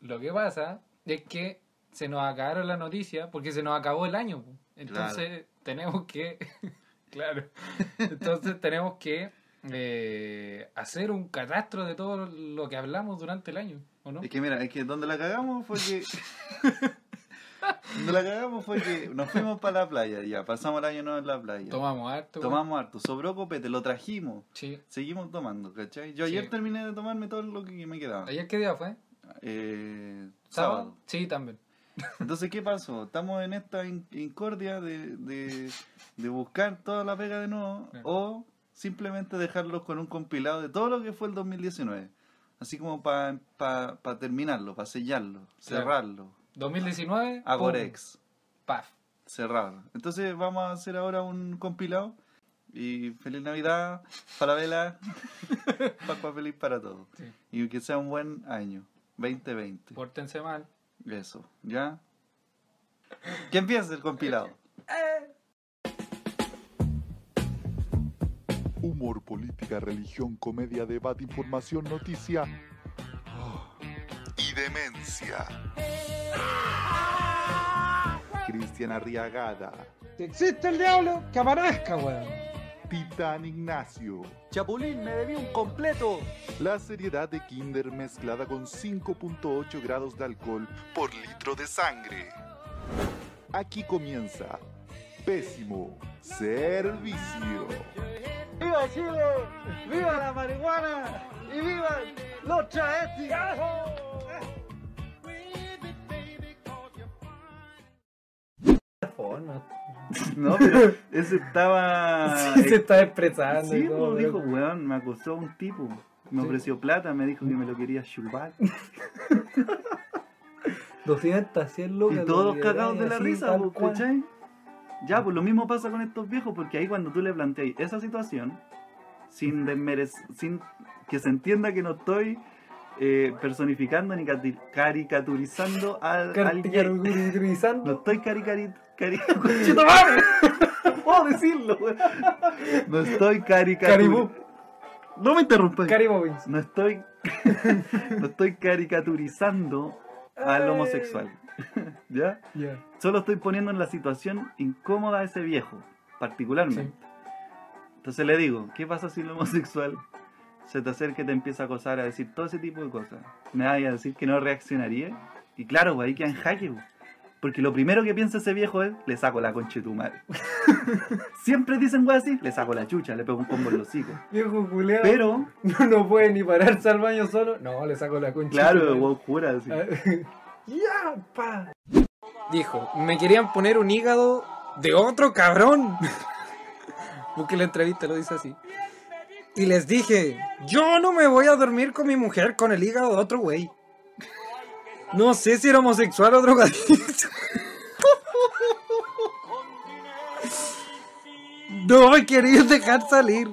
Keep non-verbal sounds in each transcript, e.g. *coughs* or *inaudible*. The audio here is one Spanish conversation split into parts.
Lo que pasa es que se nos acabaron las noticias porque se nos acabó el año. Entonces tenemos que. *laughs* claro. Entonces tenemos que eh, hacer un catastro de todo lo que hablamos durante el año, ¿o no? Es que mira, es que donde la cagamos fue que. *laughs* donde la cagamos fue que nos fuimos para la playa, ya, pasamos el año nuevo en la playa. Tomamos harto. Tomamos harto, sobró copete, lo trajimos. Sí. Seguimos tomando, ¿cachai? Yo ayer Sí. terminé de tomarme todo lo que me quedaba. ¿Ayer qué día fue? Eh, sábado. Sí, también. Entonces, ¿qué pasó? Estamos en esta in- incordia de, de, de buscar toda la pega de nuevo Claro. o simplemente dejarlos con un compilado de todo lo que fue el 2019. Así como para terminarlo, para sellarlo, Claro. cerrarlo. 2019. pum, Agorex, Paf. cerrar. Entonces vamos a hacer ahora un compilado. Y feliz Navidad, para vela, *laughs* Pascua feliz para todos. Sí. Y que sea un buen año, 2020. Pórtense mal. Eso, ¿ya? Que empiece el compilado. Humor, política, religión, comedia, debate, información, noticia. Ah, Y demencia. Cristian Arriagada. Si existe el diablo, que aparezca, weón. Titán Ignacio. Chapulín, me debí un completo. La seriedad de Kinder mezclada con 5.8 grados de alcohol por litro de sangre. Aquí comienza Pésimo Servicio. ¡Viva Chile! ¡Viva la marihuana! ¡Y viva los travestis! Forma. No, pero ese estaba. *laughs* Sí, se está expresando. y Sí, todo, pues, dijo, pero- weón, me acosó un tipo. Me Sí. ofreció plata, me dijo que me lo quería chupar. *laughs* 200, 100 lucas. Y todos cagados de la así, risa, pues. ¿cachai? Ya, pues lo mismo pasa con estos viejos, porque ahí cuando tú le planteas esa situación, sin sin que se entienda que no estoy eh, personificando ni caricaturizando al, al. No estoy caricari... ¡Conchito madre! No puedo decirlo, weón. No estoy Caribú. caricaturizando. No me interrumpas. Cari Bobbins. No estoy, *laughs* no estoy caricaturizando al homosexual. *laughs* ¿Ya? Ya. Solo estoy poniendo en la situación incómoda a ese viejo, particularmente. Entonces le digo, ¿qué pasa si el homosexual se te acerca y te empieza a acosar, a decir todo ese tipo de cosas? ¿Me vas a decir que no reaccionaría? Y claro, ahí queda en jaque. Porque lo primero que piensa ese viejo es, le saco la concha de tu madre. *laughs* Siempre dicen, güey, así, le saco la chucha, le pego un combo en los hocico. Viejo culeado. Pero, *laughs* No, no puede ni pararse al baño solo. No, le saco la concha. claro, weón jura así. ya, pa. Dijo, me querían poner un hígado de otro cabrón. *laughs* Porque la entrevista lo dice así. Y les dije, yo no me voy a dormir con mi mujer con el hígado de otro güey. No sé si era homosexual o drogadicto. No me querían dejar salir.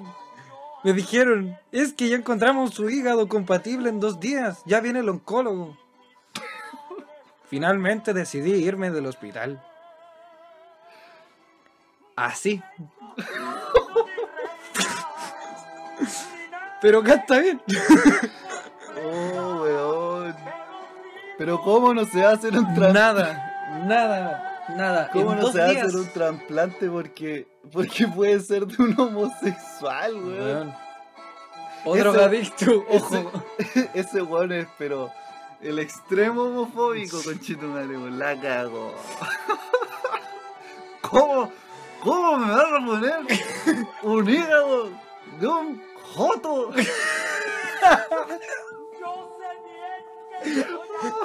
Me dijeron, es que ya encontramos su hígado compatible en dos días. Ya viene el oncólogo. Finalmente decidí irme del hospital. Así. Pero acá está bien. Pero ¿cómo no se va a hacer un trasplante? Nada, nada, nada. ¿Cómo En no dos se va a días. hacer un trasplante? Porque, porque puede ser de un homosexual, weón. Weón. O drogadicto, *laughs* ojo. *laughs* Ese weón es, pero el extremo homofóbico, conchito madre, weón. La cago. *laughs* ¿Cómo? ¿Cómo me van a poner un hígado de un joto?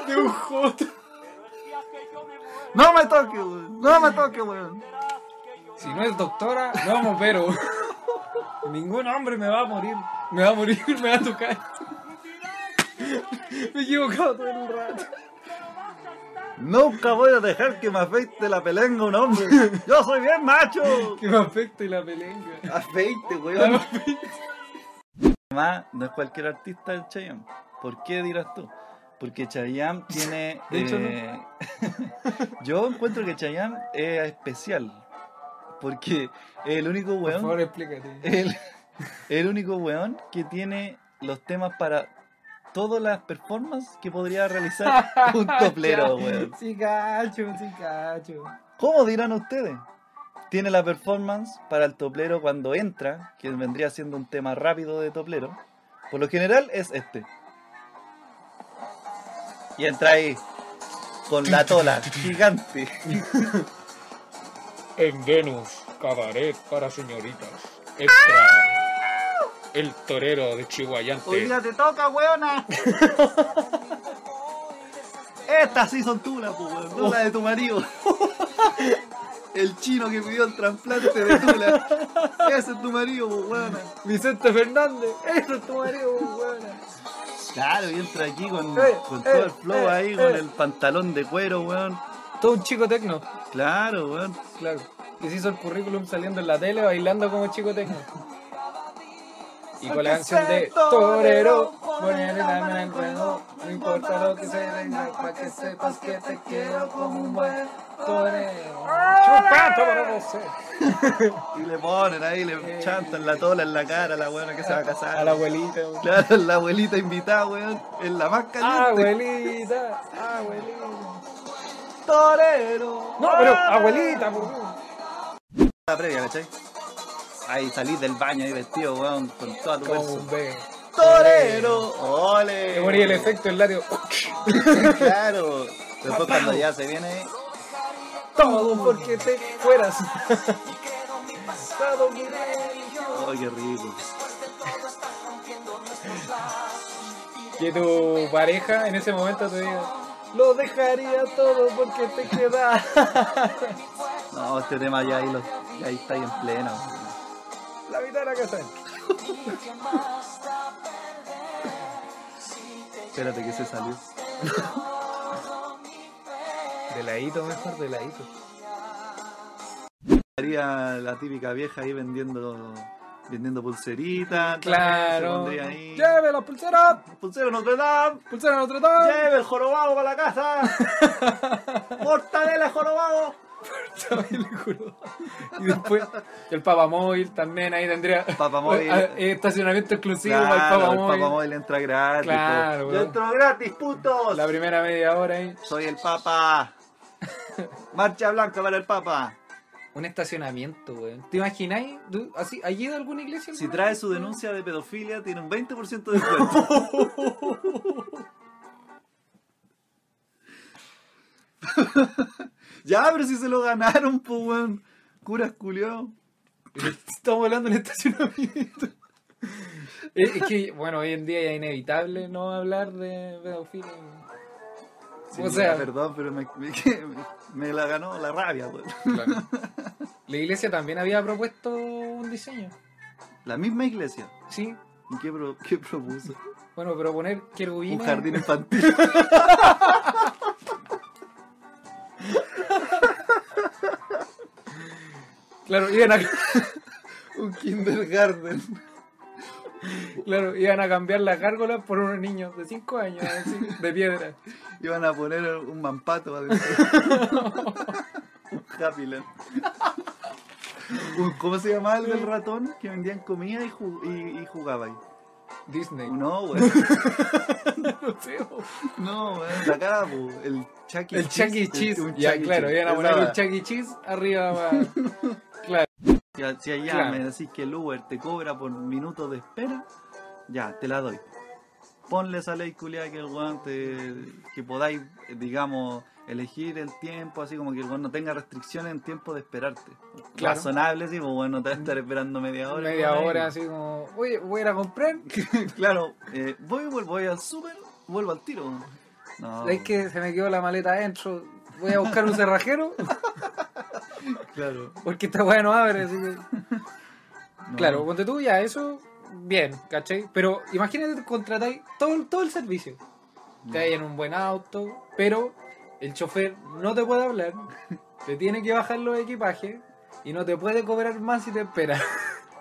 De un. No me toque, weón. No me toque, weón. Si no es doctora, no vamos, pero. Ningún hombre me va a morir. Me va a morir, *laughs* me va a tocar. Me he equivocado todo el rato. Nunca voy a dejar que me afeite la pelenga un hombre. Yo soy bien macho. Que me afecte la pelenga. Afeite, weón. Además, no es cualquier artista el Chayanne. ¿Por qué dirás tú? Porque Chayanne tiene... De hecho, no. eh, *laughs* yo encuentro que Chayanne es especial. Porque es el único Por favor, weón... explícate. El, el único weón que tiene los temas para todas las performances que podría realizar *laughs* un toplero, weón. Sí, cacho, sí, cacho. ¿Cómo dirán ustedes? Tiene la performance para el toplero cuando entra, que vendría siendo un tema rápido de toplero. Por lo general es este. Y entra ahí con la tola gigante. En Venus, cabaret para señoritas. Extra. El torero de Chihuayante. te toca, weona. Estas sí son tulas, pues, weón, no la de tu marido. El chino que pidió el trasplante de tula. Ese es tu marido, pues, weona. Vicente Fernández, eso es tu marido, weona. Claro, y entra aquí con, Eh, con eh, todo el flow eh, ahí, con el pantalón de cuero, weón. Todo un chico tecno, Claro, weón. claro. Que se hizo el currículum saliendo en la tele bailando como chico tecno. Y con la canción de Torero, poner la mano en el ruedo, no importa lo que se venga, para que sepas que te quiero como un buen torero. Chupa, torero, sé. Y le ponen ahí, le chantan la tola en la cara a la weona que se va a casar. A la abuelita, weón. Claro, la abuelita invitada, weón. Es la más caliente. Abuelita, abuelita. Torero. No, pero abuelita, por favor. La previa, ¿cachai? Ahí salís del baño ahí vestido, weón, con toda tu Como fuerza. un bebé. ¡Torero! ¡Ole! Moría el efecto el látigo. *laughs* claro. Después cuando ya se viene. Todo porque te fueras. ¡Oh, qué rico! Que tu pareja en ese momento te diga, lo dejaría todo porque te queda. No, este tema ya ahí, lo, ya ahí está ahí en plena. La mitad de la casa. Espérate que se salió. *laughs* De ladito, mejor de ladito. Estaría la típica vieja ahí vendiendo vendiendo pulseritas. Claro. Ahí. Lleve la pulsera. Pulsero Notre Dame. Pulsera Notre Dame. Lleve el jorobado para la casa. *laughs* Mortadela jorobado. Y después el papamóvil también ahí tendría Papamóvil. Ah, eh, estacionamiento exclusivo Claro, para el el papamóvil. papamóvil entra gratis. Claro. Yo entro gratis, putos. La primera media hora ahí. Soy el papa. *laughs* Marcha blanca para el papa. Un estacionamiento, weón. ¿Te imagináis? ¿Tú, así, ¿Has ido a alguna iglesia? Si trae su denuncia de pedofilia, tiene un 20% de descuento. *laughs* ya, pero si se lo ganaron, pues, weón. Curas culiao. Estamos hablando de un estacionamiento. es, es que, bueno, hoy en día ya es inevitable no hablar de pedofilia. Sí, o sea, perdón, pero me, me- *laughs* me- la ganó la rabia, weón. claro. la iglesia también había propuesto un diseño. La misma iglesia. Sí. ¿Y qué, pro- qué propuso? Bueno, pero poner querubines. Un jardín infantil. *laughs* Claro, iban a, *laughs* un kindergarten. *laughs* claro, iban a cambiar las gárgolas por unos niños de 5 años, así, de piedra. Iban a poner un mampato adentro. *laughs* un Happyland. ¿Cómo se llamaba el del ratón? Que vendían comida y, ju- y, y jugaba ahí. Disney. No, weón. *laughs* No sé, No, weón. Acá, po, el Chucky El Chuck E. Cheese. un Ya, E. claro, iban a poner Esa el Chuck E. Cheese arriba. *laughs* Claro. Si allá Claro. me decís que el Uber te cobra por minutos de espera, ya, te la doy. Ponle esa ley culiada que el weón te, que podáis, digamos, elegir el tiempo, así como que weón no tenga restricciones en tiempo de esperarte. Claro. Razonable, sí, pues bueno, te va a estar esperando media hora. Media hora, así como, oye, voy a ir a comprar. *laughs* claro, eh, voy, vuelvo, voy al súper, vuelvo al tiro. No, Es que se me quedó la maleta adentro. Voy a buscar un cerrajero *laughs* claro. porque esta weá no abre. Así que... no. Claro, ponte tú ya, eso, bien, ¿cachai? Pero imagínate que contratáis todo, todo el servicio. Te hay en un buen auto, pero el chofer no te puede hablar, te tiene que bajar los equipajes y no te puede cobrar más si te espera.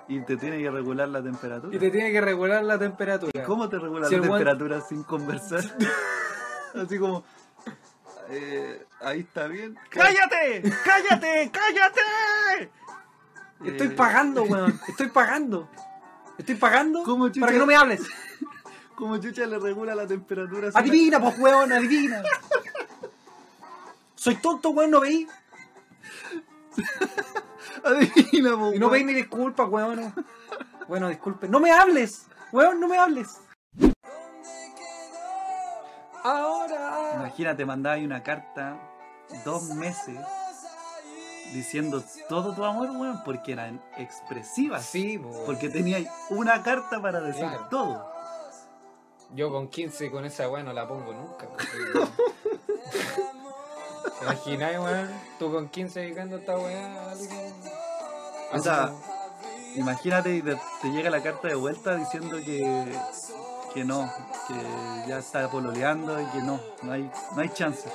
Y te tiene que regular la temperatura. Y te tiene que regular la temperatura. ¿Cómo te regula Si la temperatura sin conversar? *laughs* Así como. eh, ahí está bien. ¡Cállate! ¡Cállate! ¡Cállate! Estoy Eh, pagando, weón. *laughs* Estoy pagando. Estoy pagando ¿Cómo, chucha? para que no me hables. *laughs* Como chucha le regula la temperatura. Adivina, pues, weón, adivina. Soy tonto, weón, no veí. *laughs* Adivina, po, Y no weón. veí ni disculpas, weón. Bueno, disculpe. No me hables, weón, no me hables. Ahora. Imagínate, ahí una carta dos meses diciendo todo tu amor, weón, porque eran expresivas. Sí, po. Porque tenía una carta para decir Claro. todo. Yo con 15 con esa weá no la pongo nunca. porque- *laughs* ¿Te imaginas, weón? Tú con 15 dedicando esta weá. O sea, Imagínate y te, te llega la carta de vuelta diciendo que, que no, que ya está pololeando y que no, no hay, no hay chance.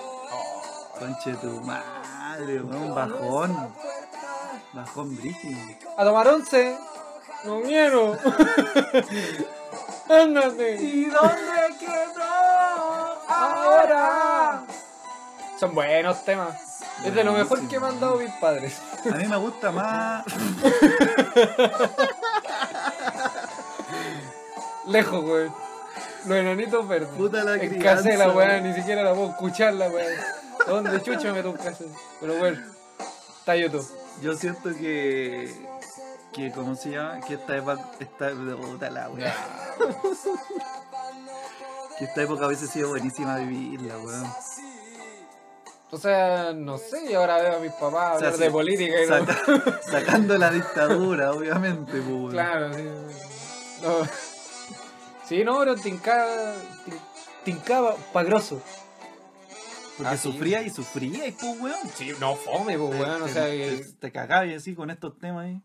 Conche tu madre, weón, bajón. Bajón brígido. A tomar once. No quiero. *laughs* Ándate. ¿Y dónde Son buenos temas. Es de lo mejor que me han dado mis padres. A mí me gusta más. *laughs* Lejos, weón. Los enanitos verdes. Puta la En crianza, casela, weón. weón. Ni siquiera la puedo escuchar la weón. ¿Dónde chucho me toca hacer? Pero bueno. Está YouTube. Yo siento que. que ¿Cómo se llama? Que esta época. Esta, puta la weá. *laughs* Que esta época a veces ha sido buenísima vivirla, weón. O sea, no sé, y ahora veo a mis papás O sea, hablar sí, de política y no. Saca- *laughs* sacando la dictadura, obviamente, pues, weón. Claro, sí. No. *laughs* Sí, no, pero tincaba. tin- Tincaba pagroso. Porque Ah, sí. sufría y sufría, y pues, weón. Sí, no fome, pues, weón. O sea, te, que. te cagabas y así con estos temas ahí.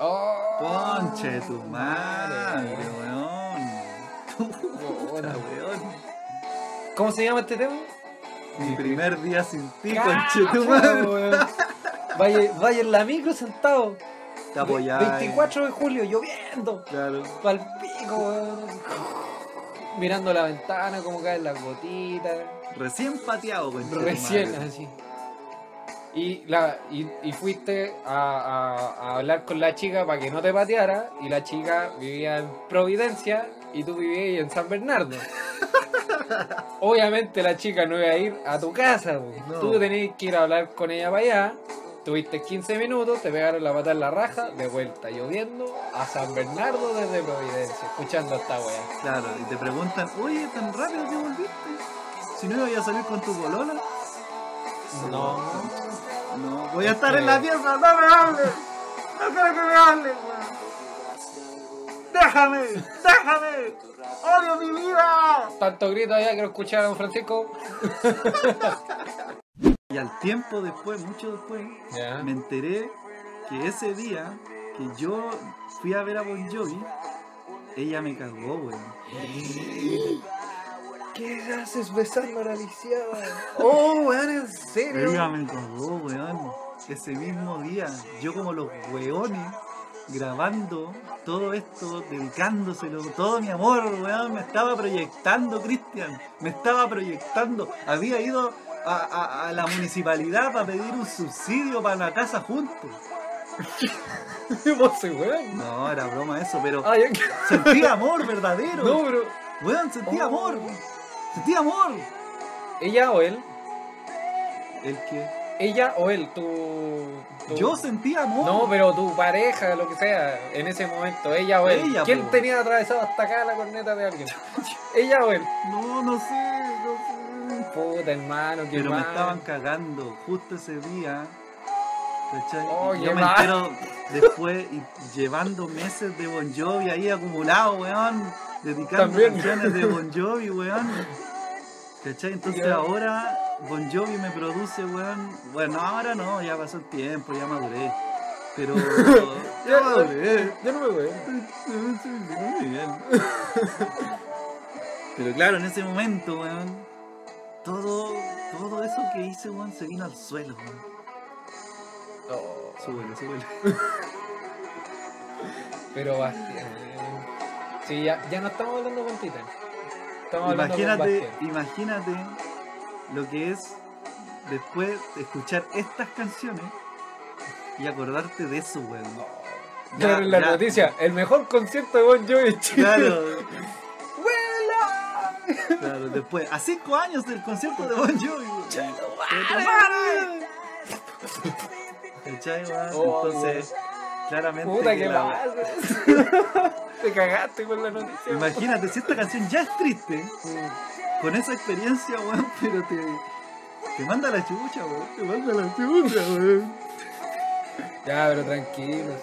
Oh, Conche tu madre, weón. Puta, Puta, weón. ¿Cómo se llama este tema? Mi primer día sin ti, Cacha, conche de tu madre. weón. Vaya, vaya en la micro sentado. Te apoyaba. 24 de julio, lloviendo. Claro. Pal pico, weón. Mirando la ventana, como caen las gotitas. Recién pateado, conche de tu Recién, así. Y, la, y, y fuiste a, a- a hablar con la chica para que no te pateara. Y la chica vivía en Providencia y tú vivías en San Bernardo. *laughs* Obviamente la chica no iba a ir a tu casa. No. Tú tenías que ir a hablar con ella para allá. Tuviste 15 minutos, te pegaron la pata en la raja, de vuelta lloviendo a San Bernardo desde Providencia, escuchando esta weá. Claro, y te preguntan, oye, tan rápido que volviste. Si no ibas a salir con tu bolola. No. No, voy a estar en la pieza, no me hables. No quiero que me hables, weón. Déjame, déjame. Odio mi vida. Tanto grito allá que lo escucharon Francisco. Y al tiempo después, mucho después, me enteré que ese día que yo fui a ver a Bon Jovi, ella me cagó, weón. ¿Qué haces besando a la lisiada? Oh, weón, en serio. Ella me cagó, weón. Ese mismo día, yo como los weones, grabando todo esto, dedicándoselo, todo mi amor, weón, me estaba proyectando, Cristian. Me estaba proyectando. Había ido a, a- a la municipalidad para pedir un subsidio para la casa juntos. *laughs* Vos weón. No, era broma eso, pero Ah, ya sentí *laughs* amor verdadero. No, pero. Weón, sentí Oh. amor. Sentí amor. ¿Ella o él? ¿El que ¿Ella o él? Tu. tu- Yo sentí amor. No, pero tu pareja, lo que sea, en ese momento, ella o él. Ella, ¿Quién po. tenía atravesado hasta acá la corneta de alguien? *laughs* ¿Ella o él? No, no sé, no sé. Puta, hermano, qué Pero me estaban cagando justo ese día. ¿Cachai? Yo me mal. entero después y llevando meses de Bon Jovi ahí acumulado, weón. Dedicando También. canciones de Bon *laughs* Jovi, weón. ¿Cachai? Entonces ahora Bon Jovi me produce, weón. Bueno, ahora no, ya pasó el tiempo, ya maduré. Pero *laughs* ya maduré. Yo no me voy. Muy bien. *laughs* Pero claro, en ese momento, weón, todo, todo eso que hice, weón, se vino al suelo, weón. Oh, Súbelo, súbelo. *laughs* pero Bastián. Sí, ya, ya no estamos hablando con Tita. Estamos hablando con Imagínate, Bastián. imagínate lo que es después de escuchar estas canciones y acordarte de eso, weón. Claro, en la ya. noticia, el mejor concierto de Bon Jovi Chile. Claro, *laughs* Claro, después, a cinco años del concierto de Bon Jovi. ¿Cachai? Oh, Entonces, claramente. Puta que la-. *laughs* Te cagaste con la noticia. Imagínate, si esta canción ya es triste, con esa experiencia, weón, pero te, te manda la chucha, weón. Te manda la chucha, weón. Ya, pero tranquilo.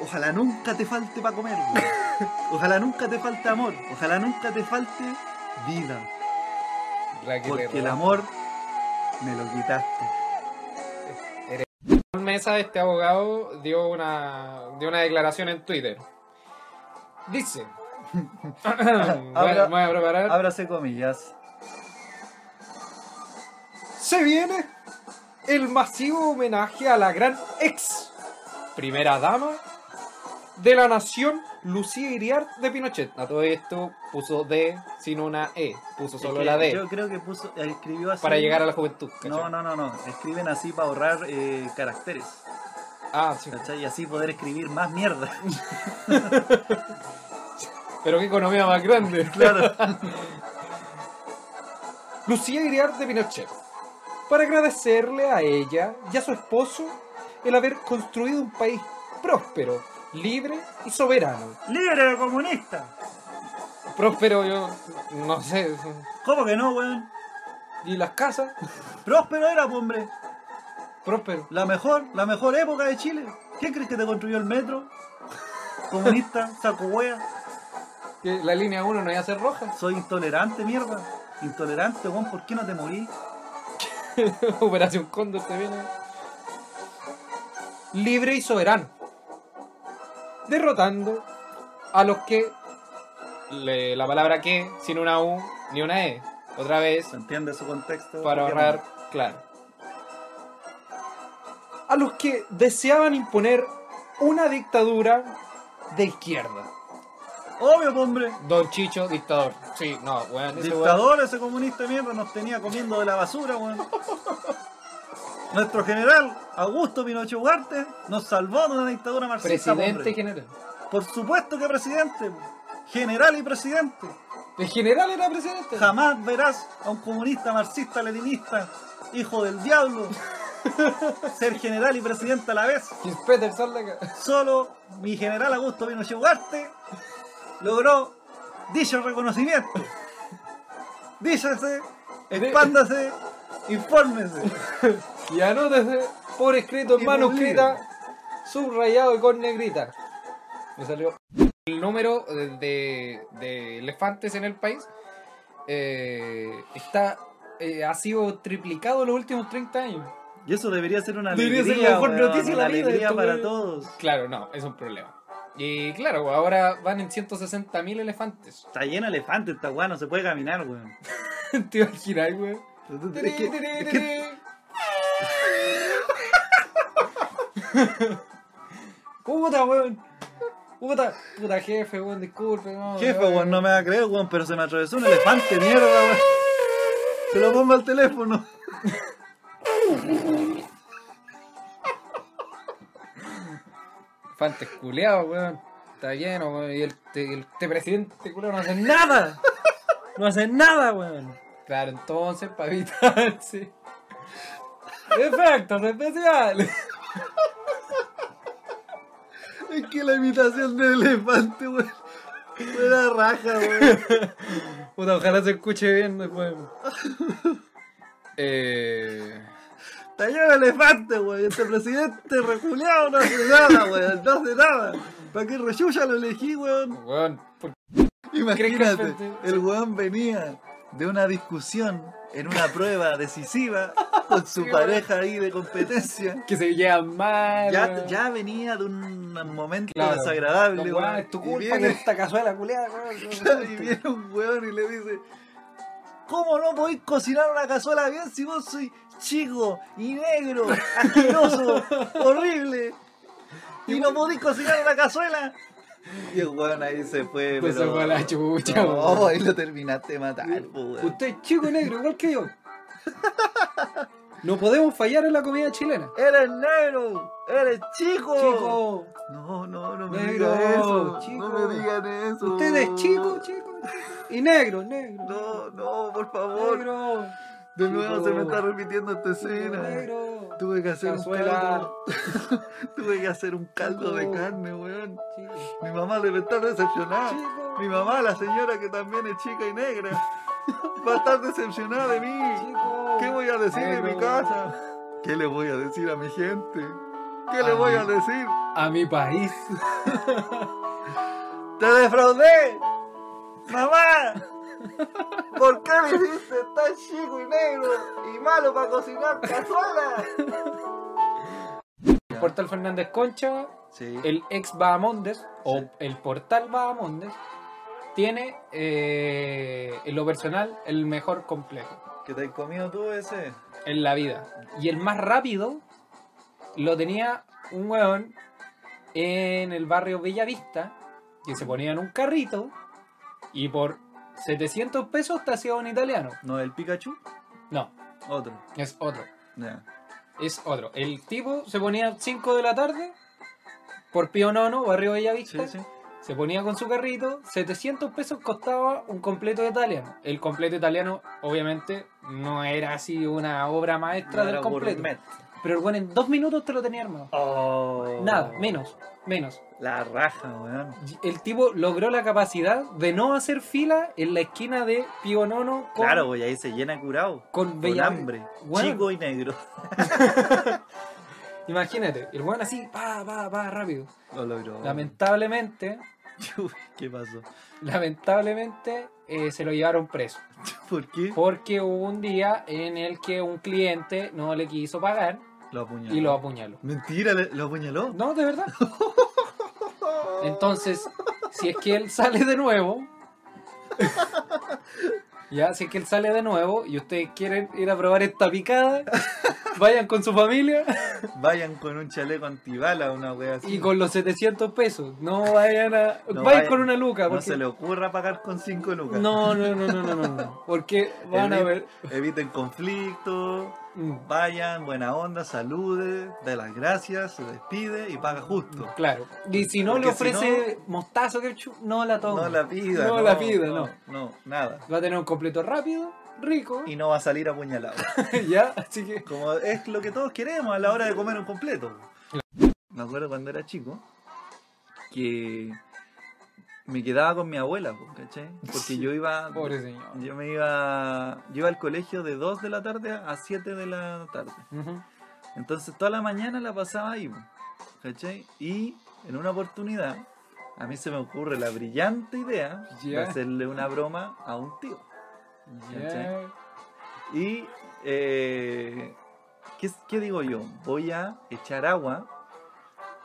Ojalá nunca te falte para comer, weón. Ojalá nunca te falte amor. Ojalá nunca te falte vida. Raquel Porque el amor me lo quitaste. Mesa, este abogado, dio una, dio una declaración en Twitter. Dice. *laughs* voy, a, voy a preparar. Ábrase comillas. Se viene el masivo homenaje a la gran ex primera dama de la nación, Lucía Iriart de Pinochet. A todo esto puso D sin una E, puso solo Es que la D Yo creo que puso, escribió así. para llegar a la juventud. ¿cachai? No, no, no, no. Escriben así para ahorrar eh, caracteres. Ah, sí. ¿Cachai? Y así poder escribir más mierda. *laughs* Pero qué economía más grande. *laughs* Claro. *laughs* Lucía Iriart de Pinochet. Para agradecerle a ella y a su esposo el haber construido un país próspero, libre y soberano. ¡Libre de comunista! Próspero, yo no sé. ¿Cómo que no, weón? ¿Y las casas? Próspero era, po, hombre. Próspero. La mejor, la mejor época de Chile. ¿Quién crees que te construyó el metro? Comunista, saco wea. Que la línea 1 no iba a ser roja. Soy intolerante, mierda. Intolerante, weón, ¿por qué no te morí? *laughs* Operación Cóndor te viene. Libre y soberano. Derrotando a los que. le- la palabra que, sin una U ni una E. Otra vez, ¿Se entiende su contexto? para ¿Por qué ahorrar, claro. A los que deseaban imponer una dictadura de izquierda. Obvio, hombre. Don Chicho, dictador. Sí, no, weón. Dictador, ese comunista de mierda, nos tenía comiendo de la basura, weón. *laughs* Nuestro general, Augusto Pinochet Ugarte, nos salvó de una dictadura marxista. Presidente hombre. general. Por supuesto que presidente. General y presidente. El general era presidente. Jamás verás a un comunista marxista leninista, hijo del diablo, *laughs* ser general y presidente a la vez. Solo mi general Augusto Pinochet Ugarte logró dicho reconocimiento. Díchase, expándase, infórmese. *laughs* Y anótese por escrito en manuscrita, subrayado y con negrita. Me salió. El número de, de- de elefantes en el país eh, está eh, ha sido triplicado en los últimos 30 años. Y eso debería ser una Debería ser la mejor noticia de la vida, alegría para todos. Claro, no, es un problema. Y claro, ahora van en 160.000 elefantes. *laughs* Está lleno de elefantes esta weá, no se puede caminar, weón. Te imaginas, güey. Es que- es que- Puta, weón. Puta, puta jefe, weón, disculpe, no. Jefe, weón, no me va a creer, weón, pero se me atravesó un elefante, mierda, weón. Se lo pongo al teléfono. *laughs* Elefantes culeados, weón. Está lleno, weón. Y el, te- el- presidente culeado no hace nada. No hace nada, weón. Claro, entonces, para evitarse. *laughs* Efectos especiales. Es que la imitación del elefante, weón. Era raja, weón. Puta, ojalá se escuche bien después. Eh. De elefante, weón. Este presidente reculeado no hace nada, weón. No hace nada. ¿Para qué rechucha lo elegí, weón? Weón, ¿por Imagínate, ¿Crees que- el weón venía de una discusión en una prueba decisiva con su *laughs* Sí, pareja ahí de competencia. que se llevan mal. Ya, ya venía de un momento Claro. desagradable, weón, es tu Y culpa viene- que esta cazuela culeada, weón. *laughs* Y viene un weón y le dice, ¿cómo no podéis cocinar una cazuela bien si vos sois chico y negro, asqueroso, *laughs* horrible? Y no podéis cocinar una cazuela. Y el weón ahí se fue, Pues se pero... fue a la chucha, No, weón. *laughs* ahí lo terminaste de matar, weón. Usted es chico y negro, igual que yo. No podemos fallar en la comida chilena. ¡Eres negro! ¡Eres chico! Chico, No, no, no me Negro, digan eso. chico. No me digan eso. usted es chico, chico. y negro, negro. No, no, por favor. Negro. De nuevo se me está repitiendo esta escena. Tuve que hacer un Cazuela. caldo. *laughs* Tuve que hacer un caldo de carne, weón. Chico. Mi mamá debe estar decepcionada. Chico. Mi mamá, la señora que también es chica y negra, *laughs* va a estar decepcionada de mí. ¿Qué voy a decir en mi casa? ¿Qué le voy a decir a mi gente? ¿Qué le voy a decir? A mi país. *laughs* ¡Te defraudé! ¡Mamá! ¿Por qué me hiciste tan chico y negro y malo para cocinar cazuela? El portal Fernández Concha, Sí. el ex Bahamondes, o el portal Bahamondes, tiene eh, en lo personal el mejor complejo ¿Qué te has comido tú ese? en la vida. Y el más rápido lo tenía un weón en el barrio Bellavista, que se ponía en un carrito y por 700 pesos te hacía un italiano. ¿No el Pikachu? No, Otro. es otro. Ya. Es otro. El tipo se ponía 5 de la tarde por Pío Nono, barrio Bellavista. Sí, sí. Se ponía con su carrito, 700 pesos costaba un completo italiano. El completo italiano, obviamente, no era así una obra maestra del Era completo. gourmet. Pero el bueno en dos minutos te lo tenía armado. Oh. Nada, menos, menos. La raja, weón. El tipo logró la capacidad de no hacer fila en la esquina de Pío Nono con, Claro, güey, ahí se llena curado. con Con hambre. Weón, Chico y negro. *laughs* Imagínate, el weón así, va, va, va, rápido. Lo logró. Lamentablemente, ¿Qué pasó? lamentablemente eh, se lo llevaron preso. *laughs* ¿Por qué? Porque hubo un día en el que un cliente no le quiso pagar Lo apuñaló. y lo apuñaló. Mentira, lo apuñaló. No, de verdad. *laughs* Entonces, si es que él sale de nuevo, *laughs* ya, si es que él sale de nuevo y ustedes quieren ir a probar esta picada, *laughs* vayan con su familia Vayan con un chaleco antibala, una wea así. y con los 700 pesos. No vayan a. No vayan vayan- con una luca. No se le ocurra pagar con 5 lucas. no, no, no, no, no, no, no. Porque van a ver. Eviten conflictos. Vayan, buena onda, salude, da las gracias, se despide y paga justo. Claro. Y si no le Porque si ofrece mostazo ketchup, no la toma. No la pida. No la pida, no. No, nada. Va a tener un completo rápido, rico. Y no va a salir apuñalado. *laughs* ya, así que. Como es lo que todos queremos a la hora de comer un completo. Me acuerdo cuando era chico que me quedaba con mi abuela, ¿cachai? Porque yo iba. Pobre señor. Yo me iba. Yo iba al colegio de 2 de la tarde a 7 de la tarde. Entonces toda la mañana la pasaba ahí, ¿cachai? Y en una oportunidad a mí se me ocurre la brillante idea de hacerle una broma a un tío. ¿cachai? Y, eh, ¿qué, qué digo yo? Voy a echar agua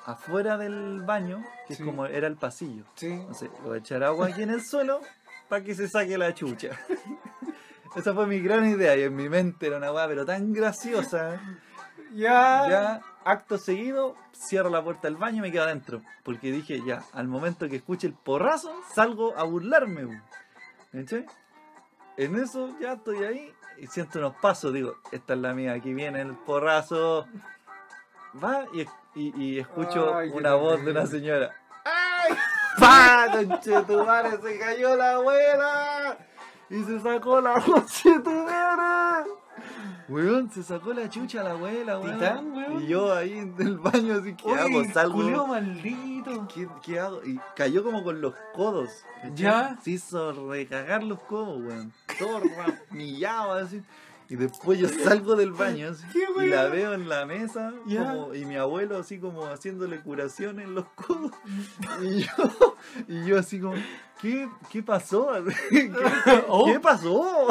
afuera del baño, que Sí. es como era el pasillo. Sí. Entonces, voy a echar agua aquí en el suelo para que se saque la chucha. *laughs* Esa fue mi gran idea y en mi mente era una weá pero tan graciosa. Ya. Ya, acto seguido, cierro la puerta del baño y me quedo adentro. Porque dije, ya, al momento que escuche el porrazo, salgo a burlarme. ¿Cachai? En eso ya estoy ahí y siento unos pasos. Digo, esta es la mía, aquí viene el porrazo. Va y, y- y escucho Ay, una voz de una señora. ¡Ay! *laughs* ¡Pa! ¡Conchetumare! ¡Se cayó la abuela! Y se sacó la conchetumare. Weón, se sacó la chucha la abuela, weón. Titán, weón. Y yo ahí en el baño así, ¿qué hago? Salgo. culeo maldito. ¿Qué, qué hago? Y cayó como con los codos. ¿Ya? Se hizo recagar los codos, weón. Todo *laughs* ramillado así. Y después yo salgo del baño así, ¿Qué, y la veo en la mesa y mi abuelo así como haciéndole curación en los codos. *laughs* Y yo, y yo así como, ¿qué, qué pasó? ¿Qué, *laughs* qué- Oh. qué pasó?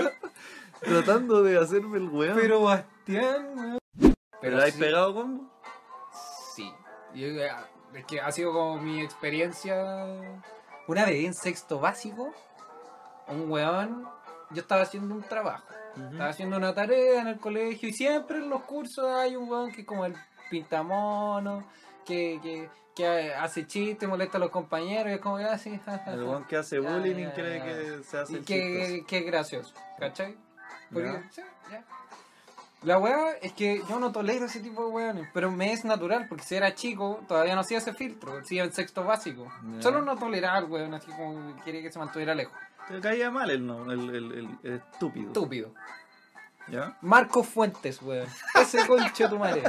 *laughs* Tratando de hacerme el weón. Pero Bastián, weón. ¿Pero sí. pegado combo? Sí. Yo, eh, es que ha sido como mi experiencia. Una vez en sexto básico, un weón. Yo estaba haciendo un trabajo. Estaba haciendo una tarea en el colegio y siempre en los cursos hay un weón que es como el pintamono, que, que, que hace chistes, molesta a los compañeros y es como, ah, sí, ja, ja, El ja". weón que hace bullying ya, y cree ya. que se hace Y el que, que es gracioso, ¿cachai? Porque, sí. La weá es que yo no tolero ese tipo de weones, pero me es natural, porque si era chico, todavía no hacía ese filtro, si en sexto básico. Solo no tolerar, weón, así como que quería que se mantuviera lejos. Te caía mal el, el, el, estúpido. Estúpido. ¿Ya? Marcos Fuentes, weón. Ese conche de tu madre.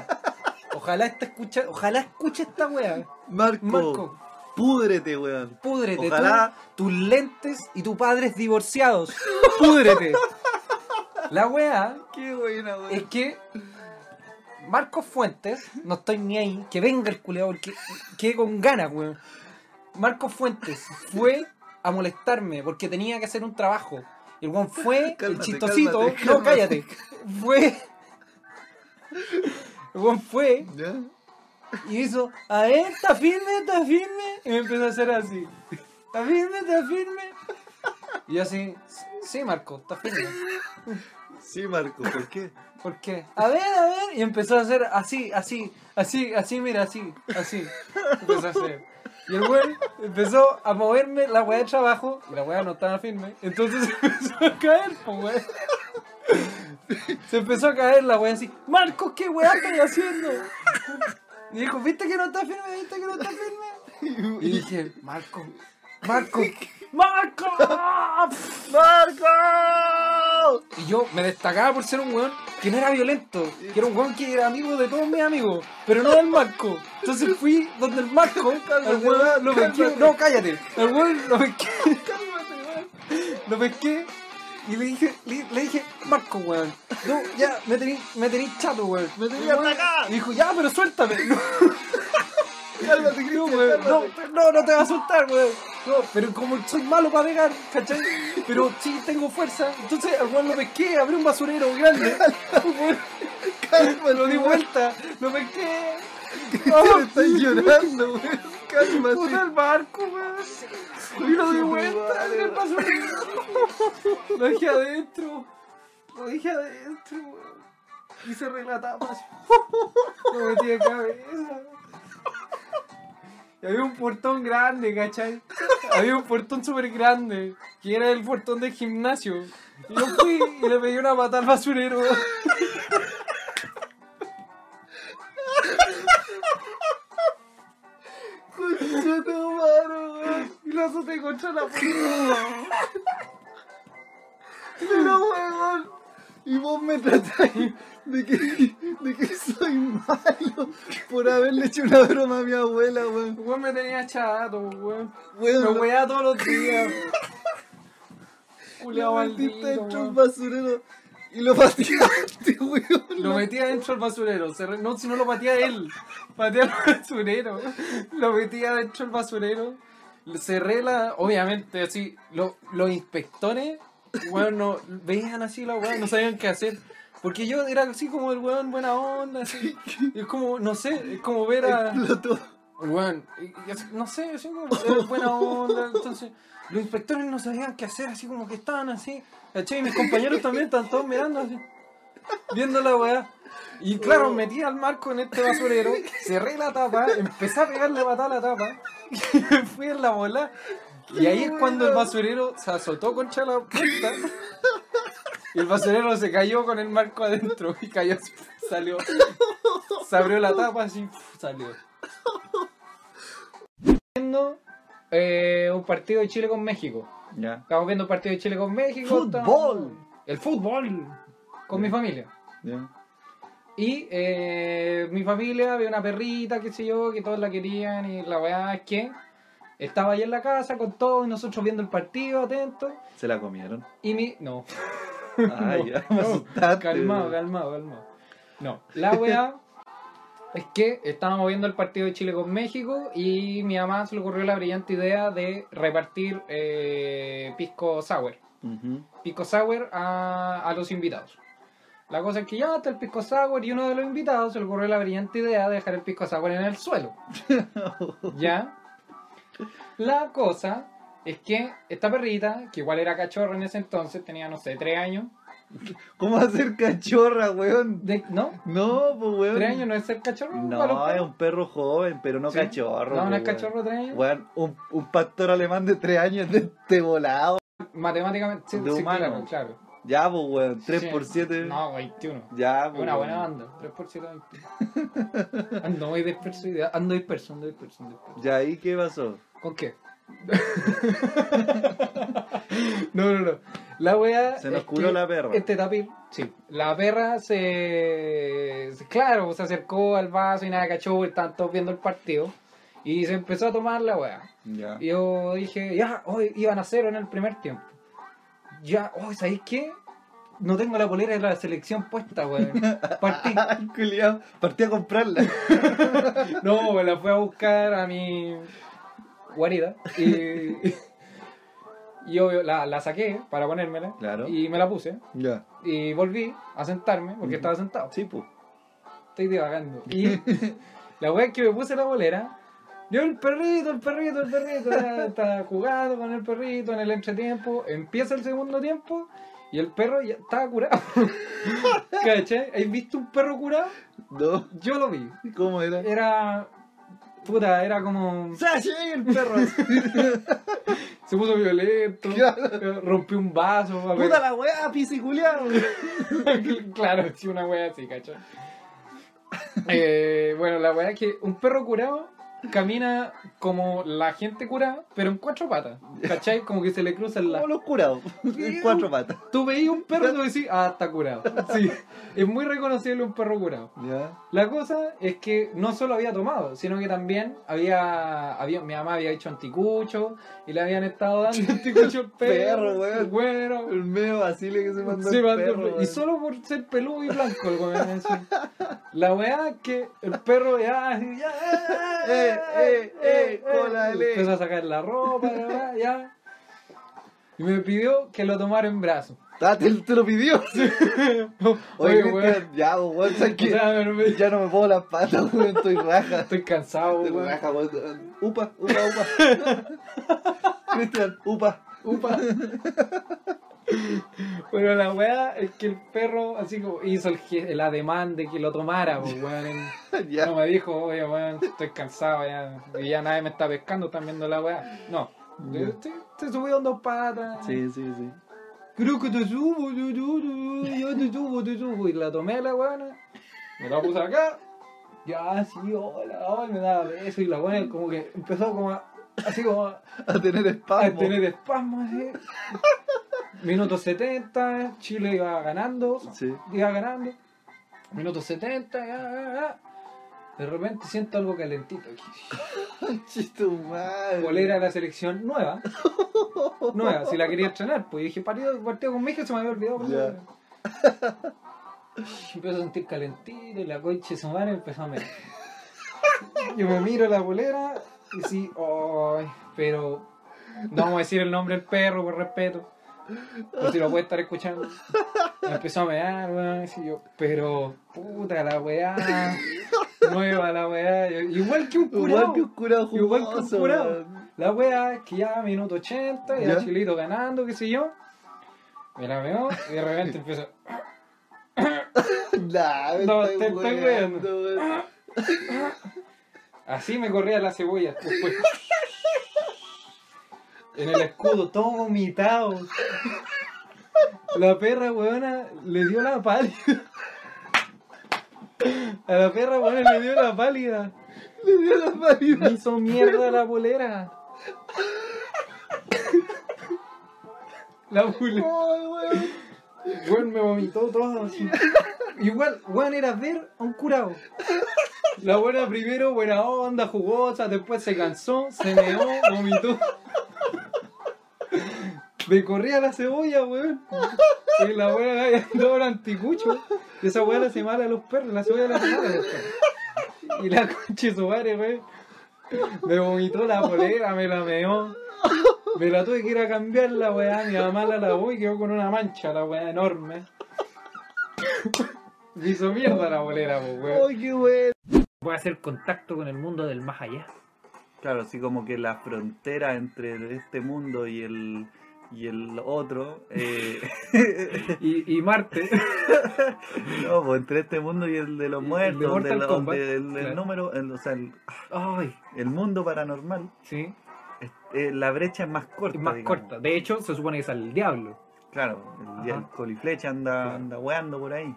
Ojalá esta escucha, ojalá escuche esta weá. Marco, Marco, púdrete, weón. púdrete. Ojalá- tú, tus lentes y tu padres divorciados. Púdrete. La weá Qué buena, weón. es que Marcos Fuentes, no estoy ni ahí, que venga el culeado porque quedé con ganas, weón. Marcos Fuentes fue a molestarme porque tenía que hacer un trabajo. Y el weón fue, el *laughs* chistosito, cálmate, no, cálmate. cállate. Fue. El weón fue ¿Ya? y hizo, a ver, está firme, está firme. Y me empezó a hacer así. Está firme, está firme. Y yo así, sí, Marco, está firme. Sí, Marco, ¿por qué? ¿Por qué? A ver, a ver. Y empezó a hacer así, así, así, así, mira, así, así. Empezó a hacer. Y el weón empezó a moverme la weá de trabajo y la weá no estaba firme. Entonces *laughs* se empezó a caer, pues. Se empezó a caer la weá así, Marcos, ¿qué weá estás haciendo? Y dijo, ¿viste que no está firme? ¿Viste que no está firme? Y dije, Marco, Marco, *laughs* Marco, ¡Marco! Y yo me destacaba por ser un weón que no era violento, que era un weón que era amigo de todos mis amigos, pero no del Marco. Entonces fui donde el Marco, *laughs* el weón lo pesqué, no, cállate, el weón lo pesqué, lo pesqué y le dije, le, le dije, Marco, weón, no, ya, me tení, me tení chato, weón. Me tení acá. Y dijo, ya, pero suéltame. *laughs* No, Cálmate, no, Cristian, no, no, no te va a soltar, weón. No, pero como soy malo para pegar, ¿cachai? Pero *laughs* sí tengo fuerza. Entonces al weón lo pesqué, abrí un basurero grande. *laughs* Weón, Cálmate, lo di vuelta, lo pesqué. Cristian, estás llorando, weón. Puta Cálmate. el barco, weón. Y lo di vuelta en el basurero. Lo dejé adentro. Lo dejé adentro, weón. Y tapa. así. Lo metí de cabeza. Y había un portón grande, ¿cachai? Había un portón súper grande, que era el portón del gimnasio. Y yo fui y le pedí una patada al basurero. Concha tu weón. Y lo azoté contra la puerta. Pero, weón. Y vos me tratáis de que, de que soy malo por haberle hecho una broma a mi abuela, weón. Weón me tenía chato, weón. Weón, Me lo- weaba todos los días. *laughs* Culeado maldito, dentro del weón. basurero y lo pateaste, *laughs* weón. Lo metía dentro del basurero. No, si no lo patea él. Patea el basurero. Lo metía dentro del basurero. Cerré la. Obviamente, así. lo- los inspectores, weón, no, veían así la weón, no sabían qué hacer. Porque yo era así como el weón buena onda, así. Es como, no sé, es como ver a. Bueno, así- no sé, así como era buena onda, entonces los inspectores no sabían qué hacer, así como que estaban así, ¿cachai? Y mis compañeros también estaban todos mirando así, viendo la weá. Y claro, metí al marco en este basurero, cerré la tapa, empecé a pegarle patada a la tapa, y *laughs* me fui en la bola. Y ahí es cuando el basurero se azotó contra la puerta. Y el basurero se cayó con el marco adentro y cayó, salió. Se abrió la tapa así, salió. Viendo eh, un partido de Chile con México. Ya. Estamos viendo un partido de Chile con México. ¡Fútbol! estamos- El fútbol. Con mi familia. Ya. Y eh, mi familia había una perrita, qué sé yo, que todos la querían. Y la verdad es que estaba ahí en la casa con todos y nosotros viendo el partido, atentos. Se la comieron. Y mi. No. Ay, *laughs* *laughs* No, ya me no. Calmado, calmado, calmado. No, la weá es que estábamos viendo el partido de Chile con México y mi mamá se le ocurrió la brillante idea de repartir eh, pisco sour. Pisco sour a, a los invitados. La cosa es que ya está el pisco sour y uno de los invitados se le ocurrió la brillante idea de dejar el pisco sour en el suelo. *laughs* ¿Ya? La cosa es que esta perrita, que igual era cachorro en ese entonces, tenía, no sé, tres años. ¿Cómo hacer cachorra, weón? De, ¿No? No, pues weón. ¿Tres años no es ser cachorro? para los No, es perros? un perro joven, pero no ¿Sí? cachorro. No, no pues, es cachorro tres años. Weón, un, un pastor alemán de tres años de este volado. Matemáticamente, sí, De sí, humano. claro, claro. Ya, pues weón, 3 Sí. por 7. No, 21. Ya, Es pues. una weón. buena banda. 3 por 7, 21. *laughs* Ando muy disperso, ando disperso, ando disperso, ando disperso. Ya, ¿y qué pasó? ¿Con qué? *laughs* No, no, no. La wea. Se nos curó la perra. Este tapir, sí. La perra se. Claro, se acercó al vaso y nada, cachó, estaban todos viendo el partido. Y se empezó a tomar la wea. Ya. Y yo dije, ya, hoy iban a cero en el primer tiempo. Ya, hoy, ¿sabéis qué? No tengo la polera de la selección puesta, weón. *laughs* Partí. Ay, culiao, partí a comprarla. *laughs* No, me la fui a buscar a mi guarida. Y. y yo la, la saqué para ponérmela. Claro. Y me la puse. Ya. Y volví a sentarme, porque estaba sentado. Sí, pues. Estoy divagando. Y la wea es que me puse la bolera. Yo el perrito, el perrito, el perrito. Estaba jugando con el perrito en el entretiempo. Empieza el segundo tiempo. Y el perro ya estaba curado. *laughs* ¿Cachai? ¿Has visto un perro curado? No. Yo lo vi. ¿Cómo era? Era. Puta, era como. ¡Sashi! El perro. *laughs* Se puso violento. Claro. Rompió un vaso. a ver- ¡Puta la weá, pisi culiao! *laughs* claro, sí, una wea así, ¿cachai? Eh, bueno, la wea es que un perro curado camina como la gente curada, pero en cuatro patas. ¿Cachai? Como que se le cruzan las. Como los curados. En cuatro patas. Tú veías un perro y tú decís, ah, está curado. Sí, es muy reconocible un perro curado. La cosa es que no solo había tomado, sino que también había, había mi mamá había hecho anticucho y le habían estado dando anticucho al perro. Perro, weón. Bueno, El medio vacile que se mandó el perro. perro. y solo por ser peludo y blanco el. La weá es que el perro ya, ya, Eh, eh, eh, cola de empezó a sacar la ropa, ya. Y me pidió que lo tomara en brazos. Ah, te, te lo pidió. *laughs* Oye, Oye, weón. Ya, weón, Ya no me pongo las patas, weón, estoy raja. Estoy cansado, Estoy weón. raja, weón. Upa, upa, upa. *laughs* Cristian, upa. Upa. Pero la weá es que el perro así como hizo el, el ademán de que lo tomara, pues, weón. *laughs* No me dijo, oye, weón, estoy cansado ya. Y ya nadie me está pescando, están viendo la weá. No. Se, se subió en dos patas. Sí, sí, sí. Creo que te subo, yo, yo, yo, te subo, te subo. Y la tomé la weá, me la puse acá. Ya, sí, hola, hola, me daba beso. Y la weá como que empezó como a, así como a, A tener a espasmo. tener espasmos así. Minuto 70, Chile iba ganando, Sí. iba ganando. Minuto 70, ya, ya, ya. De repente siento algo calentito aquí. *laughs* Chito madre. Polera de la selección nueva. Nueva, si la quería estrenar. Pues dije, partido, partido con México se me había olvidado. Ya. favor. *laughs* Empiezo a sentir calentito y la concha de su madre empezó a meter. Yo me miro la bolera y sí, ay, pero no vamos a decir el nombre del perro por respeto. Por si lo puede estar escuchando. Me empezó a mear, weón, así yo, pero puta la weá, nueva la weá, igual que un curado. Igual que un curado jugoso. Igual que un curado. La wea es que ya minuto 80, y el chilito ganando, qué sé yo. Me la veo y de repente empiezo. *laughs* Nah, me No, estoy te estoy weando. Así me corría la cebolla después. En el escudo, todo vomitado. La perra weona le dio la pálida. A la perra weona le dio la pálida. Le dio la Me pálida. hizo mierda la bolera. La bolera. Weón me vomitó todo así. Igual, weón era ver a un curado. La buena primero, buena onda, jugosa, después se cansó, se meó, vomitó. *laughs* Me corría la cebolla, weón. Y la había dado el anticucho. Y esa weá le hace mal a los perros, la cebolla le hace mal a los perros. Y la concha de su madre, weón. Me vomitó la polera, me la meó. Me la tuve que ir a cambiar la weá, mi mamá la lavó y quedó con una mancha, la weá enorme. *laughs* Me hizo mierda la bolera, pues, weón. Ay, qué weón. Voy a hacer contacto con el mundo del más allá. Claro, así como que la frontera entre este mundo y el y el otro, eh, Y, y Marte. *laughs* no, pues entre este mundo y el de los Y el de muertos, Mortal de lo- Kombat, de- el, el número, el, o sea, el, Ay, el mundo paranormal, sí. es- eh, la brecha es más corta. Es más digamos. corta. De hecho, se supone que es el diablo. Claro, el, el coliflecha anda, Claro. anda weando por ahí.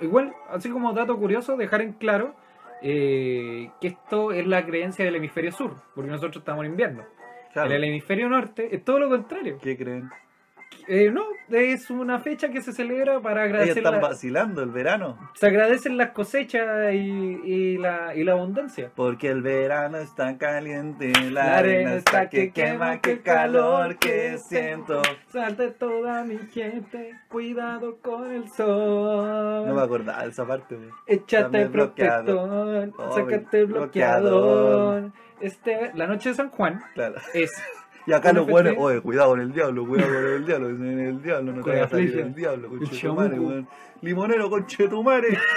Igual, así como dato curioso, dejar en claro eh, que esto es la creencia del hemisferio sur, porque nosotros estamos en invierno. Claro. En el hemisferio norte es todo lo contrario. ¿Qué creen? Eh, no, es una fecha que se celebra para Ellos agradecer están la- vacilando el verano. se agradecen las cosechas y, y la, y la abundancia. Porque el verano está caliente, la, La arena está que quema, que calor que siento. Salte toda mi gente, cuidado con el sol. No me acordaba esa parte. Échate el protector, Oh, sácate el bloqueador. Este, la noche de San Juan Claro. es Y acá los buenos, oye, cuidado con el diablo, cuidado con el diablo, que se viene el diablo, no te Con vaya la a salir el diablo, conchetumare, weón. Limonero, conchetumare. *laughs*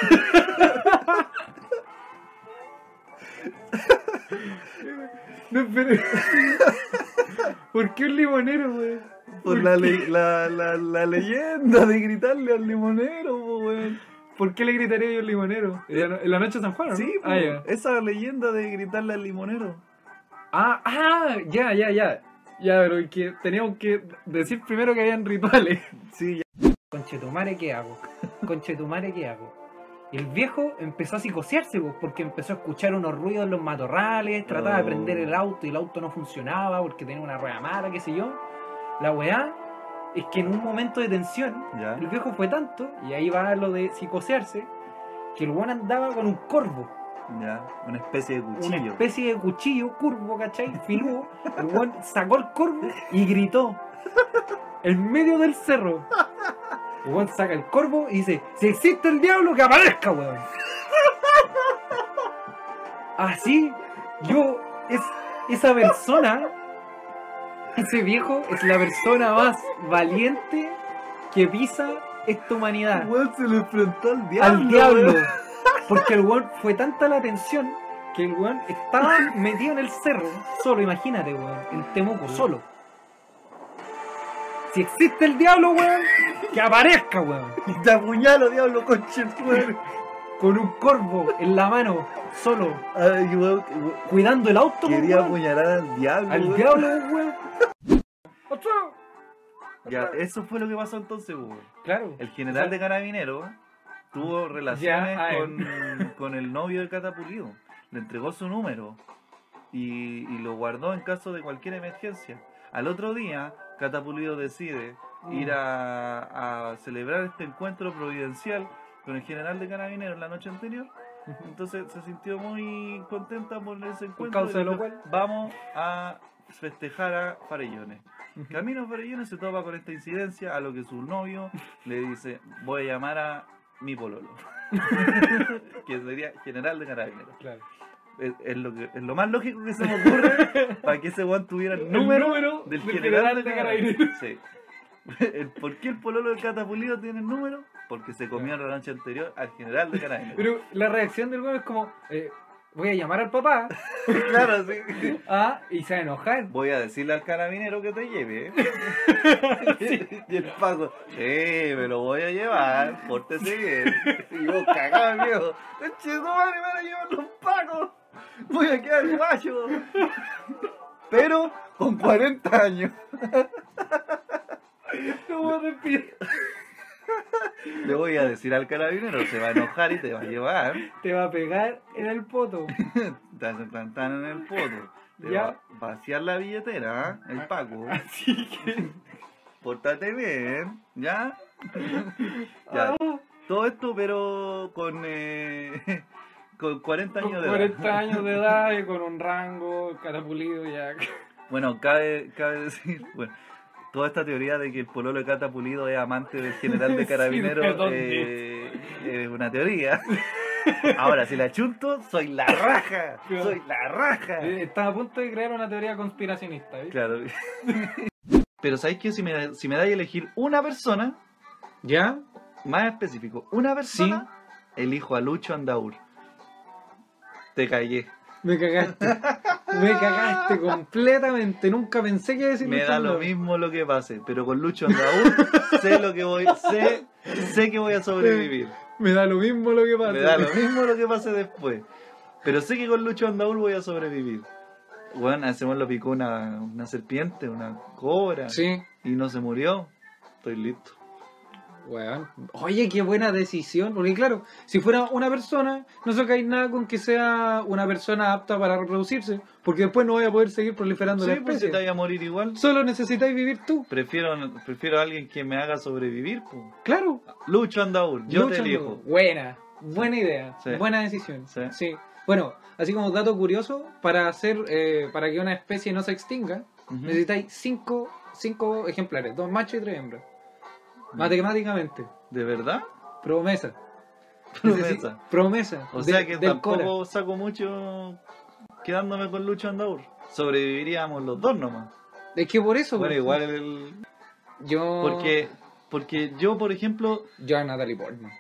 No, pero... *laughs* ¿Por qué un limonero, güey? Por la, le- la, la, la leyenda de gritarle al limonero, weón. ¿Por qué le gritaría yo al limonero? ¿En la, no- en la noche de San Juan, no? Sí, ah, ya. esa leyenda de gritarle al limonero. Ah, ah, ya, ya, ya. Ya, pero que teníamos que decir primero que habían rituales. Sí, ya. Conchetumare, ¿qué hago? Conchetumare, ¿qué hago? Y el viejo empezó a psicosearse, pues, porque empezó a escuchar unos ruidos en los matorrales, trataba de Oh. prender el auto y el auto no funcionaba porque tenía una rueda mala, qué sé yo. La weá es que en un momento de tensión, Ya. el viejo fue tanto, y ahí va lo de psicosearse, que el weón andaba con un corvo, Ya, una especie de una cuchillo. especie de cuchillo curvo, ¿cachai? Filudo. El weón sacó el corvo y gritó en medio del cerro. El weón saca el corvo y dice: Si existe el diablo, que aparezca, weón. Así, yo, es, esa persona, ese viejo, es la persona más valiente que pisa esta humanidad Weón se le enfrentó al diablo. al diablo. weón. *laughs* Porque el weón fue tanta la tensión que el weón estaba metido en el cerro, solo, imagínate, weón, en Temuco, solo. Si existe el diablo, weón, que aparezca, weón. *laughs* Te apuñalo, diablo, conchetumare. Con un corvo en la mano, solo, Ay, weón, que- weón, cuidando el auto, Quería weón. apuñalar al diablo. Al weón. diablo, weón. Ya, eso fue lo que pasó entonces, weón. Claro. El general de carabineros tuvo relaciones ah, con, con el novio de Catapulido. Le entregó su número y, y lo guardó en caso de cualquier emergencia. Al otro día, Catapulido decide ir a, a celebrar este encuentro providencial con el general de carabineros la noche anterior. Entonces se sintió muy contenta por ese encuentro. causa de y lo dijo, cual- Vamos a festejar a Farellones. Camino Farellones se topa con esta incidencia, a lo que su novio le dice, voy a llamar a mi pololo. *laughs* que sería general de carabineros. Claro. Es, es lo que, es lo más lógico que se me ocurre para que ese weón tuviera el número, número del, del general, general de de carabineros. Sí. *laughs* ¿Por qué el pololo de Catapulido tiene el número? Porque se comió la noche anterior al general de carabineros. Pero la reacción del weón es como: eh, Voy a llamar al papá *laughs* claro, sí. *laughs* ah, y se va a enojar. Voy a decirle al carabinero que te lleve. *laughs* ¿eh? y el Paco, sí, me lo voy a llevar, pórtese bien. Y vos cagado, viejo. Tu madre, me van a llevar los Pacos. Voy a quedar guacho. Pero con 40 años. No voy a despedir. Le voy a decir al carabinero, se va a enojar y te va a llevar. Te va a pegar en el poto. *laughs* Tan, tan, tan en el poto. Te Ya. va a vaciar la billetera, ¿ah? el Paco. *laughs* Así que. *laughs* Pórtate bien, ¿ya? ya. Ah, Todo esto, pero con, eh, con 40 años con de 40 edad. años de edad y con un rango catapulido ya. Bueno, cabe, cabe decir, bueno, toda esta teoría de que el pololo de Cata Pulido es amante del general de *laughs* carabineros eh, es una teoría. *laughs* Ahora, si la chunto, soy la raja. Soy la raja. Eh, Estaba a punto de crear una teoría conspiracionista, ¿viste? Claro. *laughs* Pero ¿sabéis que si me, da- si me dais a elegir una persona, ¿Ya? más específico, una persona, elijo a Lucho Andaur. Te callé. Me cagaste. Me cagaste completamente. Nunca pensé que iba a decir Me Lucho da lo mismo lo que pase, pero con Lucho Andaur sé lo que voy, sé, sé que voy a sobrevivir. Me da lo mismo lo que pasa. Me da lo mismo lo que pase después. Pero sé que con Lucho Andaur voy a sobrevivir. Bueno, a ese lo picó una, una serpiente, una cobra, Sí. y no se murió. Estoy listo. Weón. Oye, qué buena decisión. Porque claro, si fuera una persona, no sacáis nada con que sea una persona apta para reproducirse. Porque después no voy a poder seguir proliferando la Sí, pues si especie. te vaya a morir igual. Solo necesitáis vivir tú. Prefiero, prefiero a alguien que me haga sobrevivir, pues. Claro. Lucho Andaur, yo Lucha, te elijo. Buena. Buena idea. Sí. Buena decisión. Sí. Bueno, así como dato curioso, para hacer, eh, para que una especie no se extinga, Ujú. necesitáis cinco, cinco ejemplares, dos machos y tres hembras. Matemáticamente. ¿De verdad? Promesa. Promesa. Promesa. O de- sea que tampoco Cora. saco mucho quedándome con Lucho Andaur. Sobreviviríamos los dos nomás. Es que por eso. Bueno, pues, igual el... Yo. Porque, porque yo, por ejemplo, Yo a Natalie Portman.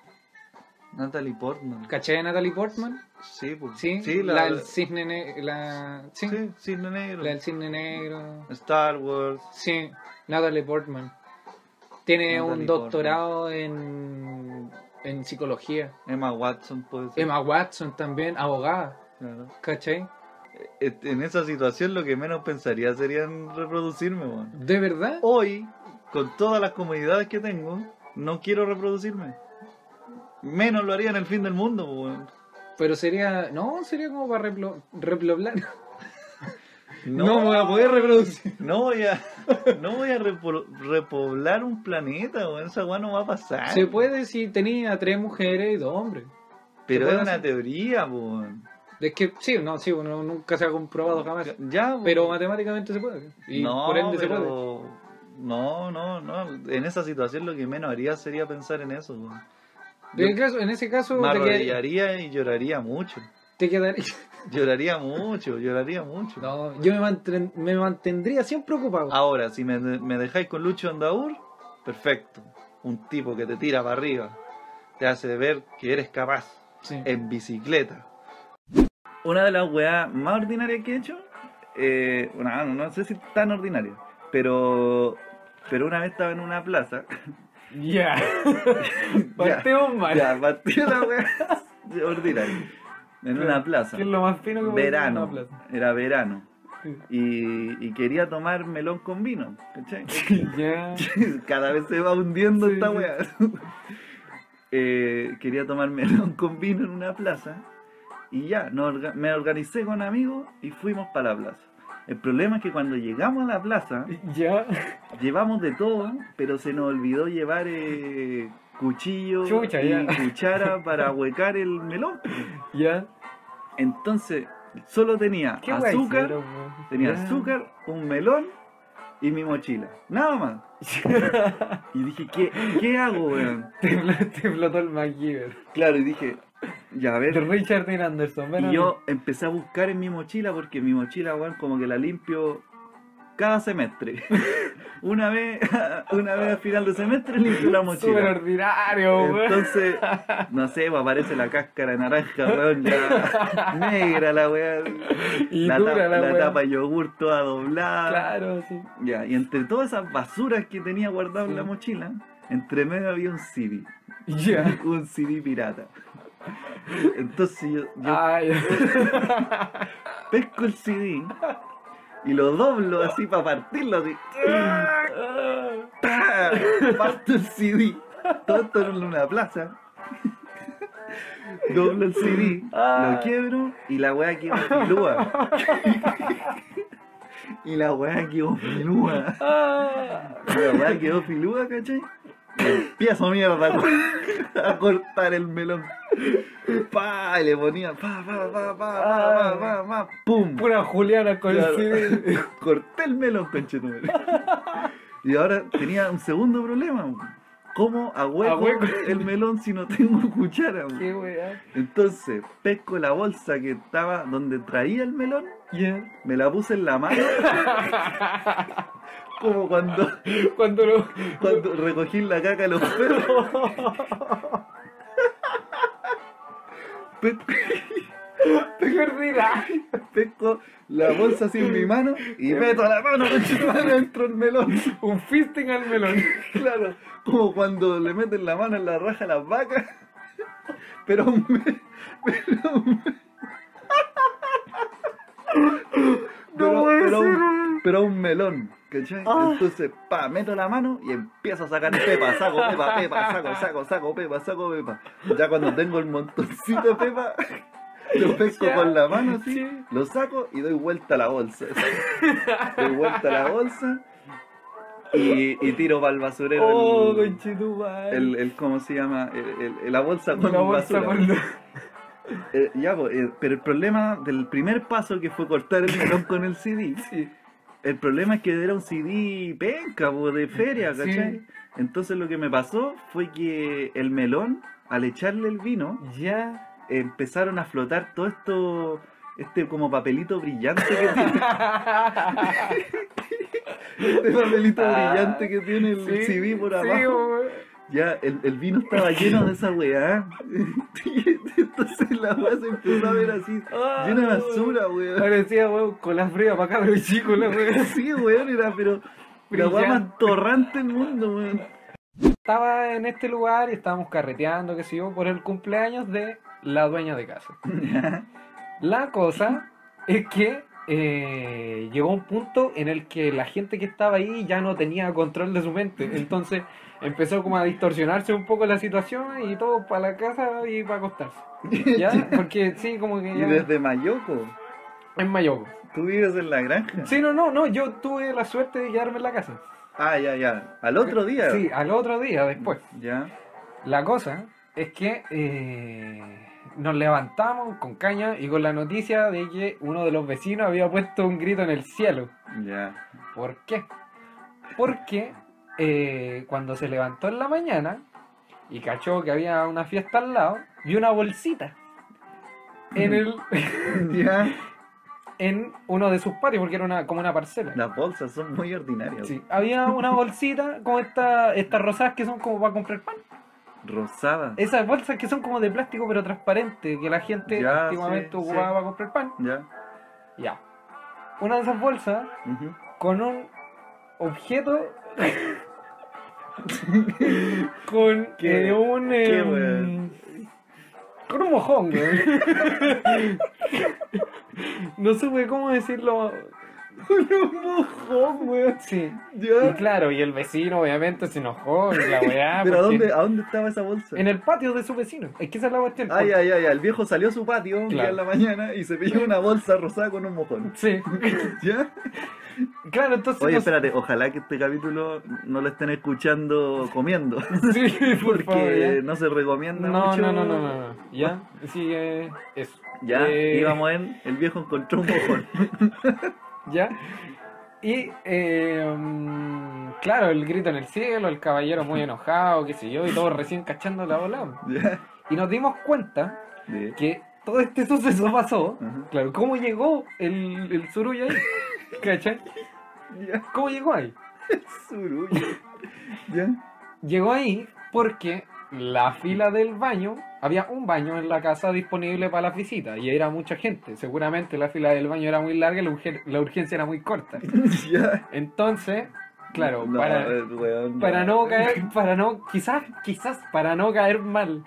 Natalie Portman. ¿Cachai a Natalie Portman? Sí, pues. Sí. sí la, la, del cisne negro. La... Sí. sí, Cisne Negro. La del cisne negro. Star Wars. Sí. Natalie Portman. Tiene un doctorado en, en psicología. Emma Watson puede ser. Emma Watson también, abogada. Claro. ¿Cachai? Eh, En esa situación lo que menos pensaría sería en reproducirme, weón. ¿De verdad? Hoy, con todas las comodidades que tengo, no quiero reproducirme. Menos lo haría en el fin del mundo, weón. Pero sería. No, sería como para replo- reploblar. No, me voy a poder reproducir. No voy a, no voy a repo- repoblar un planeta, weón. Esa weá no va a pasar. Se puede si tenía tres mujeres y dos hombres. Pero es una hacer. teoría, weón. Es que sí, no, sí, uno nunca se ha comprobado jamás. Ya, weón. Pero matemáticamente se puede. Y no, por ende se puede. No, no, no. En esa situación lo que menos haría sería pensar en eso, weón. En, el caso- en ese caso, Me quedaría, arrodillaría y lloraría mucho. te quedaría- *laughs* Lloraría mucho, lloraría mucho. No, yo me, mantren- me mantendría siempre ocupado. Ahora, si me, me dejáis con Lucho Andaur, perfecto. Un tipo que te tira para arriba. Te hace ver que eres capaz. Sí. En bicicleta. Una de las weas más ordinarias que he hecho, eh, una- no, no sé si tan ordinaria, pero, pero una vez estaba en una plaza. Ya. *laughs* Ya, Partimos mal. ya, partió la wea *laughs* ordinaria. En una plaza. ¿Qué es lo más fino que Verano, una plaza? era verano. Y, y quería tomar melón con vino. ¿cachai? *laughs* *laughs* Cada vez se va hundiendo Sí, esta sí. weá. *laughs* Eh, quería tomar melón con vino en una plaza. Y ya, orga- me organicé con amigos y fuimos para la plaza. El problema es que cuando llegamos a la plaza, Ya. llevamos de todo, pero se nos olvidó llevar eh, cuchillo Chucha, y ya. *laughs* cuchara para huecar el melón. Ya. Entonces, solo tenía ¿Qué guay azúcar, hicieron, weón? tenía Ya. azúcar, un melón y mi mochila. Nada más. *laughs* Y dije, ¿qué, qué hago, weón? Te, fl- te flotó el MacGyver. Claro, y dije, ya a De ver. Richard Dean Anderson. ven a Y mí. yo empecé a buscar en mi mochila porque mi mochila, weón, como que la limpio cada semestre. *laughs* una vez, *laughs* una vez a final de semestre limpio la Súper mochila. ordinario, weón. Entonces, no sé, pues aparece la cáscara naranja, weón, ya *laughs* negra la. Y la dura tapa, la la weá. tapa de yogur toda doblada. Claro, sí. Ya, y entre todas esas basuras que tenía guardado en la mochila, entre medio había un CD. Ya. un CD pirata. Entonces yo, yo Ay. pesco el CD y lo doblo así para partirlo así. *laughs* Parto el CD. Todo esto en una plaza. Doblo el CD, Ah. lo quiebro y la weá quedó filúa. y la weá quedó filúa. Y la weá quedó filúa, ¿cachai? empiezo mierda a, a cortar el melón. Pa, y le ponía pa, pa, pa, pa, pa, pa, ah. pa, pa pum. Pura Juliana con el *laughs* Corté el melón, conchetumere. Y ahora tenía un segundo problema. ¿Cómo ahueco el melón si no tengo cuchara? Qué weá. Entonces, pesco la bolsa que estaba donde traía el melón, yeah. me la puse en la mano *laughs* Como cuando, Cuando lo. cuando recogí la caca de los perros. Pesco, la bolsa en mi mano y meto la mano dentro del melón. Un fisting al melón. Claro, como cuando le meten la mano en la raja a las vacas. Pero un me- pero un me- pero, puede pero ser, un, pero un melón. ¿Cachai? Ah. Entonces, pa, meto la mano y empiezo a sacar pepa, saco pepa, *laughs* pepa, saco, saco, saco pepa, saco pepa. Ya cuando tengo el montoncito de pepa, *laughs* lo pesco con la mano así, Sí. lo saco y doy vuelta a la bolsa. *laughs* doy vuelta a la bolsa y, y tiro para el basurero Oh, el, el, el- ¿cómo se llama? El- el- la bolsa con La bolsa basura. con Eh, ya, pues, eh, pero el problema del primer paso que fue cortar el melón con el CD, Sí. El problema es que era un CD penca, po, de feria, Sí. ¿cachai? Entonces lo que me pasó fue que el melón, al echarle el vino, Ya. empezaron a flotar todo esto, este como papelito brillante que tiene, *laughs* *laughs* este papelito Ah, brillante que tiene el Sí, CD por sí, abajo. weón. Ya, el, el vino estaba lleno de esa weá. *laughs* *laughs* Entonces la weá se empezó a ver así, Ah, llena de basura, weón. Parecía, weón, con la fría para acá, pero chico, la weón. *laughs* Sí, weón, era, pero la weá más torrante del mundo, weón. Estaba en este lugar y estábamos carreteando, qué sé yo, por el cumpleaños de la dueña de casa. La cosa es que eh, llegó un punto en el que la gente que estaba ahí ya no tenía control de su mente. Entonces empezó como a distorsionarse un poco la situación y todo para la casa y para acostarse. *laughs* ¿Ya? Porque sí, como que Y desde Mayoco, En Mayoco. tú vives en la granja. Sí, no, no, no, yo tuve la suerte de quedarme en la casa. Ah, ya, ya. Al otro día. Sí, al otro día después. Ya. La cosa es que eh, nos levantamos con caña y con la noticia de que uno de los vecinos había puesto un grito en el cielo. Ya. ¿Por qué? Porque eh, cuando se levantó en la mañana y cachó que había una fiesta al lado, vio una bolsita en, el, *laughs* Ya. *laughs* en uno de sus patios, porque era una, como una parcela. Las bolsas son muy ordinarias. Sí, había una bolsita con esta, estas rosadas que son como para comprar pan. Rosadas. Esas bolsas que son como de plástico pero transparente, que la gente Ya, antiguamente sí, ocupaba sí. para comprar pan. Ya. Ya. Una de esas bolsas con un objeto *laughs* con ¿Qué? un con un mojón, weón. *laughs* no supe cómo decirlo. *laughs* un mojón, weón. Sí. Y claro, y el vecino obviamente se enojó y la weá. *laughs* ¿Pero a dónde, a dónde estaba esa bolsa? En el patio de su vecino. Es que esa es la cuestión. Ay, ay, ay, el viejo salió a su patio un día en la mañana y se pilló una bolsa rosada con un mojón. Sí. *laughs* ¿Ya? Claro, entonces. Oye, espérate, ojalá que este capítulo no lo estén escuchando comiendo. Sí, por Porque no se recomienda No, mucho. no, no, no, no, no. Ya, sí, eh, eso. Ya, Eh, íbamos en, el viejo encontró un mojón. Ya. Y, eh, mm, claro, el grito en el cielo, el caballero muy enojado, qué sé yo, y todos recién cachando la bola. Y nos dimos cuenta que todo este suceso pasó. Claro, ¿cómo llegó el, el ahí? *laughs* ¿Cachai? ¿Cómo llegó ahí? surullo. Ya. Llegó ahí porque la fila del baño, había un baño en la casa disponible para las visitas y era mucha gente. Seguramente la fila del baño era muy larga y la, urgen- la urgencia era muy corta. *laughs* Entonces, claro, No, para, eh, weón, para no caer, para no, quizás, quizás para no caer mal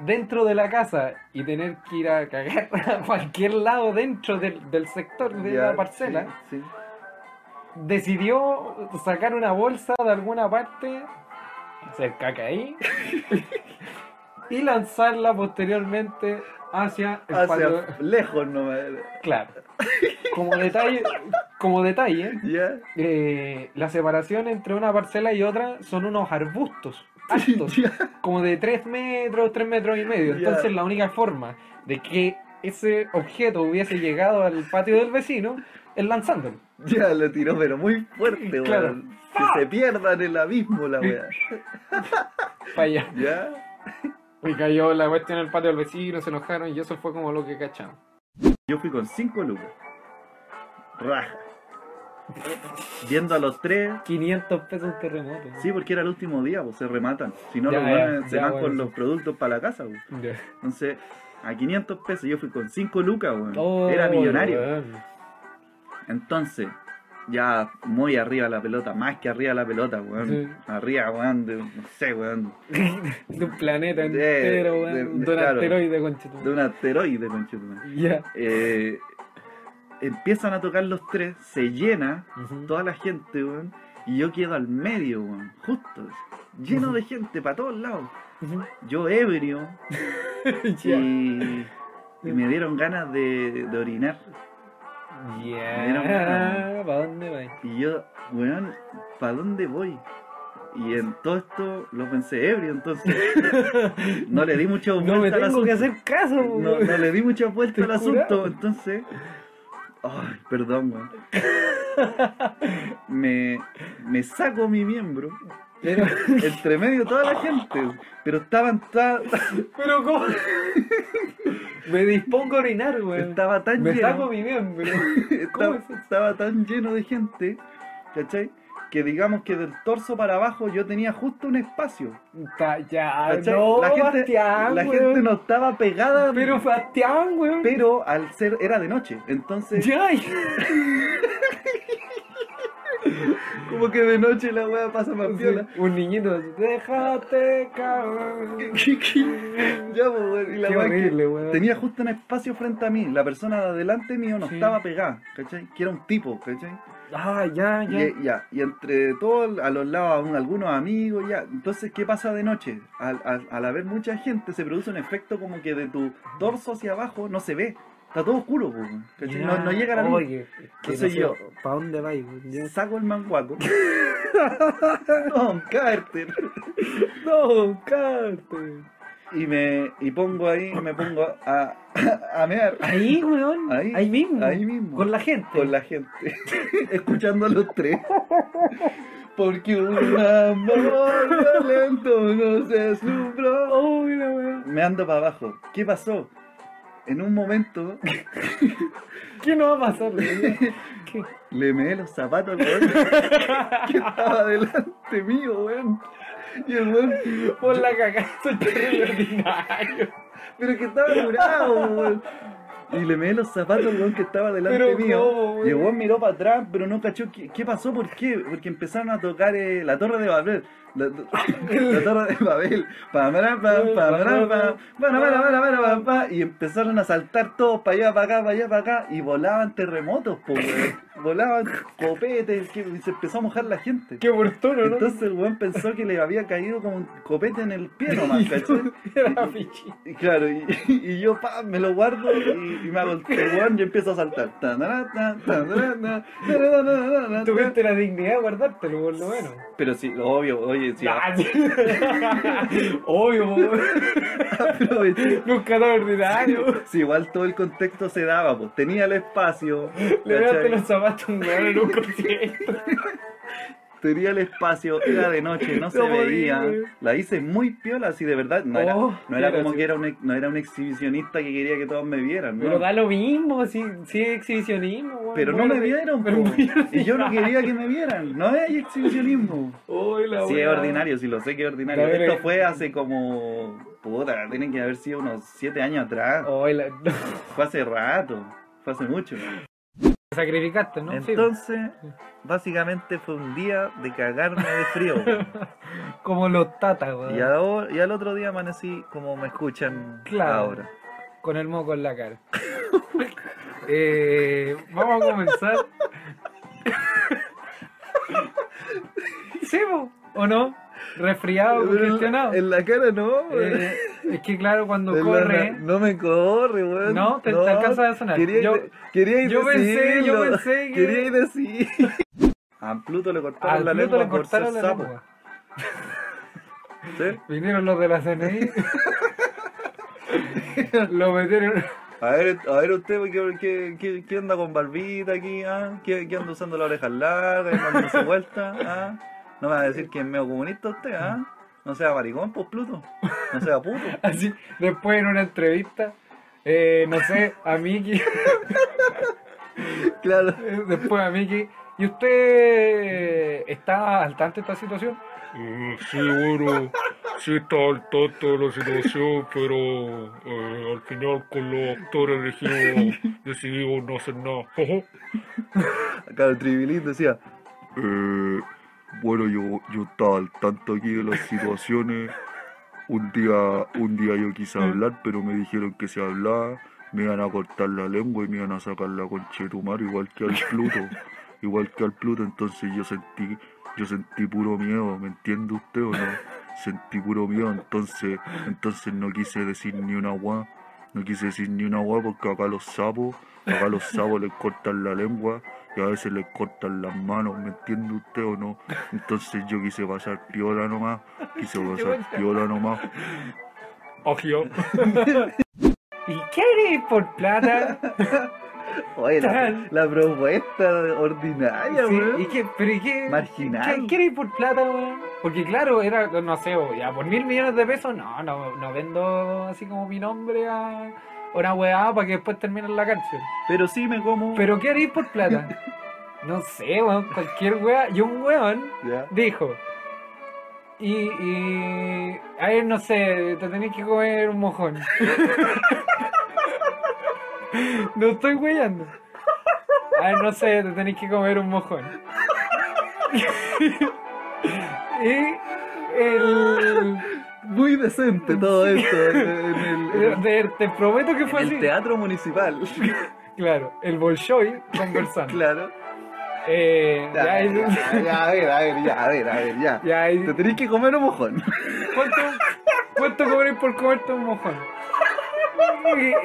dentro de la casa y tener que ir a cagar *laughs* a cualquier lado dentro del, del sector de la parcela, Sí, sí. decidió sacar una bolsa de alguna parte, hacer caca ahí, *laughs* y lanzarla posteriormente hacia el Hacia patio. lejos nomás. Claro. Como detalle, como detalle, *laughs* eh, la separación entre una parcela y otra son unos arbustos *laughs* altos, como de 3 metros, 3 metros y medio. Entonces la única forma de que ese objeto hubiese llegado al patio del vecino es lanzándolo. Ya lo tiró, pero muy fuerte, Claro. weón. Que se pierda en el abismo la wea. Para allá. Ya. *laughs* Y cayó la cuestión en el patio del vecino, se enojaron y eso fue como lo que cachamos. Yo fui con 5 lucas. Raja. Viendo a los tres. 500 pesos terremoto. Sí, porque era el último día, pues se rematan. Si no, Ya, los ya, se ya, van bueno, con los productos para la casa, pues. Entonces, a 500 pesos yo fui con 5 lucas, weón. Oh, era millonario. Entonces, ya muy arriba la pelota, más que arriba la pelota, weón. Sí. Arriba, weón, de, no sé, weón. *laughs* De un planeta entero, de- weón. de- De un claro. asteroide, conchetumare. De un asteroide, conchetumare. Ya. Eh, empiezan a tocar los tres, se llena toda la gente, weón, y yo quedo al medio, weón, justo, lleno de gente para todos lados. Yo ebrio *laughs* y, y me dieron ganas de, de orinar. Dieron Ya. ganas. ¿Para dónde vais? Y yo, weón, ¿para dónde voy? Y en todo esto lo pensé ebrio, entonces *laughs* no le di mucha vuelta No me al tengo asunto. que hacer caso, No, le di mucha vuelta al asunto, entonces. Ay, perdón, weón. *laughs* Me, me saco mi miembro Pero, entre medio toda la gente, pero estaban ta- pero ¿cómo? Me dispongo a orinar, weón. estaba tan Me lleno, saco mi estaba, es estaba tan lleno de gente, ¿cachai? Que digamos que del torso para abajo yo tenía justo un espacio. Ya, la gente, Bastián, la gente no estaba pegada, Pero Bastián, weón. pero al ser era de noche, entonces Ya, *laughs* como que de noche la weá pasa más piola. un niñito, déjate caer. *laughs* ya, pues, weón, y la Qué weá horrible, weón. tenía justo un espacio frente a mí. La persona de adelante mío no Sí. estaba pegada, ¿cachai? Que era un tipo, ¿cachai? Ah, ya, ya. Y, ya, y entre todos, a los lados, un- algunos amigos, ya. Entonces, ¿qué pasa de noche? Al, al- al haber mucha gente, se produce un efecto como que de tu torso hacia abajo no se ve. Está todo oscuro, pues, ¿cachai? No, no llega la luz. Oye, Entonces yo- ¿Para dónde vais? Ya. Saco el manguaco. *laughs* Don Carter. No, Carter. Y me y pongo ahí, me pongo a, a mear. Ahí, weón. Ahí, Ahí, mismo. ahí mismo. Con la gente. con la gente, *laughs* escuchando a los tres. Porque un amor violento no se la weón. Me ando para abajo. ¿Qué pasó? En un momento *laughs* ¿Qué no va a pasar? le *laughs* meé los zapatos al weón *laughs* que estaba delante mío, weón. Y el weón, Por la cagada, soy terrible ordinario. pero que estaba curado, weón. Y le meé los zapatos al weón que estaba delante Pero mío. ¿cómo, y el weón miró para atrás, pero no cachó qué, qué pasó, ¿por qué? Porque empezaron a tocar eh, la torre de Babel. La, la torre de Babel. Pa, para, pa, pa, para, pa, para, para, para, para, para, pa, y empezaron a saltar todos para allá, para acá, para allá, para acá. Y volaban terremotos, po. Volaban copetes, que se empezó a mojar la gente. Qué oportuno, ¿no? Entonces el weón pensó que le había caído como un copete en el pie nomás, *laughs* ¿cachai? Y claro, y, y yo pa, me lo guardo y, y me hago el weón y empiezo a saltar. Tuviste la dignidad de guardártelo, por lo menos. Pero sí, obvio, oye, sí, Ah, sí. *laughs* Obvio. Nunca tan ordinario. Sí, igual todo el contexto se daba, pues tenía el espacio, Le daste los zapatos un en un concierto. *laughs* tenía el espacio, era de noche, no *laughs* se No podía, veía. güey. La hice muy piola, así de verdad. No era, Oh, no era como que era un, no era un exhibicionista que quería que todos me vieran, ¿no? Pero da lo mismo, si, si es exhibicionismo, weón. Pero no Bueno, me vieron, pero y yo no quería que me vieran. No hay exhibicionismo. La Sí, es ordinario, sí lo sé que es ordinario. Esto fue hace como. Puta, tienen que haber sido unos 7 años atrás. La-. Fue hace rato. Fue hace mucho. Sacrificaste, ¿no? Sí. Entonces, básicamente fue un día de cagarme de frío. *laughs* Como los tatas, weón. y, y al otro día amanecí como me escuchan Claro. ahora. Con el moco en la cara. *laughs* eh, vamos a comenzar. *laughs* ¿Sí, po? ¿O no? Resfriado, congestionado. la, en la cara no, Eh, es que claro, cuando En la- corre. no me corre, weón. No, te- te alcanza a sonar. Quería, Yo- quería yo pensé- yo decirlo. pensé que- Quería decir. *laughs* A Pluto le cortaron Al la Pluto lengua le por cortaron ser la sapo. lengua. *laughs* ¿Sí? Vinieron los de la CNI. *laughs* lo metieron. A ver, a ver usted, ¿qué, qué, qué, qué anda con barbita aquí? Ah? ¿Qué, qué anda usando las orejas largas? ¿No dándose vuelta? ¿Ah? ¿No me va a decir que es medio comunista usted? ¿Ah? No sea maricón, pues Pluto. No sea puto. *laughs* Así, después en una entrevista, eh, no sé, a Miki, *laughs* Claro. eh, después a Miki, ¿y usted está al tanto de esta situación? Eh, sí, bueno, sí está al tanto de la situación, pero eh, al final con los actores elegimos, decidimos no hacer nada. Acá el tribilín decía, *laughs* Eh, bueno, yo, yo estaba al tanto aquí de las situaciones. Un día, un día yo quise hablar, pero me dijeron que si hablaba me iban a cortar la lengua y me iban a sacar la concha de tu madre, igual que al Pluto. igual que al Pluto, entonces yo sentí, yo sentí puro miedo, ¿me entiende usted o no? Sentí puro miedo, entonces, entonces no quise decir ni una guá, no quise decir ni una guá porque acá los sapos, acá los sapos les cortan la lengua y a veces les cortan las manos, ¿me entiende usted o no? Entonces yo quise pasar piola nomás, quise pasar piola nomás. Ojo. *laughs* ¿Y qué eres por plata? Oye, la, Tal. la propuesta ordinaria, Sí, weón. ¿y qué? ¿Pero y qué? Marginal. ¿Qué, qué eres por plata, weón? Porque claro, era, no sé, o ya por mil millones de pesos, no, no, no vendo así como mi nombre a una weá para que después termine en la cárcel. Pero sí me como. ¿Pero qué haréis por plata? *laughs* No sé, weón, cualquier weá. Y un weón dijo, y, y a ver, no sé, te tenés que comer un mojón. *laughs* no estoy weyando. A ver, no sé, te tenés que comer un mojón. *laughs* y el... Muy decente todo esto. en el, en *laughs* Te, te prometo que el- fue en el así. teatro municipal. *laughs* Claro, el Bolshoi conversando. claro. Eh, Ya, ya, ya, ya, a ver, a ver, ya, a ver, a ver, ya. ya, Te tenés que comer un mojón. ¿Cuánto, cuánto cobráis por comerte un mojón?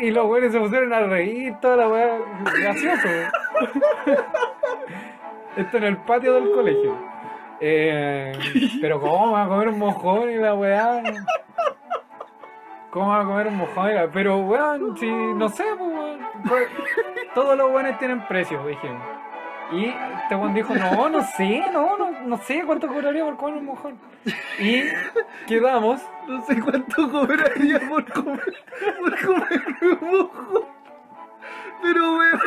Y, y los güeyes se pusieron a reír, toda la weá. Gracioso. Esto en el patio del colegio. Eh, pero ¿cómo va a comer un mojón y la weá? ¿Cómo va a comer un mojón? y la- Pero weón, si no sé, pues Todos los weones tienen precio, dijimos. Y este weón dijo, no, no sé, no, no, no sé cuánto cobraría por comer un mojón. Y quedamos No sé cuánto cobraría por comer, por comer un mojón. Pero, weón.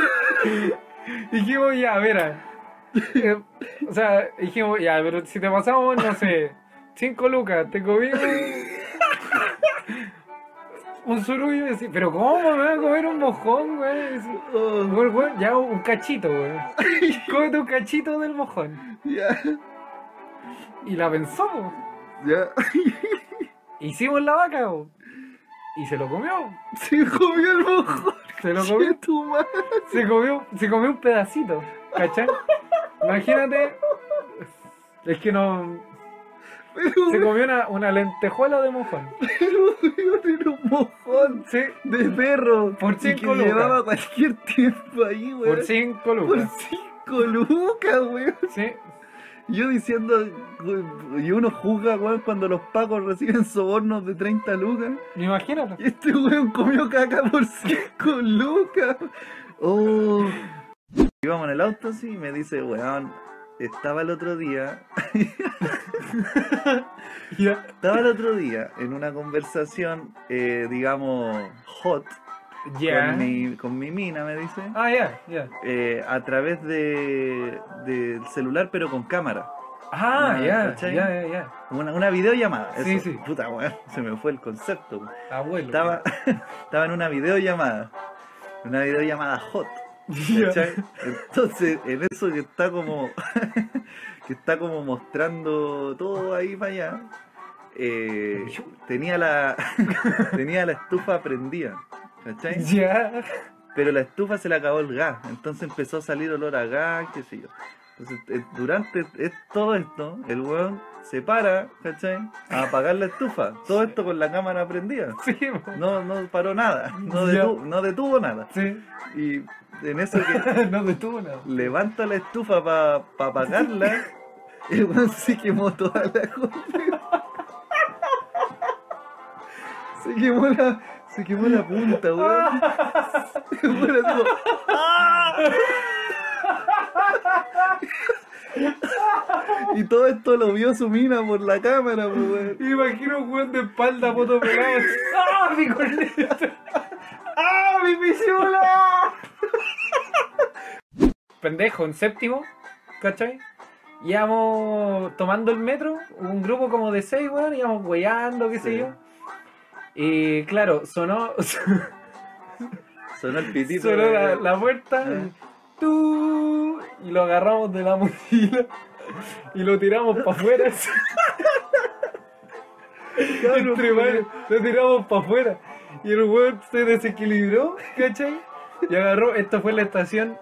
Dijimos, ya, mira. O sea, dijimos, ya, pero si te pasamos, no sé, 5 lucas, te comí un, surullo y decís, pero ¿cómo me voy a comer un mojón, güey? "Güey, güey, ya un cachito, güey. *laughs* Cómete un cachito del mojón. ya, Y la pensó, po. ya. *laughs* hicimos la vaca, po. y se lo comió. Se comió el mojón. Se lo comió. Che, tu madre. Se comió, se comió un pedacito, ¿cachai? Imagínate, es que no, Pero, se comió una, una lentejuela de mojón. pero, era un mojón Sí, de perro. Por y cinco que lucas. llevaba cualquier tiempo ahí, weón. por 5 Por lucas. cinco lucas, weón. Sí, Yo diciendo, y uno juzga, weón, cuando los pacos reciben sobornos de 30 lucas. imagínate. Este weón comió caca por 5 lucas. Oh. Íbamos en el auto así y me dice, weón, estaba el otro día, *laughs* estaba el otro día en una conversación, eh, digamos, hot con, mi, con mi mina, me dice, Ah, ya, ya. eh, a través de del celular pero con cámara. Ah, ya, ya, ya. Una, videollamada. Sí, eso. sí. Puta, weón, se me fue el concepto. Abuelo. Estaba, *laughs* estaba en una videollamada. Una videollamada hot. *laughs* Entonces, en eso que está como *laughs* que está como mostrando todo ahí para allá, eh, tenía la *laughs* tenía la estufa prendida, ¿cachai? Ya. Pero la estufa se le acabó el gas, entonces empezó a salir olor a gas, qué sé yo. Entonces, eh, durante todo esto, el weón se para, ¿cachai? A apagar la estufa. Todo esto con la cámara prendida. Sí. No, no paró nada, no, detuvo, no detuvo nada. Sí. Y en eso que *laughs* no nada. levanta la estufa para apagarla, el weón se quemó toda la cosa. Se quemó la, se quemó la punta, weón. Se quemó la- *laughs* Y todo esto lo vio su mina por la cámara, pues, weón. Imagino un weón de espalda, poto pelado. ¡Ah, mi corneta! ¡Ah, mi pichula! Pendejo, en séptimo, ¿cachai? Íbamos tomando el metro, un grupo como de seis, weón, íbamos weyando, qué sé yo. Y claro, sonó, *laughs* Sonó el pitito. sonó la, la puerta, Ah. Tú, y lo agarramos de la mochila y lo tiramos para afuera. Entre varios, lo tiramos para afuera. Y el weón se desequilibró, ¿cachai? Y agarró, esto fue la estación,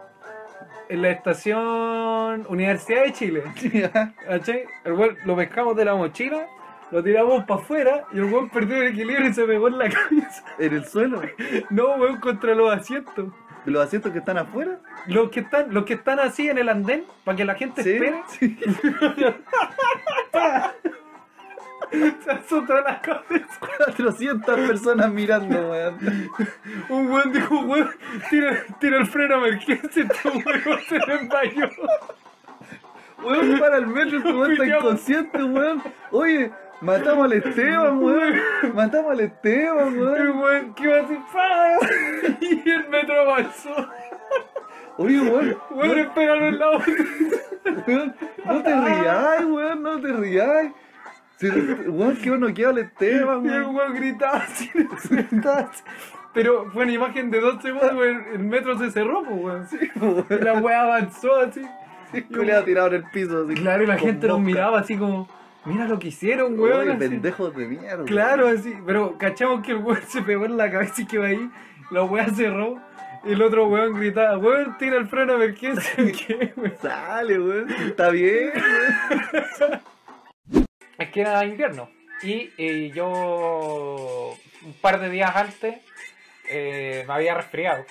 en la estación Universidad de Chile, *laughs* ¿cachai? El weón lo pescamos de la mochila, lo tiramos para afuera y el weón perdió el equilibrio y se pegó en la *laughs* cabeza. En el suelo. No, weón, contra los asientos. Los asientos que están afuera. Los que están, los que están así en el andén, para que la gente Sí, espere, sí. *laughs* se azotó la cabeza. 400 personas mirando, weón. Un weón dijo, weón, tira, tira el freno a emergencia, este weón se desmayó. Weón, para el metro, este weón está inconsciente, weón. Oye, matamos al Esteban, *laughs* weón. Matamos al Esteban, weón. weón que iba así. *laughs* Y el metro avanzó. Oye, weón. Weón, espéralo en la otra. Weón, no te rías, weón, no te rías. Si, weón, que uno queda al Esteban, Y el weón. weón gritaba así, *laughs* gritaba así. Pero fue una imagen de dos segundos, weón, el metro se cerró, pues, weón. Y la weá avanzó así. Ha tirado en el piso, así. Claro, y la gente nos miraba así como, mira lo que hicieron, weón. Así. pendejos de mierda. Claro, así, pero cachamos que el weón se pegó en la cabeza y quedó ahí, la weá cerró, y el otro weón gritaba, weón, tira el freno a emergencia, *laughs* ¿qué, weón? Sale, weón. Está bien, weón. Es que era invierno, y eh, yo un par de días antes eh, me había resfriado.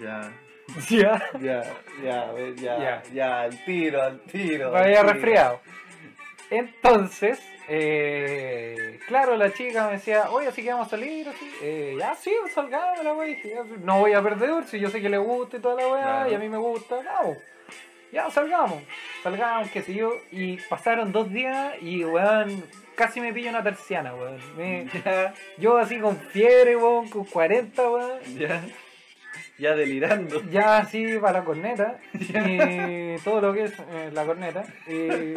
Ya. *laughs* Ya. Ya, ya, ya, Ya. al tiro, al tiro. Me había tiro. resfriado. Entonces, eh, claro, la chica me decía, oye, así que vamos a salir, así. Eh, ya, sí, salgamos, la ya, no voy a perder, si yo sé que le gusta y toda la weá, Claro. y a mí me gusta, vamos. Ya, salgamos, salgamos, qué sé yo. Y pasaron dos días y, weón, casi me pillo una terciana, weón. Me- *laughs* yo así con fiebre, weón, con 40, weón. ya. Ya delirando. Ya así para la corneta *laughs* y todo lo que es eh, la corneta. Y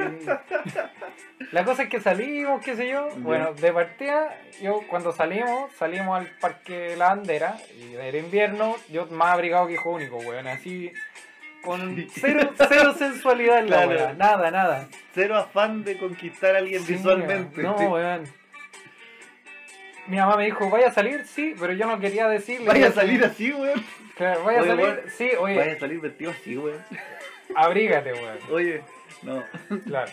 la cosa es que salimos, qué sé yo. Bueno, de partida, yo cuando salimos, salimos al parque La Bandera y era invierno, yo más abrigado que hijo único, weón. Así con cero, cero *laughs* sensualidad en la Claro. nada, nada. Cero afán de conquistar a alguien Sí, visualmente. No, weón. Mi mamá me dijo, ¿vaya a salir? Sí, pero yo no quería decirle. Vaya a salir así, weón. Claro, ¿Vaya a Oye, salir? weón. Sí, oye, Vaya a salir vestido así, weón. abrígate, weón. Oye, no. Claro.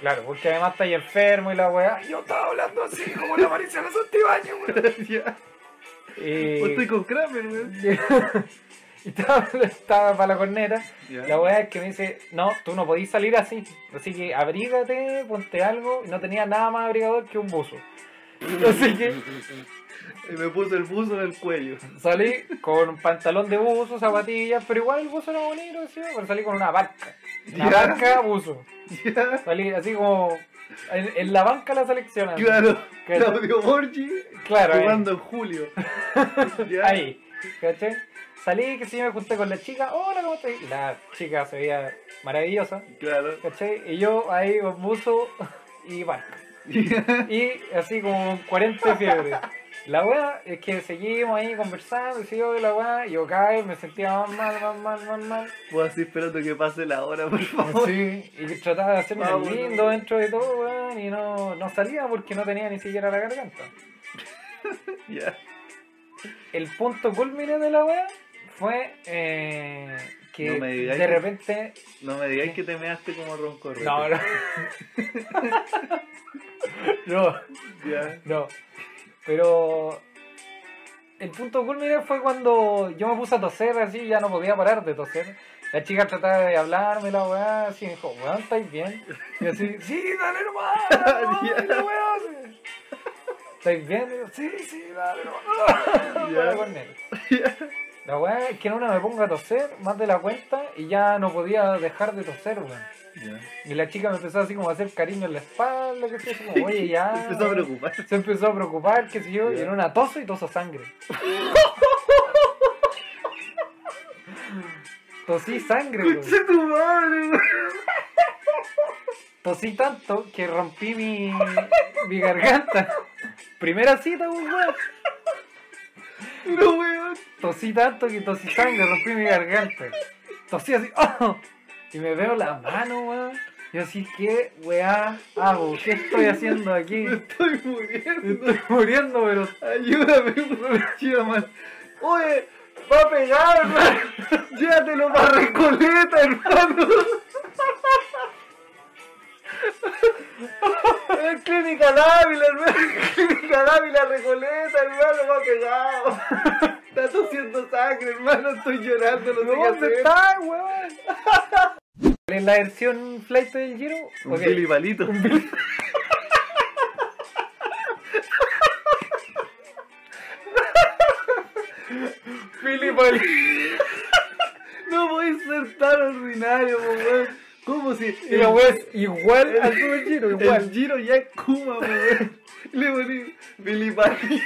Claro, porque además está ahí enfermo y la weá. Yo estaba hablando así como la Maricela Santibáñez, weón. *laughs* ya. Y, Pues estoy con Kramer, weón. *laughs* y estaba, estaba para la corneta. La weá es que me dice, no, tú no podís salir así. Así que abrígate, ponte algo. Y no tenía nada más abrigador que un buzo. *laughs* Así que Y me puso el buzo en el cuello. salí con un pantalón de buzo, zapatillas, pero igual el buzo era bonito, ¿sí? pero salí con una barca. Una barca, buzo. Salí así como en, en la banca la selección. así. Claro. *laughs* Claudio Borgi Claro, ahí. jugando en julio. *laughs* Ahí, ¿cachai? Salí, que sí, me junté con la chica, hola, ¿cómo estás? La chica se veía maravillosa, Claro. ¿cachai? Y yo ahí con buzo y barca. *laughs* Y así como 40 de fiebre. La weá es que seguimos ahí conversando, y sigo de la weá, y yo caí, me sentía más mal, más mal, más mal. Pues así esperando que pase la hora, por favor. Sí, y trataba de hacerme Vámonos. lindo dentro de todo, weón, y no, no salía porque no tenía ni siquiera la garganta. *laughs* Ya. el punto culmine de la wea fue eh, que No me digáis de que- repente. No me digáis que te measte como ronco No, no. *laughs* *laughs* no, Ya. no. Pero. El punto culmine fue cuando yo me puse a toser así, ya no podía parar de toser. La chica trataba de hablarme, la weá, así me dijo, weón, ¿estáis bien? Y así, *laughs* sí, dale *laughs* Ya. la *laughs* weá. ¿Estáis bien? Y yo, sí, sí, dale nomás. Ya. La weá es que en una me pongo a toser más de la cuenta y ya no podía dejar de toser, weón. Y la chica me empezó así como a hacer cariño en la espalda, que sé, como, oye, ya. *laughs* Se empezó a preocupar. Se empezó a preocupar, qué sé yo, y en una toso y toso sangre. *laughs* Tosí sangre, weón. ¡Conche tu madre, weón! Tosí tanto que rompí mi, mi garganta. Primera cita, weón. No, weón. Tosí tanto que tosí sangre, rompí mi garganta. Tosí así, *laughs* ¡oh! Y me veo la mano, weón. Yo así, ¿qué weá hago? ¿Qué estoy haciendo aquí? Estoy muriendo. Estoy muriendo, pero Ayúdame, chido man. Oye, va a pegar, hermano. Llévatelo para Recoleta, hermano. Es Clínica Dávila, hermano. Clínica Dávila, Recoleta, hermano, va pegado. Está tosiendo sangre, hermano. Estoy llorando, no sé ¿dónde hacer. está, weón? ¿En la versión flight del Giro? Un Ok. Billy Balito. Billy Bali- *laughs* No voy a ser tan ordinario, weón. ¿Cómo si Y la weá es igual al Super Giro, el igual. Giro ya es Kuma, weón? Le poní Billy Balito.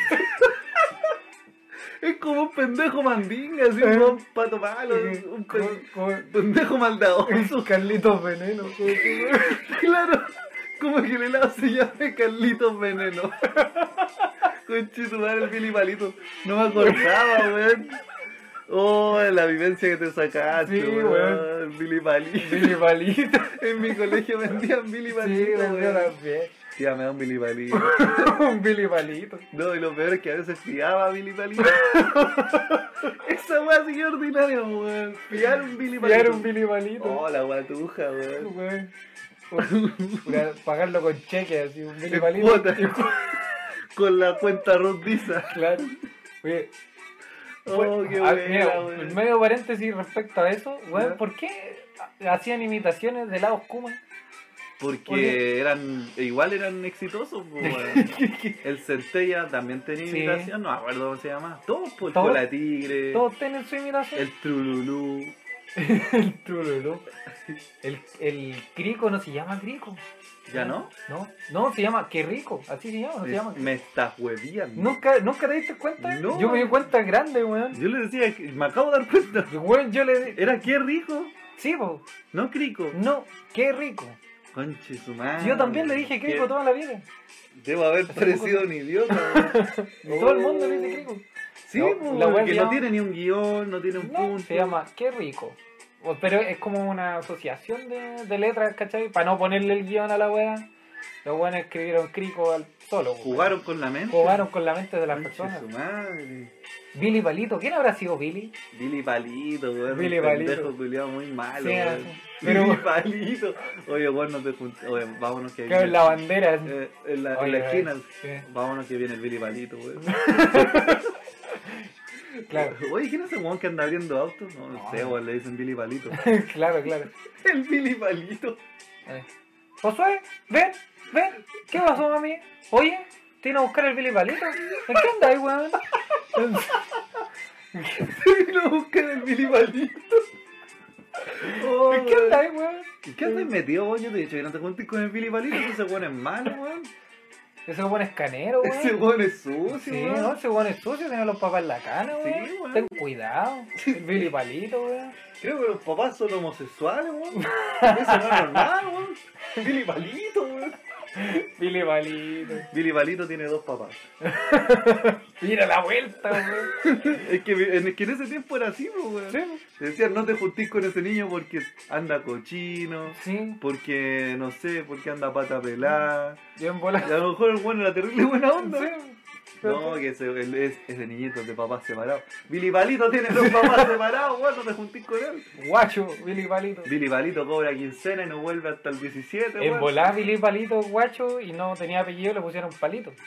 Es como un pendejo mandinga, así Eh. un pato malo, un pen- como- pendejo maldadoso. Carlitos Veneno. como *laughs* Claro, como que el helado se llama Carlitos Veneno. *laughs* Conchito, el Billy Palito. No me acordaba, weón. Oh, la vivencia que te sacaste, Sí, weón. weón. Billy Palito. Billy Palito. *laughs* En mi colegio vendían Billy Sí, Palito, también. Tía, me da *laughs* un Billy Palito. Un Billy Palito. No, y lo peor es que a veces fiaba Billy Palito. *laughs* Esa weá sigue ordinaria, weón. Fiar un Billy Palito. Pillar un Billy Palito. Oh, la guatuja, weón. Weón. Pagarlo con cheque, así, un Billy En Palito. cuota. Con la cuenta Visa. Claro. Oye, Oh, qué ah, buena, mira, en medio paréntesis respecto a eso, weón. ¿por qué hacían imitaciones de helados Kuma? Porque eran, igual eran exitosos, weón. *laughs* El Centella también tenía Sí. imitación, no me acuerdo cómo se llama. Todos, por Todos. la Tigre, Todos tienen su imitación. el Trululú. *laughs* El trululú. El, el crico no se llama crico. ¿Ya no? No, no, se llama qué rico. Así se llama, no se llama. Me estás hueviando. ¿Nunca, ¿Nunca te diste cuenta? No. Yo me di cuenta grande, weón. Yo le decía, que- me acabo de dar cuenta. Weón, yo le. Era qué rico, Sí, po. no crico. No, qué rico. Conche su madre. Yo también le dije crico toda la vida. Debo haber parecido un idiota. *laughs* weón. Todo el mundo le dice crico. Sí, No, po, la weá que se no tiene ni un guion, no tiene un No, punto. se llama qué rico. Pero es como una asociación de, de letras, ¿cachai? Para no ponerle el guion a la wea. Los weones escribieron crico al solo. Jugaron con la mente. Jugaron con la mente de las Conche personas. su madre. Billy Palito, ¿quién habrá sido Billy? Billy Palito, weón. Billy un Palito. culiao muy malo, Sí, weón. Pero- Billy *laughs* Palito. Oye, weón, no te juntes. Oye, vámonos que en la bandera. Eh, en la, en Oye, la esquina. sí. Vámonos que viene el Billy Palito, weón. *laughs* Claro, *laughs* Oye, ¿quién es ese weón que anda abriendo autos? No, no No. sé, weón, le dicen Billy Palito. *laughs* claro, claro. *laughs* el Billy Palito. Eh. Josué, ven, ven. ¿Qué pasó, mami? Oye, ¿tienes a buscar el Billy Palito? ¿En qué andáis, weón? Vino a buscar el Billy Palito. Oh, ¿En qué weón. andáis, weón? ¿En ¿Qué andas metido, weón? Yo te he dicho que no te juntes con el Billy Palito, ese weón es malo, weón. Ese weón es canero, weón. Ese weón es sucio, Sí, weón. no, ese weón es sucio, tiene los papás en la cana, Sí, weón. Ten cuidado. El Billy Palito, weón. Creo que los papás son homosexuales, weón. Eso no es normal, weón. Billy Palito, weón. Billy Palito. Billy Palito tiene dos papás. *laughs* Mira la vuelta, weón. Es que, en, es que en ese tiempo era así, pues, weón. Sí, Te Decían, no te juntís con ese niño porque anda cochino, sí. porque, no sé, porque anda pata pelada. Bien Y volado. a lo mejor el bueno era terrible buena onda. Sí. No, que ese, es, es de niñitos de papás separados. Billy Palito tiene dos papás separados, weón, no te juntís con él. Guacho, Billy Palito. Billy Palito cobra quincena y no vuelve hasta el 17, En weón. volar Billy Palito, guacho, y no tenía apellido, le pusieron palito. *laughs*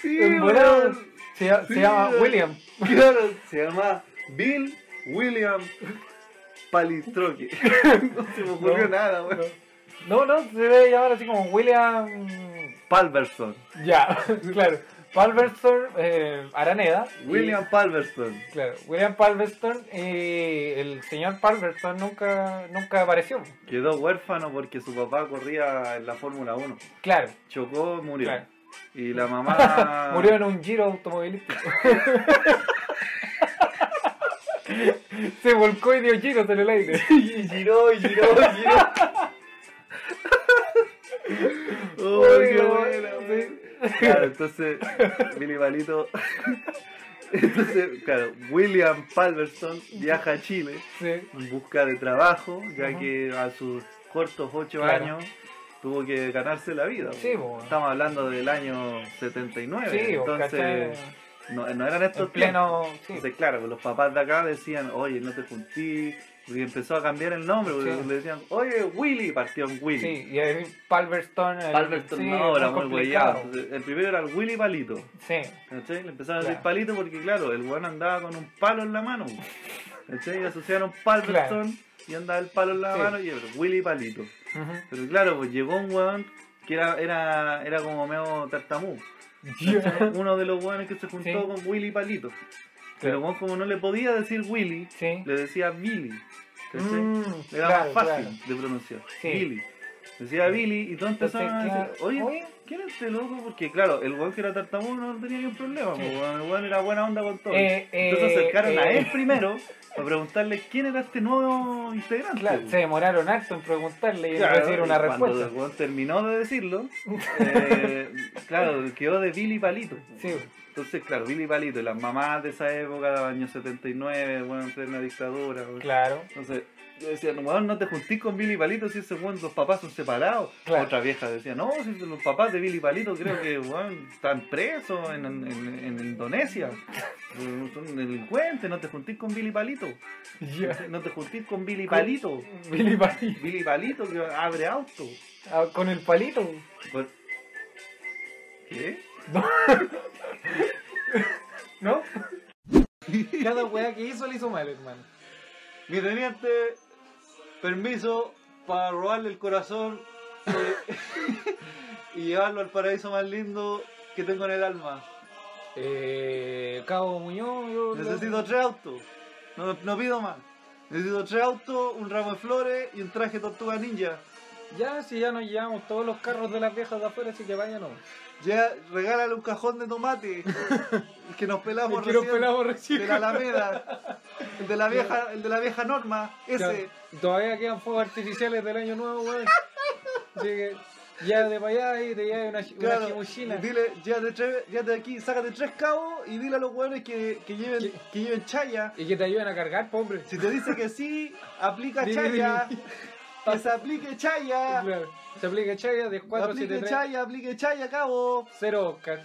Sí, En volar weón. se, llama- se Sí, llama weón. William. Claro, se llama Bill William Palistroque. *laughs* no se me ocurrió No, nada, weón. No, no, se debe llamar así como William. Palverson. Ya, *laughs* claro. Palmerston eh, Araneda. y- William Palverson. Claro, William Palmerston y el señor Palmerston nunca, nunca apareció. Quedó huérfano porque su papá corría en la Fórmula 1. Claro, Chocó, murió. claro. Y la mamá. *laughs* Murió en un giro automovilístico. *laughs* Se volcó y dio giros en el aire. Y giró, y giró, y giró. Oh, Uy, qué buena, sí. Claro, entonces, Billy Palito *laughs* Entonces, claro, William Palmerston viaja a Chile Sí. en busca de trabajo, ya que a sus cortos ocho Claro. años tuvo que ganarse la vida. Sí. Estamos hablando del año 79, Sí, entonces no, no eran estos En pleno. Sí. tiempos. Entonces, claro, los papás de acá decían, oye, no te juntí, porque empezó a cambiar el nombre, porque Sí. le decían, oye, Willy, partió en Willy. Sí, y ahí Palmerston. el- Palmerston sí, no, era muy. Entonces, El primero era el Willy Palito. Sí. ¿Cachai? Le empezaron a decir Claro. palito porque, claro, el weón andaba con un palo en la mano. ¿Cachai? Y asociaron Palmerston y andaba el palo en la Sí. mano y era Willy Palito. Pero claro, pues llegó un weón que era, era, era como medio tartamú. *laughs* ¿cachai? Uno de los weones que se juntó con Willy Palito. Pero como no le podía decir Willy, Sí. le decía Billy. Mm, Le era claro, más fácil claro. de pronunciar. Sí. Billy. Decía Billy y todos Entonces, empezaron a decir, oye, oye. ¿quién es este loco? Porque claro, el weón que era tartamudo no tenía ningún problema, Sí. pues, weón, el weón era buena onda con todo. Eh, Entonces eh, se acercaron a eh. él primero para preguntarle quién era este nuevo integrante. Claro, pues. se demoraron harto en preguntarle y Claro, recibir una y Cuando respuesta. el weón terminó de decirlo, *laughs* claro, quedó de Billy Palito. Sí. Entonces, claro, Billy Palito, y las mamás de esa época, de los años 79, bueno, en plena dictadura. Claro. Entonces, yo decía, no, no te juntís con Billy Palito si ese los papás son separados. Claro. Otra vieja decía, no, si los papás de Billy Palito creo que están presos en, en, en Indonesia. Son delincuentes, no te juntís con Billy Palito. No te juntís con Billy Palito. Billy Palito. Billy Palito que abre auto. Ah, con el palito. Pues- ¿Qué? *laughs* ¿No? Cada weá que hizo le hizo mal, hermano. Mi teniente, permiso para robarle el corazón eh, *laughs* y llevarlo al paraíso más lindo que tengo en el alma. Eh, Cabo Muñoz, yo. Necesito tres autos. No, no pido más. Necesito tres autos, un ramo de flores y un traje tortuga ninja. Ya, si ya nos llevamos todos los carros de las viejas de afuera, así que vayan. Ya, regálale un cajón de tomate. *laughs* el que nos pelamos El que nos recién, pelamos recién. De la Alameda. El de la vieja, el de la vieja norma. Ese. Todavía quedan fuegos artificiales del año nuevo, weón. Así que ya de para allá y te llevas una, una Claro, chimuchina. dile, llévate, tres, llévate aquí, sácate tres cabos y dile a los hueones que, que lleven, que lleven chaya. Y que te ayuden a cargar, po, hombre. Si te dice que sí, aplica Dile, chaya. dile. Que se aplique chaya. Claro. Se aplica Chaya de Aplique 473 chaya, aplique chaya, cabo. 0 Oscar.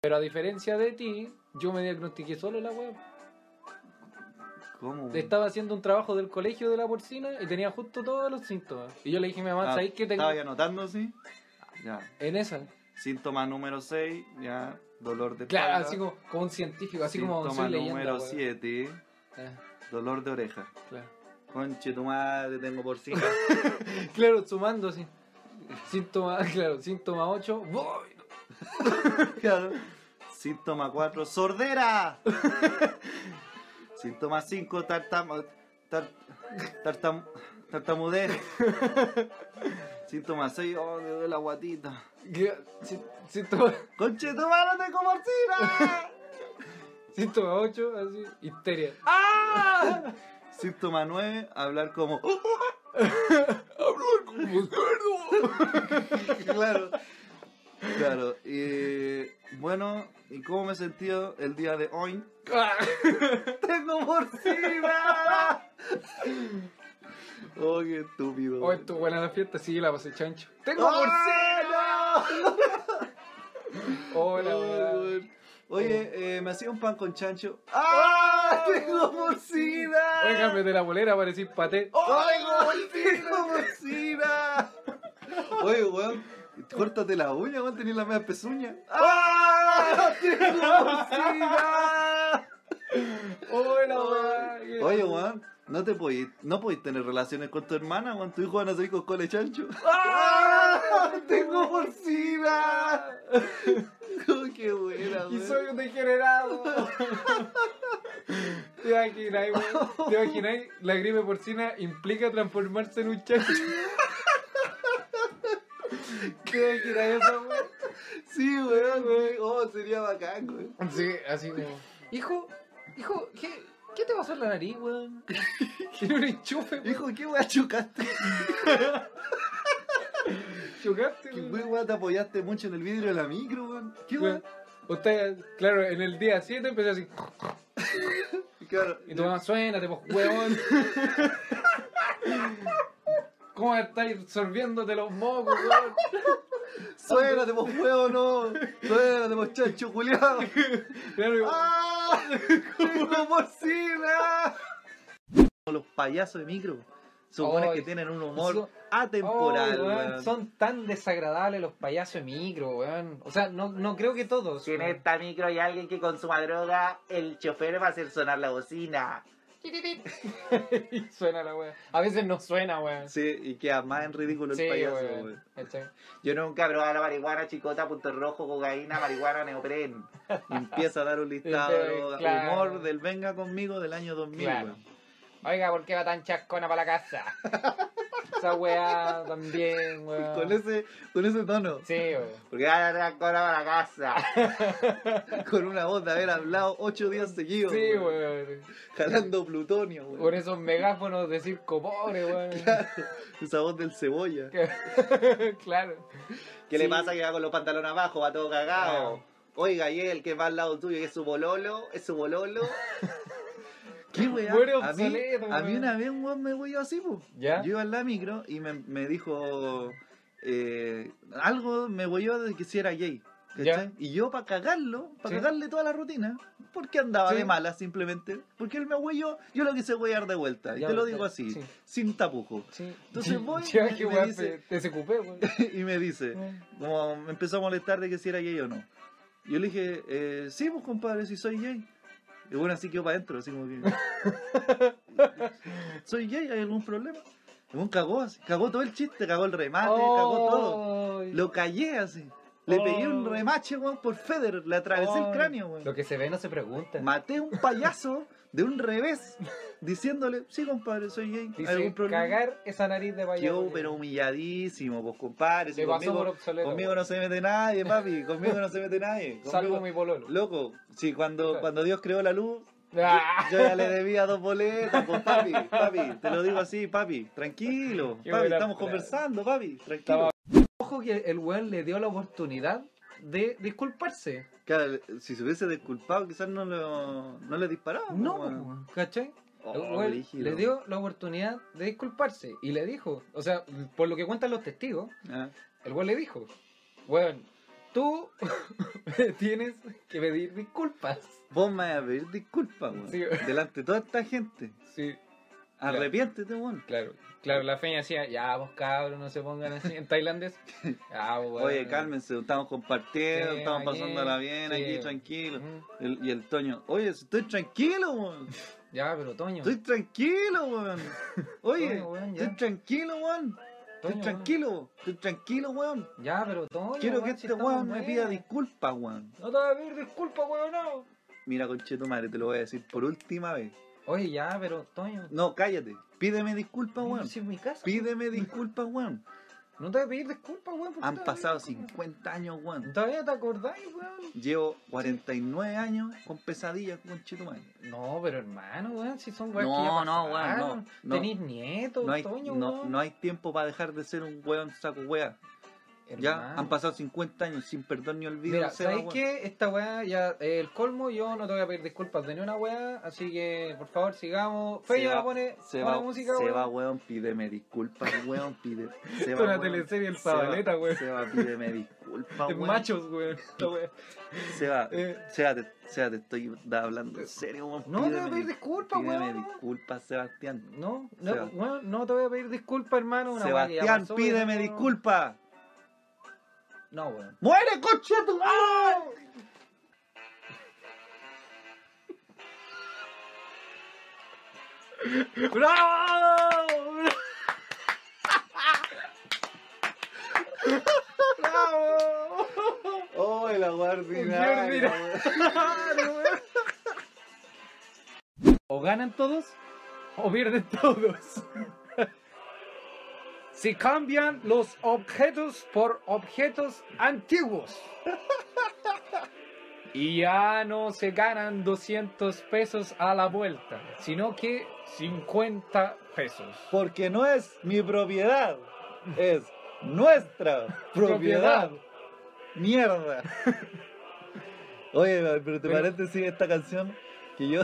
Pero a diferencia de ti, yo me diagnostiqué solo la web. ¿Cómo? Estaba haciendo un trabajo del colegio de la porcina y tenía justo todos los síntomas. Y yo le dije a mi mamá, Ah, ¿sabéis qué tengo? Estaba ya anotando, sí. Ya. En esa. Síntoma número 6, ya. Dolor de Claro, espalda. así como, como un científico, así como Síntoma soy leyenda. número weón. 7, Ah, dolor de oreja. claro. Conche tu madre, tengo porcina. *laughs* Claro, sumando así. Síntoma, *laughs* claro, síntoma 8. ¡voy! *laughs* Claro. Síntoma 4, sordera. Síntoma 5, tartam, tar- tartam, tartamudez. Síntoma 6, oh, me duele la guatita. Sí- Síntoma, Conche tu madre, tengo porcina. síntoma 8, así, histeria. ¡Ah! Síntoma 9, hablar como. Como cerdo. *laughs* claro. Claro. Y bueno, ¿y cómo me he sentido el día de hoy? ¡Ah! *laughs* ¡Tengo porcina! *laughs* oh, qué estúpido. Oh, estuvo buena la fiesta, sí, la pasé chancho. ¡Tengo ¡Ah, porcina! Hola, Ay, weón. weón. Oye, eh, me hacía un pan con chancho. ¡Ah! *laughs* ¡Tengo porcina! Oye, cámbiate la bolera, parecís paté. ¡Ay, tengo porcina! *laughs* Oye, weón, córtate la uña, weón, tenés la media pezuña. ¡Ah! *laughs* ¡Tengo porcina! Hola, weón. Oye, weón, no te podís, no podís tener relaciones con tu hermana, weón, tu hijo van a salir con cole chancho. ¡Ah! *laughs* ¡Tengo porcina! Oh, ¡Qué buena, Y soy un degenerado. ¿Te imaginas, weón? ¿Te imaginas? La gripe porcina implica transformarse en un chancho. ¿Qué imaginas eso, weón? Sí, weón, weón. Oh, sería bacán, weón. Sí, así como. Hijo, hijo, ¿qué, qué te pasó en la nariz, weón? *laughs* Tiene un enchufe, weón. Hijo, ¿qué weón chocaste? *laughs* chocaste, ¿Qué weón. weón te apoyaste mucho en el vidrio de la micro, weón? ¿Qué Weón. weón? Usted, claro, en el día 7 empezó así. *laughs* Y claro, Y tu mamá, suénate, pues, huevón. ¿Cómo estáis sorbiéndote los mocos, weón? *laughs* suénate, pues huevo, no. Suénate, pues chancho culiado. Claro, *laughs* ¡Ah! ¡Tengo porcina! Los payasos de micro. Suponen Ay, que tienen un humor son- atemporal, Oh, weón, weón. Son tan desagradables los payasos de micro, weón. O sea, no, no creo que todos. Si en esta micro hay alguien que consuma droga, el chofer va a hacer sonar la bocina. Y *laughs* suena la weón. A veces no suena, weón. Sí, y queda más en ridículo el Sí, payaso. ¿Cachai? Yo nunca he probado la marihuana, chicota, punto rojo, cocaína, marihuana, neopren. *laughs* Y empieza a dar un listado de claro. humor del Venga conmigo del año 2000, Claro. weón. Oiga, ¿por qué va tan chascona para la casa? *laughs* Esa weá también, *laughs* weón. Con ese, con ese tono. Sí, weón. Porque va a dar cola para la casa. *laughs* Con una voz de haber hablado ocho días seguidos. Sí, weón. Jalando plutonio, weón. Con esos megáfonos de circo pobre, weón. *laughs* Esa voz del cebolla. claro. ¿Qué le pasa que va con los pantalones abajo? Va todo cagado. Ah. Oiga, y él que va al lado tuyo, que es su bololo, es su bololo. ¿Qué *laughs* weá? A, mí, a mí una vez un weón me weyó así, pues. Yo iba en la micro y me, me dijo. eh, algo me weyó de que si era gay. Y yo, para cagarlo, para Sí. cagarle toda la rutina, porque andaba Sí. de mala simplemente, porque él me weyó, yo lo quise weyar de vuelta. Y Ya, te lo ya, digo así, sí. sin tapujo. Entonces voy *laughs* Ya, y me weá, dice- te SQP, weón. *laughs* y me dice, como me empezó a molestar de que si era gay o no. Yo le dije, eh, sí, pues compadre, si soy gay. Y bueno, así quedó para adentro, así como que. *laughs* ¿Soy gay? ¿Hay algún problema? Y bueno, cagó así, cagó todo el chiste, cagó el remate, cagó todo. Lo callé así. Le pegué un Oh. remache, weón, por Federer, le atravesé el cráneo, weón. Lo que se ve no se pregunta. Maté a un payaso de un revés, diciéndole, sí, compadre, soy gay. ¿Hay Dice, algún problema? cagar esa nariz de payaso. Yo, pero humilladísimo, pues compadre. si conmigo, obsoleto. conmigo weón. no se mete nadie, papi. Conmigo no se mete nadie. *laughs* Salvo mi pololo. Loco, si cuando, Claro. cuando Dios creó la luz, *laughs* Ah. yo ya le debía dos boletas, pues papi, papi, te lo digo así, papi, tranquilo, *laughs* Qué papi, estamos conversando, papi, tranquilo. Ojo que el weón le dio la oportunidad de disculparse. Claro, si se hubiese disculpado, quizás no, lo, no le disparaba. No, weón, ¿cachai? Oh, le dio la oportunidad de disculparse y le dijo, o sea, por lo que cuentan los testigos, Ah, el weón le dijo, weón, tú *laughs* tienes que pedir disculpas. Vos me vas a pedir disculpas, weón. Sí. Delante de toda esta gente. Sí, Arrepiéntete, weón. claro. Claro, la feña decía, ya vos cabros, no se pongan así en tailandés. Ya, vos, weón. Oye, cálmense, estamos compartiendo, Sí, estamos aquí, pasándola bien sí. aquí, tranquilo. El- y el Toño, oye, estoy tranquilo, weón. Ya, pero Toño. Estoy tranquilo, weón. *laughs* Oye, Toño, weón, estoy tranquilo, weón. Estoy Toño, tranquilo, estoy tranquilo, weón. Ya, pero Toño. Quiero que weón, este weón me pida disculpas, weón. No te voy a pedir disculpas, weón, no. Mira, conchetumare, te lo voy a decir por última vez. Oye, ya, pero Toño. No, cállate. Pídeme disculpas, weón. si es mi casa. Pídeme disculpas, weón. No te voy a pedir disculpas, weón. ¿por qué Han pasado pedir disculpas? 50 años, weón. ¿Todavía te acordáis, weón? Llevo 49 años con pesadillas, conchetumare. No, pero hermano, weón, si son weón No, que ya no, weón, no, no. Tenís nietos, No hay, Toño, no, weón. no hay tiempo para dejar de ser un weón saco wea. Ya Hermano. han pasado 50 años sin perdón ni olvido. Mira, ¿sabéis weón. qué? Esta weá ya es el colmo. Yo no te voy a pedir disculpas de ni una weá. Así que, por favor, sigamos. Feya Seba- pone, Seba, pone música, Seba, weón. weón, pídeme disculpas, weón, pide. Es *laughs* una weón. teleserie El Zabaleta, weón. Seba, pídeme disculpas, *laughs* weón. machos, weón. Esta weá. Seba, Eh. Seba, te, Seba, te estoy hablando en serio, weón. No te voy a Pídeme pedir dis- disculpas, Pídeme weón. disculpas, Sebastián. No, no, weón, no te voy a pedir disculpas, hermano. Una weá que Sebastián, pasó, pídeme disculpas. No, weón. ¡Muere, coche tu madre! ¡Bravo! ¡Bravo! ¡Oh, la guardinaria! *laughs* O ganan todos o pierden todos. Si cambian los objetos por objetos antiguos. Y ya no se ganan 200 pesos a la vuelta, sino que 50 pesos. Porque no es mi propiedad, es nuestra propiedad. Mierda. *laughs* Oye, pero te Pero- paréntesis esta canción que yo,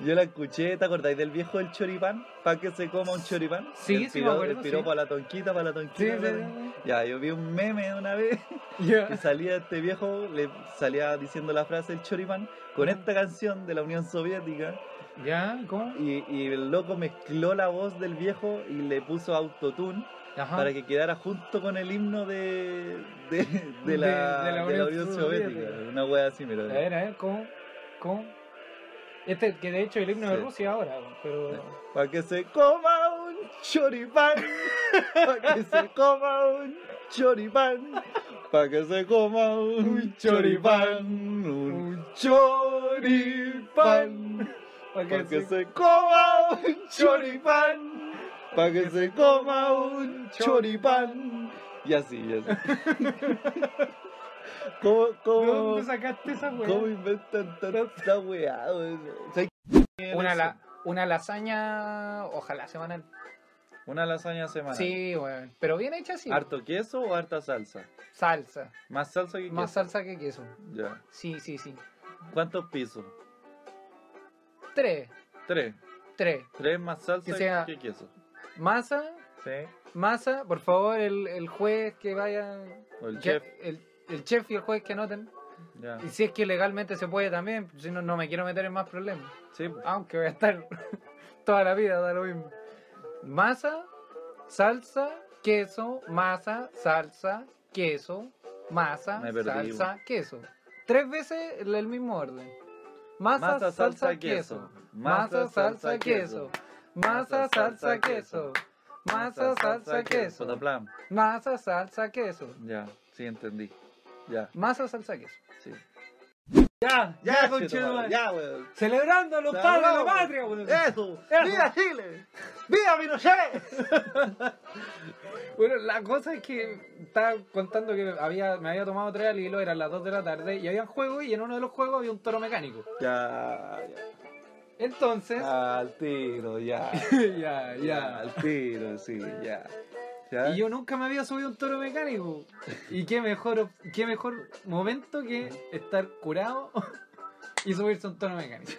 yo la escuché, ¿te acordáis del viejo del choripán? ¿Para que se coma un choripán? Sí, el sí me acuerdo, El sí. a la tonquita, para la tonquita. Sí, para-. Ya, yo vi un meme una vez *laughs* Ya. que salía este viejo, le salía diciendo la frase el choripán con esta canción de la Unión Soviética ¿Ya? ¿Cómo? y, y el loco mezcló la voz del viejo y le puso autotune Ajá. para que quedara junto con el himno de, de, de la, De- de la Unión. Soviética. Una wea así, mira. A ver, a ver, ¿cómo? ¿Cómo? Este, que de hecho el himno de Sí. Rusia ahora, pero... Para que se coma un choripán. Para *laughs* que se coma un choripán. Para *laughs* que se coma un choripán. Un choripán. Para Para que se coma un choripán. Para que se coma un choripán. Y así, y así. *laughs* ¿Cómo, ¿De cómo, dónde sacaste esa weá? cómo inventan tanta weá? Una, la, una lasaña, ojalá semanal. Una lasaña semanal. Sí, weón. Pero bien hecha sí. ¿Harto queso o harta salsa? Salsa. Más salsa que queso. Más salsa que queso. Ya. Sí, sí, sí. ¿Cuántos pisos? Tres. Tres. Tres. Tres más salsa Que queso. Masa, Sí. masa, por favor, el, el juez que vaya. O el que- chef. El, el chef y el juez que anoten. Ya. Y si es que legalmente se puede también, si no, no me quiero meter en más problemas. Sí. pues. Aunque voy a estar *laughs* toda la vida, da lo mismo. Masa, salsa, queso, masa, salsa, queso, masa, Me perdí, salsa, queso. Tres veces el, mismo orden. Masa, salsa, queso. Masa, salsa, queso. Masa, salsa, queso. Masa, salsa, queso. Masa, salsa, queso. Ya, sí, entendí. Ya. Masa, salsa, queso. Sí. Ya, Ya, conchetumare. Ya, weón. Celebrando a los Se padres de la patria, weón. Eso. Eso. ¡Viva Chile! ¡Viva Pinochet! *laughs* Bueno, la cosa es que estaba contando que había, me había tomado tres al hilo, eran las 2 de la tarde, y había juegos, y en uno de los juegos había un toro mecánico. Ya, ya. Entonces, Al tiro, ya. *laughs* ya, ya. Al tiro, sí, ya. ¿Ya? Y yo nunca me había subido un toro mecánico. Y qué mejor, qué mejor momento que estar curado *laughs* y subirse a un toro mecánico.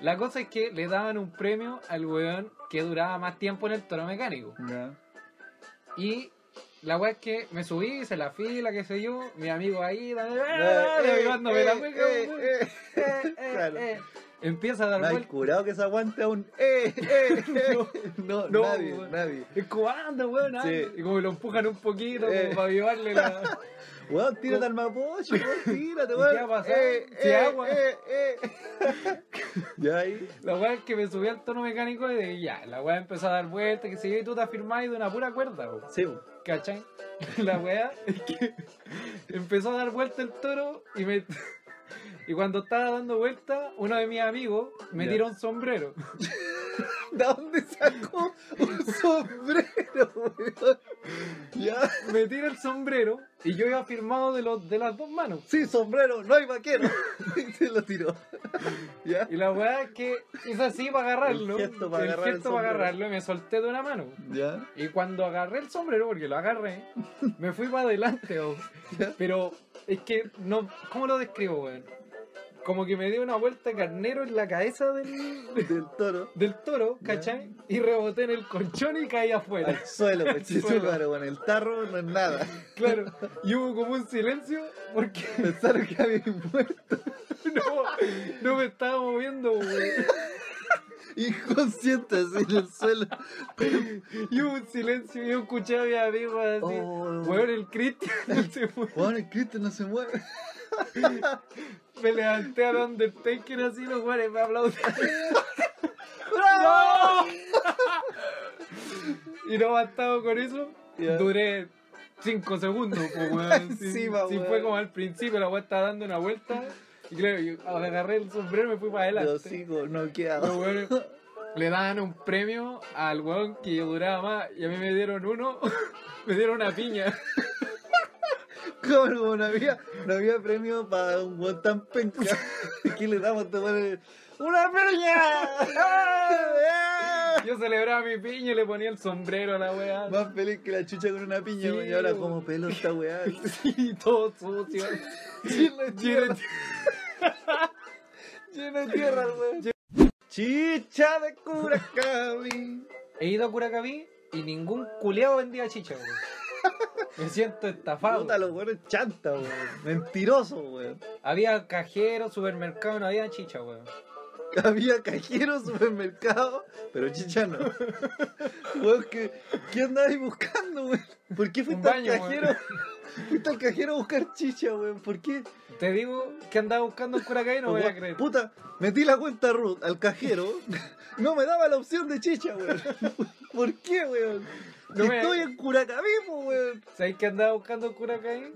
La cosa es que le daban un premio al weón que duraba más tiempo en el toro mecánico. Ya. Y la weá es que me subí, hice la fila, qué sé yo, mi amigo ahí, la Empieza a dar vueltas. curado que se aguante a un eh, eh, *laughs* eh. No, No, nadie, weón. nadie. Es como anda, weón, anda. Sí. Y como lo empujan un poquito, Eh. para llevarle la. *laughs* Weón, tírate al mapocho, weón, *laughs* tírate, ¿Y weón. qué ha pasado? Eh, Si eh, agua. eh, eh. Ya ahí. La weá es que me subí al tono mecánico y de ya, la weá empezó a dar vueltas, que se yo y tú te afirmás de una pura cuerda, weón. Sí, weón. ¿Cachai? La weá es que empezó a dar vuelta el toro y me. Y cuando estaba dando vuelta, uno de mis amigos me tiró un sombrero. *laughs* ¿De dónde sacó un sombrero, weón? Ya. Me tira el sombrero y yo iba firmado de, los, de las dos manos. Sí, sombrero, no hay vaquero. *laughs* Y se lo tiró. Ya. Y la weá es que hice así para agarrarlo. El gesto para agarrar el gesto para agarrarlo y me solté de una mano. Ya. Y cuando agarré el sombrero, porque lo agarré, me fui para adelante, weón. Pero es que no. ¿Cómo lo describo, weón? Como que me dio una vuelta carnero en la cabeza del, Del toro. del toro, ¿cachai? Y reboté en el colchón y caí afuera. Al suelo, pues suelo. claro, con el tarro no es nada. Claro. Y hubo como un silencio porque *laughs* Pensaron que había muerto. *laughs* no, no me estaba moviendo, weón. Inconsciente así en el suelo. Y hubo un silencio y yo escuché a mi amigo así. Oh. Weón, el Cristian se fue. Juan, el Cristo no se mueve. *laughs* Me levanté a donde Undertaker así, los weones me aplaudieron. ¡Bravo! *laughs* Y no bastaba con eso, Ya. duré 5 segundos, pues weón. *laughs* Sí, weón. fue como al principio, la weá estaba dando una vuelta. Y claro, yo agarré el sombrero y me fui para adelante. sigo Los noqueados. weones le daban un premio al weón que yo duraba más y a mí me dieron uno, *laughs* me dieron una piña. Como como no había, no había premio para un buen tan penca. *laughs* Aquí le damos a weón ¡Una peña! Yo celebraba mi piña y le ponía el sombrero a la weá. Más feliz que la chucha con una piña, Sí, y ahora como pelo esta weá. *laughs* Y todo sucio. De tierra. Lleno de tierra, weón. Chicha de Curacaví. He ido a Curacaví y ningún culeado vendía chicha, weón. *laughs* Me siento estafado. Puta, los weones chanta, weón. Mentiroso, weón. Había cajero, supermercado, no había chicha, weón. *laughs* Había cajero, supermercado, pero chicha no. *laughs* Weón, ¿qué, ¿qué andabas buscando, weón? ¿Por qué fuiste baño, al cajero? Fuiste al cajero a buscar chicha, weón. ¿Por qué? Te digo que andaba buscando en Curacaví, no voy a creer. Puta, metí la cuenta Ruth al cajero. No me daba la opción de chicha, weón. ¿Por qué, weón? No me- Estoy en Curacaví, weón. ¿Sabes qué andaba buscando en Curacaví?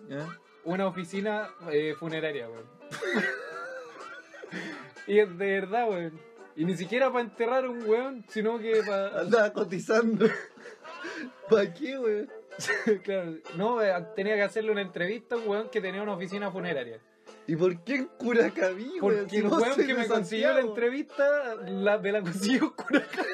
Una oficina eh, funeraria, weón. *laughs* y es de verdad, weón. Y ni siquiera para enterrar a un weón, sino que para... Andaba cotizando. ¿Para qué, weón? *laughs* claro, no, eh, tenía que hacerle una entrevista a un weón que tenía una oficina funeraria. ¿Y por qué en Curacaví, weón? Porque Si el weón que me consiguió la entrevista, la, me la consiguió en Curacaví.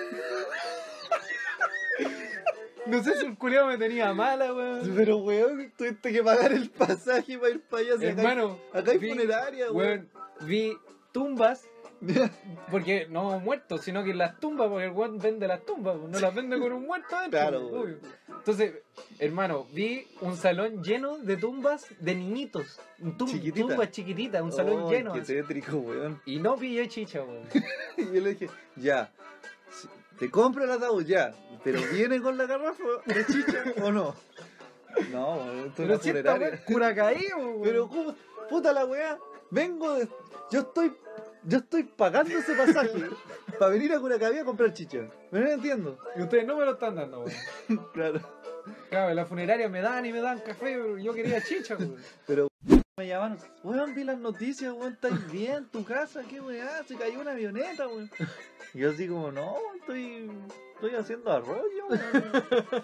No sé si el culiao me tenía mala, weón. Pero, weón, tuviste que pagar el pasaje para ir para allá. si acá hay- Hermano, acá hay vi- funeraria, weón. weón, vi tumbas *laughs* Porque no muertos, sino que las tumbas, porque el weón vende las tumbas, no las vende con un muerto adentro. Claro, obvio. Entonces, hermano, vi un salón lleno de tumbas de niñitos. Tum- Chiquitita. Tumbas chiquititas, un salón lleno. Qué así. tétrico, weón. Y no pillé chicha, weón. *laughs* Y yo le dije, ya, te compro el ataúd, ya, pero ¿viene con la garrafa de chicha o no? No, esto es Pero una si funeraria. Pero, ¿cómo? Puta la weá, vengo de... Yo estoy... Yo estoy pagando ese pasaje para venir a Curacaví a comprar chicha. ¿Me no entiendo? Y ustedes no me lo están dando, weón. *laughs* Claro. Claro, en la funeraria me dan y me dan café, pero yo quería chicha, weón. Me llamaron, weón, vi las noticias, weón, ¿estás bien? ¿Tu casa? ¿Qué weá? Se cayó una avioneta, weón. Y yo así como, no, estoy... Estoy haciendo arroyo. *laughs*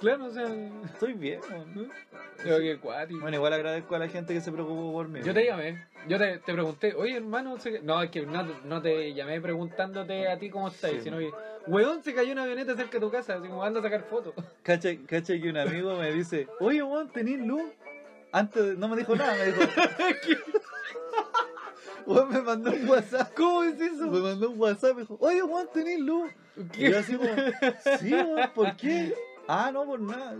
Claro, o sea. Estoy bien. Yo cuático. Bueno, igual agradezco a la gente que se preocupó por mí. Yo te llamé, yo te, te pregunté, oye hermano, se- no, es que no, no te llamé preguntándote a ti cómo estás, Sí. sino que, weón, se cayó una avioneta cerca de tu casa, así como anda a sacar fotos. *laughs* Cacha, cacha que un amigo me dice, oye, weón, ¿tenís luz? Antes no me dijo nada, me dijo. *laughs* Weón me mandó un WhatsApp. *laughs* ¿Cómo es eso? Me mandó un WhatsApp, me dijo, oye, weón, ¿tenís luz? Y yo así como, sí, weón, ¿por qué? Ah, no, por nada.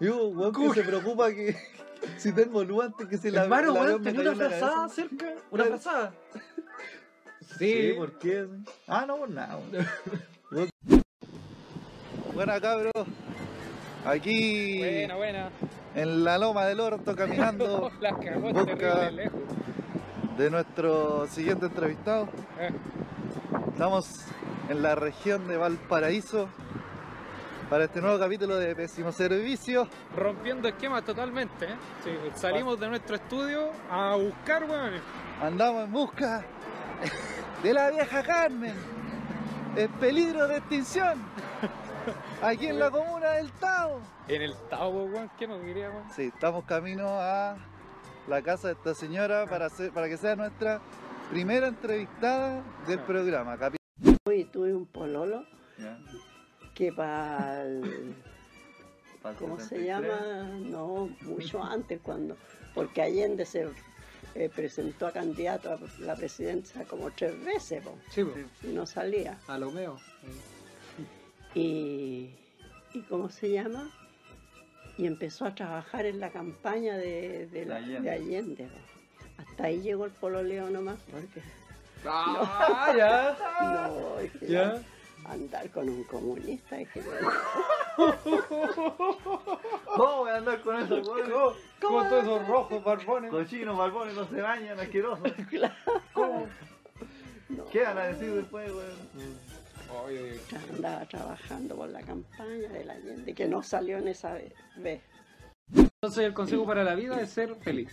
Digo, weón, ¿Cómo que se preocupa que *laughs* si tengo luz antes que se la hermano, avión weón, tenía una la frazada cerca, una frazada. Sí, ¿por qué? Ah, no, por nada. weón. *laughs* Buena, cabros. Aquí Buena, buena. en la loma del orto caminando La cagó Busca- terrible lejos. De nuestro siguiente entrevistado. Eh, Estamos en la región de Valparaíso para este nuevo capítulo de Pésimo Servicio. rompiendo esquemas totalmente, ¿eh? Sí, salimos de nuestro estudio a buscar, weón. Andamos en busca de la vieja Carmen. En peligro de extinción. Aquí en la comuna del Tao. En el Tavo, weón, ¿qué nos diría, weón? Sí, estamos camino a la casa de esta señora para, hacer, para que sea nuestra primera entrevistada del programa. Hoy tuve un pololo que para el ¿cómo se 63. llama? No, mucho antes cuando, porque Allende se eh, presentó a candidato a la presidencia como tres veces po, Sí, y no salía. A lo meo. Y, y ¿cómo se llama? Y empezó a trabajar en la campaña de, de, la- De Allende. de Allende. Hasta ahí llegó el pololeo nomás, porque Ah, *laughs* ya. no, es que Ya. andar con un comunista es que No, *laughs* voy a andar con eso, weón. Como todos esos rojos barbones. Cochinos, barbones, no se bañan, asquerosos. *laughs* no, ¿Qué van a decir después, weón? Andaba trabajando por la campaña del Allende, que no salió en esa ve- vez. Entonces el consejo para la vida es ser feliz.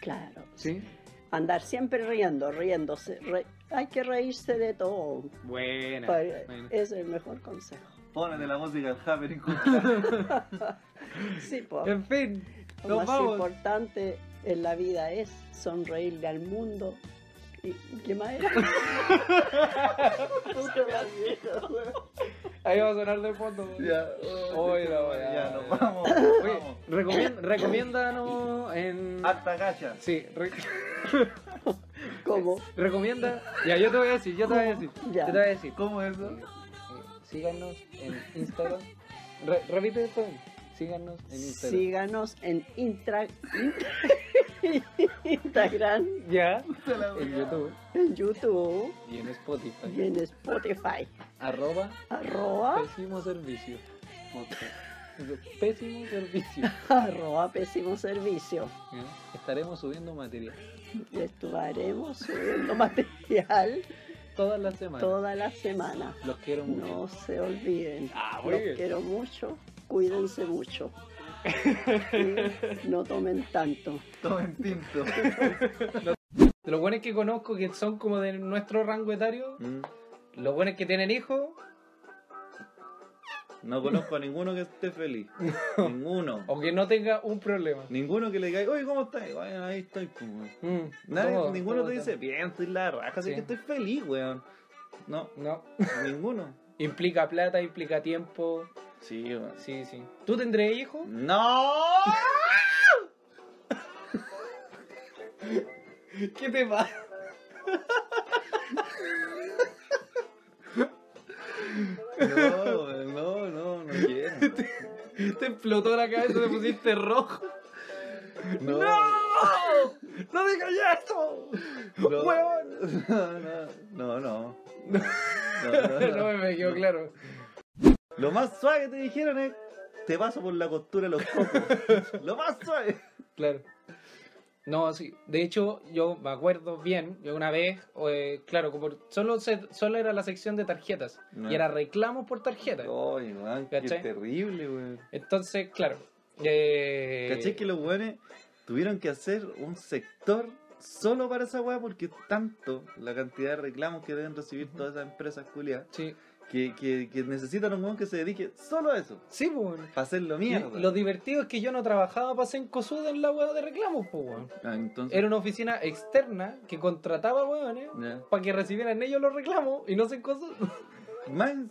Claro. ¿Sí? Andar siempre riendo, riéndose. re- hay que reírse de todo. Buena. Para- buena. Es el mejor consejo. Ponen la música del Happening. *laughs* Sí, pues. En fin, Lo nos más vamos. importante en la vida es sonreírle al mundo ¿Y qué más era? *laughs* Puta la vieja, weón. Ahí va a sonar de fondo. weón. Ya, Oye, la weá. ya, nos vamos. Oye, vamos. recomien- recomiéndanos en. Hasta gacha. Sí, re- *laughs* ¿Cómo? recomienda. Ya, yo te voy a decir, yo te voy a decir. Ya. Yo te voy a decir. ¿Cómo es eso? Eh, síganos en Instagram. Re- repite después. Síganos en Instagram. Síganos en Intra... Instagram, Ya. En YouTube en YouTube y en Spotify. y en Spotify. Arroba Arroba, pésimo servicio. Pésimo servicio. arroba pésimo servicio. ¿ya? Estaremos subiendo material estaremos subiendo material todas las semanas. toda la semana. Los quiero mucho. No se olviden. Ah, Los bien. quiero mucho. Cuídense mucho. *laughs* No tomen tanto. Tomen tinto. *laughs* De los buenos que conozco que son como de nuestro rango etario, los buenos que tienen hijos, No conozco a ninguno que esté feliz. *laughs* ninguno. o que no tenga un problema. Ninguno que le diga, oye, ¿cómo estás? Bueno, ahí estoy. pues, weón. Mm, Nadie, todo, ninguno todo, te todo. dice, bien, estoy la raja, así Sí. que estoy feliz, weón. No, No. ninguno. Implica plata, implica tiempo. Sí. Sí, sí. ¿Tú tendré hijos? ¡No! *laughs* ¿Qué te pasa? No, no, no, no quiero. *laughs* Te explotó la cabeza, te pusiste rojo. No, ¡No *laughs* digas eso! no, ¡Huevón! *laughs* no, no, no. No *laughs* me quedó claro. Lo más suave que te dijeron es, te paso por la costura de los cocos. Lo más suave. Claro. No, sí. De hecho, yo me acuerdo bien, yo una vez, eh, claro, como solo, se, solo era la sección de tarjetas. No. Y era reclamos por tarjeta. Oye, weón, qué terrible, weón. Entonces, claro. Eh, ¿Cachai que los weones tuvieron que hacer un sector solo para esa weá? Porque tanto la cantidad de reclamos que deben recibir todas esas empresas culiadas Sí, que, que, que necesitan un weón que se dedique solo a eso. sí pues. Para hacerlo Y mierda. Lo divertido es que yo no trabajaba para hacer cosuda en la hueá de reclamos, pues, weón. Ah, entonces, Era una oficina externa que contrataba weones ya. para que recibieran ellos los reclamos y no Sencosud. *laughs*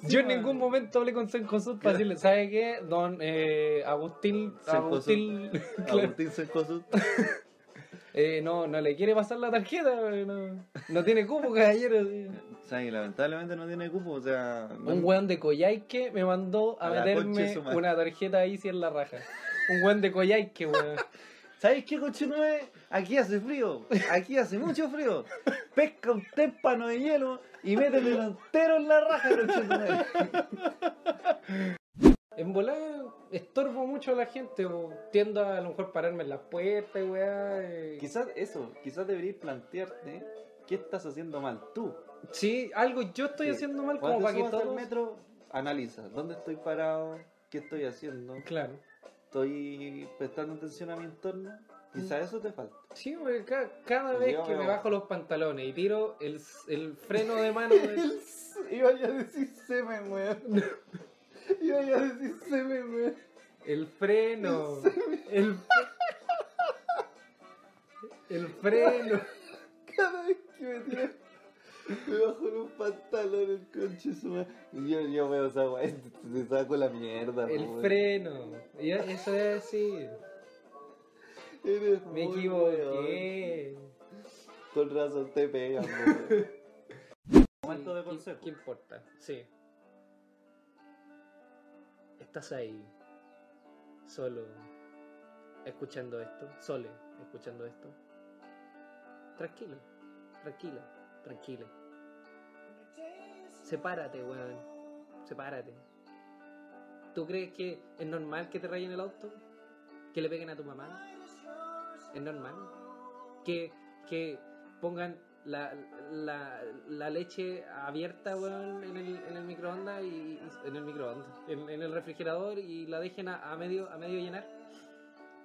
Yo en ningún momento hablé con Sencosud para decirle, ¿sabe qué? Don eh, Agustín. Agustín, Agustín Cencosud. *laughs* eh, no, no le quiere pasar la tarjeta, eh, no, no tiene cupo, caballero. *laughs* sí. O sea, que lamentablemente no tiene cupo, o sea... Un weón de Coyhaique me mandó a, meterme una tarjeta ahí en la raja. Un weón de Coyhaique, weón. *laughs* ¿Sabes qué, cochinoe? Aquí hace frío, aquí hace mucho frío. Pesca un témpano de hielo y métele entero en la raja, cochinoe. En volar estorbo mucho a la gente o tiendo a, a lo mejor pararme en las puertas, weá. eh. Quizás eso, quizás deberías plantearte qué estás haciendo mal tú. Sí, algo yo estoy Sí. haciendo mal Cuando como para que todos... metro, analiza dónde estoy parado, qué estoy haciendo, Claro. Estoy prestando atención a mi entorno. Quizás eso te falta. Sí, porque ca- cada Yo vez que me bajo los pantalones y tiro el, el freno de mano... *laughs* de- Iba a decir semen, weón. *laughs* Iba a decir semen, weón. El freno. El, *laughs* el freno. Cada vez que me tiro, me bajo los pantalones, el conche su madre. Y yo, yo veo esa weá, te saco la mierda, El freno. Y eso es decir. Eres Me muy equivoqué. weón. Con razón te pegan, weón. *laughs* Momento de ¿Qué- consejo. ¿Qué importa? Sí. Estás ahí. Solo. Escuchando esto. Sole. Escuchando esto. Tranquilo. Tranquila. Tranquila. Sepárate, weón. Sepárate. ¿Tú crees que es normal que te rayen el auto? ¿Que le peguen a tu mamá? ¿Es normal? ¿Que, que pongan la, la, la leche abierta, weón, en el, en el microondas y, y- en el microondas, en, en el refrigerador y la dejen a, a medio a medio llenar?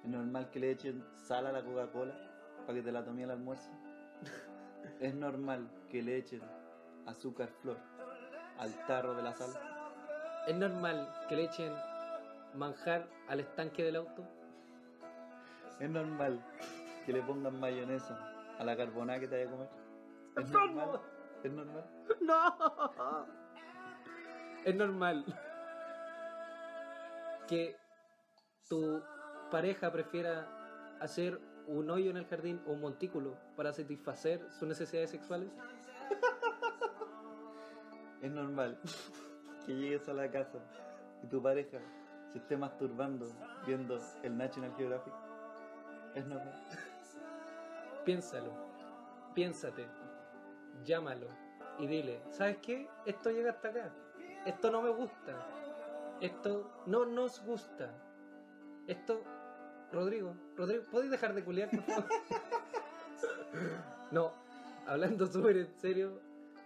¿Es normal que le echen sal a la Coca-Cola para que te la tome al almuerzo? *laughs* ¿Es normal que le echen azúcar flor al tarro de la sal? ¿Es normal que le echen manjar al estanque del auto? ¿Es normal que le pongan mayonesa a la carbonada que te vaya a comer? ¿Es normal? ¿Es normal? No. Es normal que tu pareja prefiera hacer un hoyo en el jardín o un montículo para satisfacer sus necesidades sexuales. *laughs* Es normal que llegues a la casa y tu pareja se esté masturbando viendo el National Geographic. Es normal. Piénsalo, piénsate, llámalo y dile, ¿sabes qué? Esto llega hasta acá. Esto no me gusta. Esto no nos gusta. Esto, Rodrigo, Rodrigo, ¿podéis dejar de culiar, no, hablando súper en serio,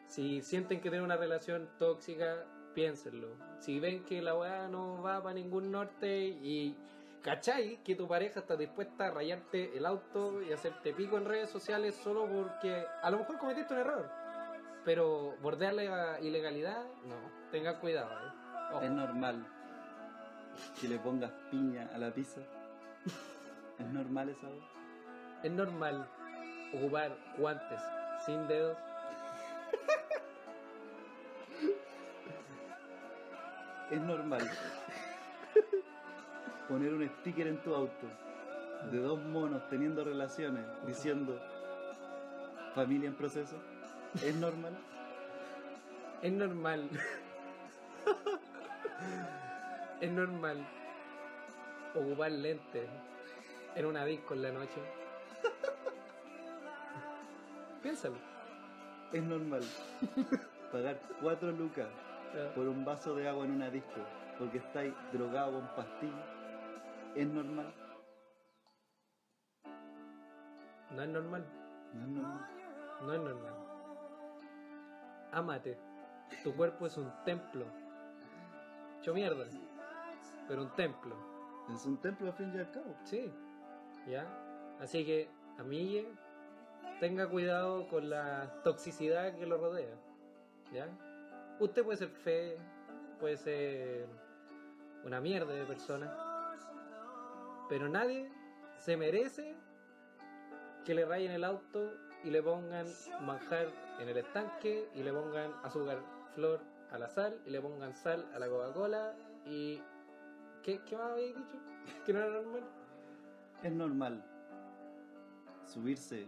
si sienten que tienen una relación tóxica, piénsenlo. Si ven que la weá no va para ningún norte y ¿Cachai? Que tu pareja está dispuesta a rayarte el auto y hacerte pico en redes sociales solo porque a lo mejor cometiste un error. Pero bordear la ilegalidad, no. Tengan cuidado, eh. Es normal que le pongas piña a la pizza. ¿Es normal esa vez? Es normal ocupar guantes sin dedos. Es normal poner un sticker en tu auto de dos monos teniendo relaciones diciendo familia en proceso. ¿Es normal? Es normal. es normal ocupar lentes en una disco en la noche. Piénsalo. Es normal pagar cuatro lucas por un vaso de agua en una disco porque estáis drogado con pastillas. ¿Es normal? No es normal. No es normal. No es normal. Ámate. Tu cuerpo es un templo. Hecho mierda. Pero un templo. Es un templo al fin y al cabo. Sí. ¿Ya? Así que, amigue, tenga cuidado con la toxicidad que lo rodea. ¿Ya? Usted puede ser fe, puede ser una mierda de persona. Pero nadie se merece que le rayen el auto y le pongan manjar en el estanque y le pongan azúcar flor a la sal y le pongan sal a la Coca-Cola y... ¿Qué, qué más habéis dicho? *laughs* ¿Que no era normal? Es normal subirse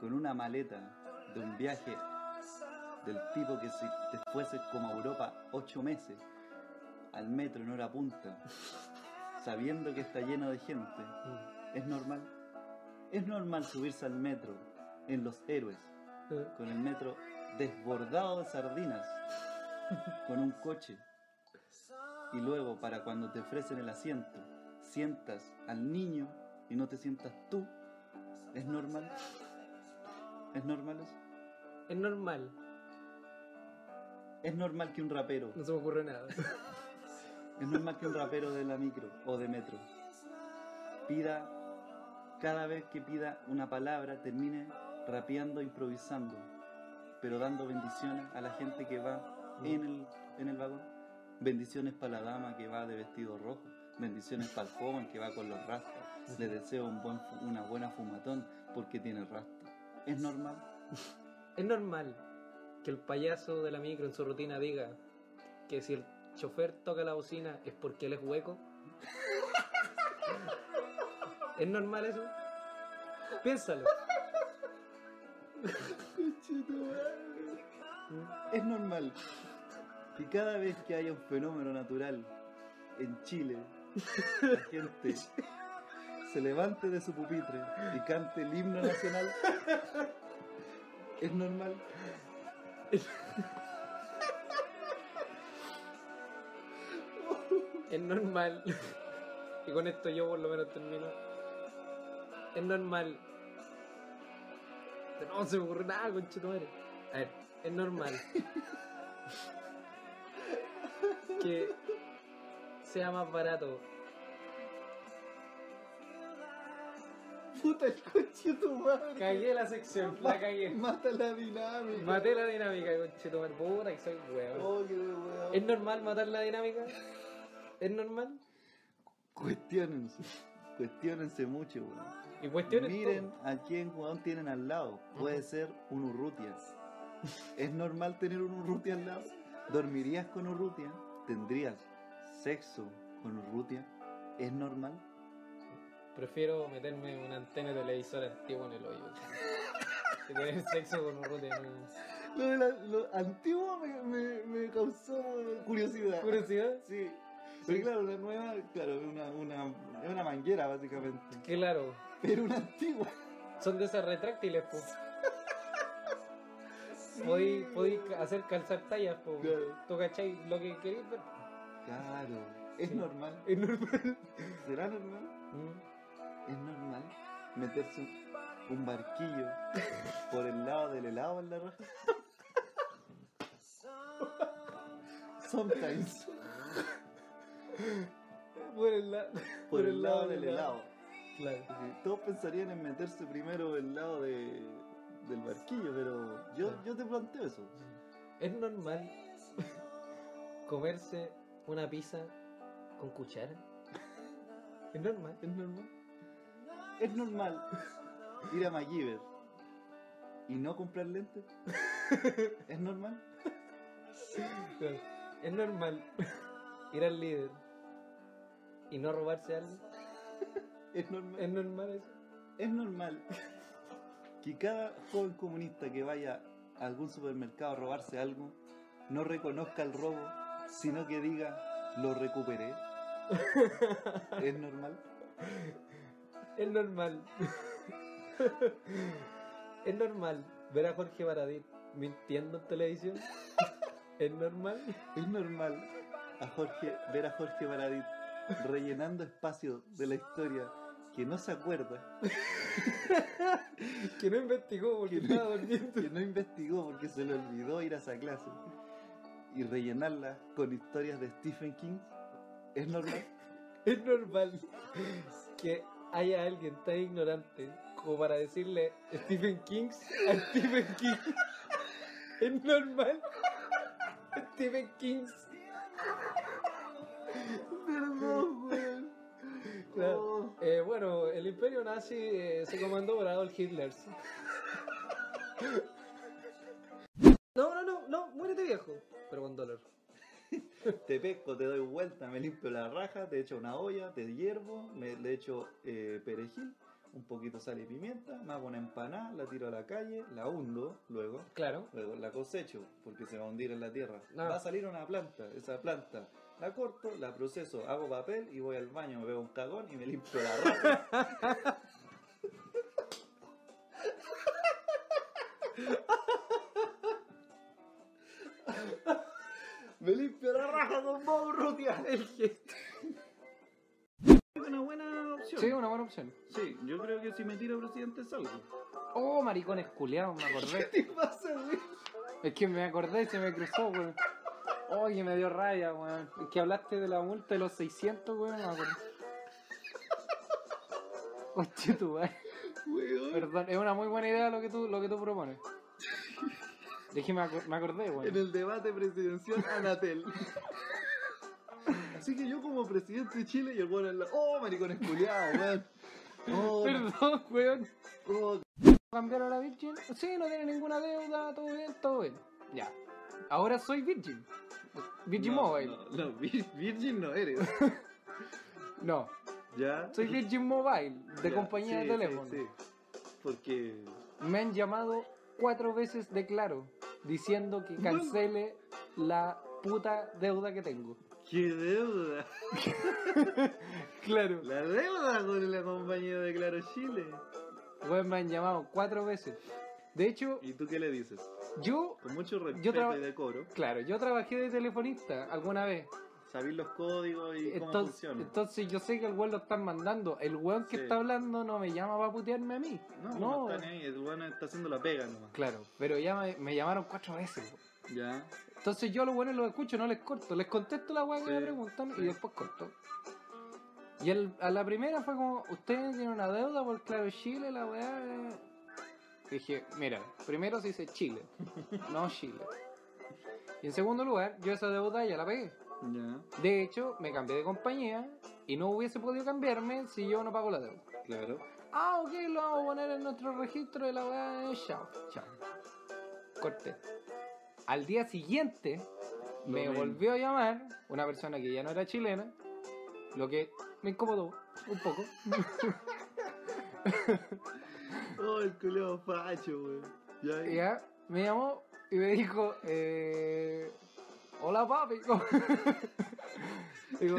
con una maleta de un viaje del tipo que si te como a Europa ocho meses al metro en hora punta, sabiendo que está lleno de gente, es normal. Es normal subirse al metro en los héroes, con el metro desbordado de sardinas, con un coche, y luego para cuando te ofrecen el asiento, sientas al niño y no te sientas tú, ¿es normal? ¿Es normal eso? Es normal. Es normal que un rapero, No se me ocurre nada. *laughs* es normal que un rapero de la micro o de metro pida, cada vez que pida una palabra, termine rapeando, improvisando, pero dando bendiciones a la gente que va en el, en el vagón. Bendiciones para la dama que va de vestido rojo. Bendiciones para el joven que va con los rastas. Le deseo un buen, fu- una buena fumatón porque tiene rasta. ¿Es normal? *laughs* Es normal que el payaso de la micro en su rutina diga que si el chofer toca la bocina es porque él es hueco. *laughs* ¿Es normal eso? Piénsalo. *laughs* Es normal que cada vez que haya un fenómeno natural en Chile, la gente se levante de su pupitre y cante el himno nacional. Es normal. Es normal. Y con esto yo por lo menos termino. Es normal. No se me ocurre nada, conchetumare. A ver, es normal. que sea más barato. Puta el coche tu madre. Cagué la sección, la cagué. Mata la dinámica. Maté la dinámica, conchetumare. Puta que soy weón. Oh, qué weón. ¿Es normal matar la dinámica? ¿Es normal? Cuestiónense. Cuestiónense mucho, weón. Y Miren a quién weón tienen al lado. Puede ser un Urrutia. ¿Es normal tener un Urrutia al lado? ¿Dormirías con Urrutia? ¿Tendrías sexo con Urrutia? ¿Es normal? Prefiero meterme una antena de televisor antigua en el hoyo. Que tener sexo con un rote. Lo, de la, lo antiguo me, me, me causó curiosidad. ¿Curiosidad? Sí. Pero claro, la nueva, claro, es una, una, es una manguera básicamente. Claro. Pero una antigua. Son de esas retráctiles, po. Podí, podí hacer calzar tallas, po. Claro. ¿Tú cachai lo que queréis ver? Claro. ¿Es Sí. normal? Es normal. ¿Será normal? Mm. ¿Es normal meterse un, un barquillo por el lado del helado en la raja? *laughs* Sometimes. Por el, la- Por el lado del helado. Claro. Todos pensarían en meterse primero el lado de, del barquillo, pero yo, yo te planteo eso. Es normal comerse una pizza con cuchara. Es normal. Es normal. Es normal ir a MacGyver y no comprar lentes. ¿Es normal? Claro. Es normal ir al líder y no robarse algo. Es normal. Es normal eso. Es normal que cada joven comunista que vaya a algún supermercado a robarse algo no reconozca el robo, sino que diga lo recuperé. ¿Es normal? Es normal. *laughs* es normal ver a Jorge Baradit mintiendo en televisión. Es normal. Es normal a Jorge, ver a Jorge Baradit rellenando espacios de la historia que no se acuerda, *laughs* Que no investigó porque Que estaba durmiendo. que no investigó porque se le olvidó ir a esa clase y rellenarla con historias de Stephen King. ¿Es normal? Es normal que haya alguien tan ignorante como para decirle Stephen King a Stephen King. *laughs* Es normal. Stephen King. Perdón, weón. Oh. Eh, bueno, el imperio nazi eh, se comandó por Adolf Hitler. *laughs* No, no, no, no, muérete viejo. Pero con dolor. *laughs* Te pesco, te doy vuelta, me limpio la raja, te echo una olla, te hiervo, me, le echo eh, perejil, un poquito sal y pimienta, me hago una empanada, la tiro a la calle, la hundo luego, Claro. luego la cosecho porque se va a hundir en la tierra. Ah. Va a salir una planta, esa planta la corto, la proceso, hago papel y voy al baño, me veo un cagón y me limpio la raja. *laughs* me limpio la raja con Bob Rutia. El gesto. Es una buena opción. Sí, una buena opción. Sí, yo creo que si me tiro presidente salgo. Oh, maricones culiados, me *laughs* acordé. ¿Qué pasa, güey? Es que me acordé y se me cruzó, weón. Oh, que me dio raya, weón. Es que hablaste de la multa de los 600, weón, me acordé. *laughs* Hostia, tu madre. Weón. Perdón, es una muy buena idea lo que tú, lo que tú propones. Que me, me acordé, En weón. el debate presidencial Anatel. Así que yo como presidente de Chile y el weón en la... Oh, maricones culiados, weón. Oh, Perdón, weón. oh, ¿Cambiar a la Virgin? Sí, no tiene ninguna deuda, todo bien, todo bien. Ya. Ahora soy Virgin. Virgin no, Mobile. No, no, vir- Virgin no eres. *laughs* No, ¿Ya? soy Virgin Mobile, de Ya, compañía sí, de sí, teléfono. sí. Porque... Me han llamado cuatro veces de claro, diciendo que cancele la puta deuda que tengo. ¿Qué deuda? *laughs* Claro. La deuda con la compañía de Claro Chile. Weón, me han llamado cuatro veces. De hecho, ¿Y tú qué le dices? yo, Con mucho respeto Yo y decoro. claro, yo trabajé de telefonista alguna vez. Sabéis los códigos y cómo Entonces, funciona. entonces yo sé que el weón lo están mandando. El weón que Sí. está hablando no me llama para putearme a mí. No, No, no, está ni ahí, el bueno está haciendo la pega nomás. Claro, pero ya me, me llamaron cuatro veces. weón. Ya. Entonces yo a los buenos los escucho, no les corto. Les contesto la weá que Sí, me preguntan sí. y después corto. Y el- a la primera fue como, usted tiene una deuda por Claro Chile, la weá. eh". Dije, mira, primero se dice Chile, no Chile. Y en segundo lugar, yo esa deuda ya la pegué. De hecho, me cambié de compañía y no hubiese podido cambiarme si yo no pago la deuda. claro. ah, ok, lo vamos a poner en nuestro registro de la weá. Chao, chao. Corté. Al día siguiente me mismo. volvió a llamar una persona que ya no era chilena, lo que me incomodó un poco. *laughs* Oh, el culiao facho, weón. Ya me llamó y me dijo, eh, hola papi. ¿cómo-" *laughs* Digo,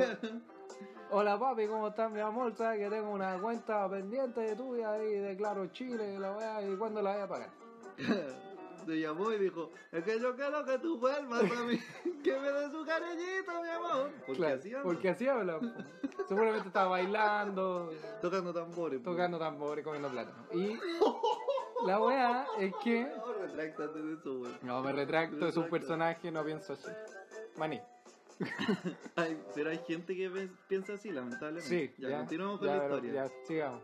hola papi, ¿cómo estás mi amor? Sabes que tengo una cuenta pendiente de tuya ahí de Claro Chile, la weá, y cuándo la voy a pagar. *laughs* Te llamó y dijo, es que yo quiero que tú vuelvas a mí, *laughs* que me des un cariñito, mi amor. Porque Claro, así anda, porque así habla. Seguramente estaba bailando, tocando tambores. tocando tambores, comiendo plátano. Y la weá es que... No, retráctate de eso, weón. No, me retracto, es un personaje, no pienso así. Maní. *laughs* Ay, pero hay gente que ves- piensa así, lamentablemente. Sí, ya, continuamos con ya, la pero- historia. Ya, sigamos.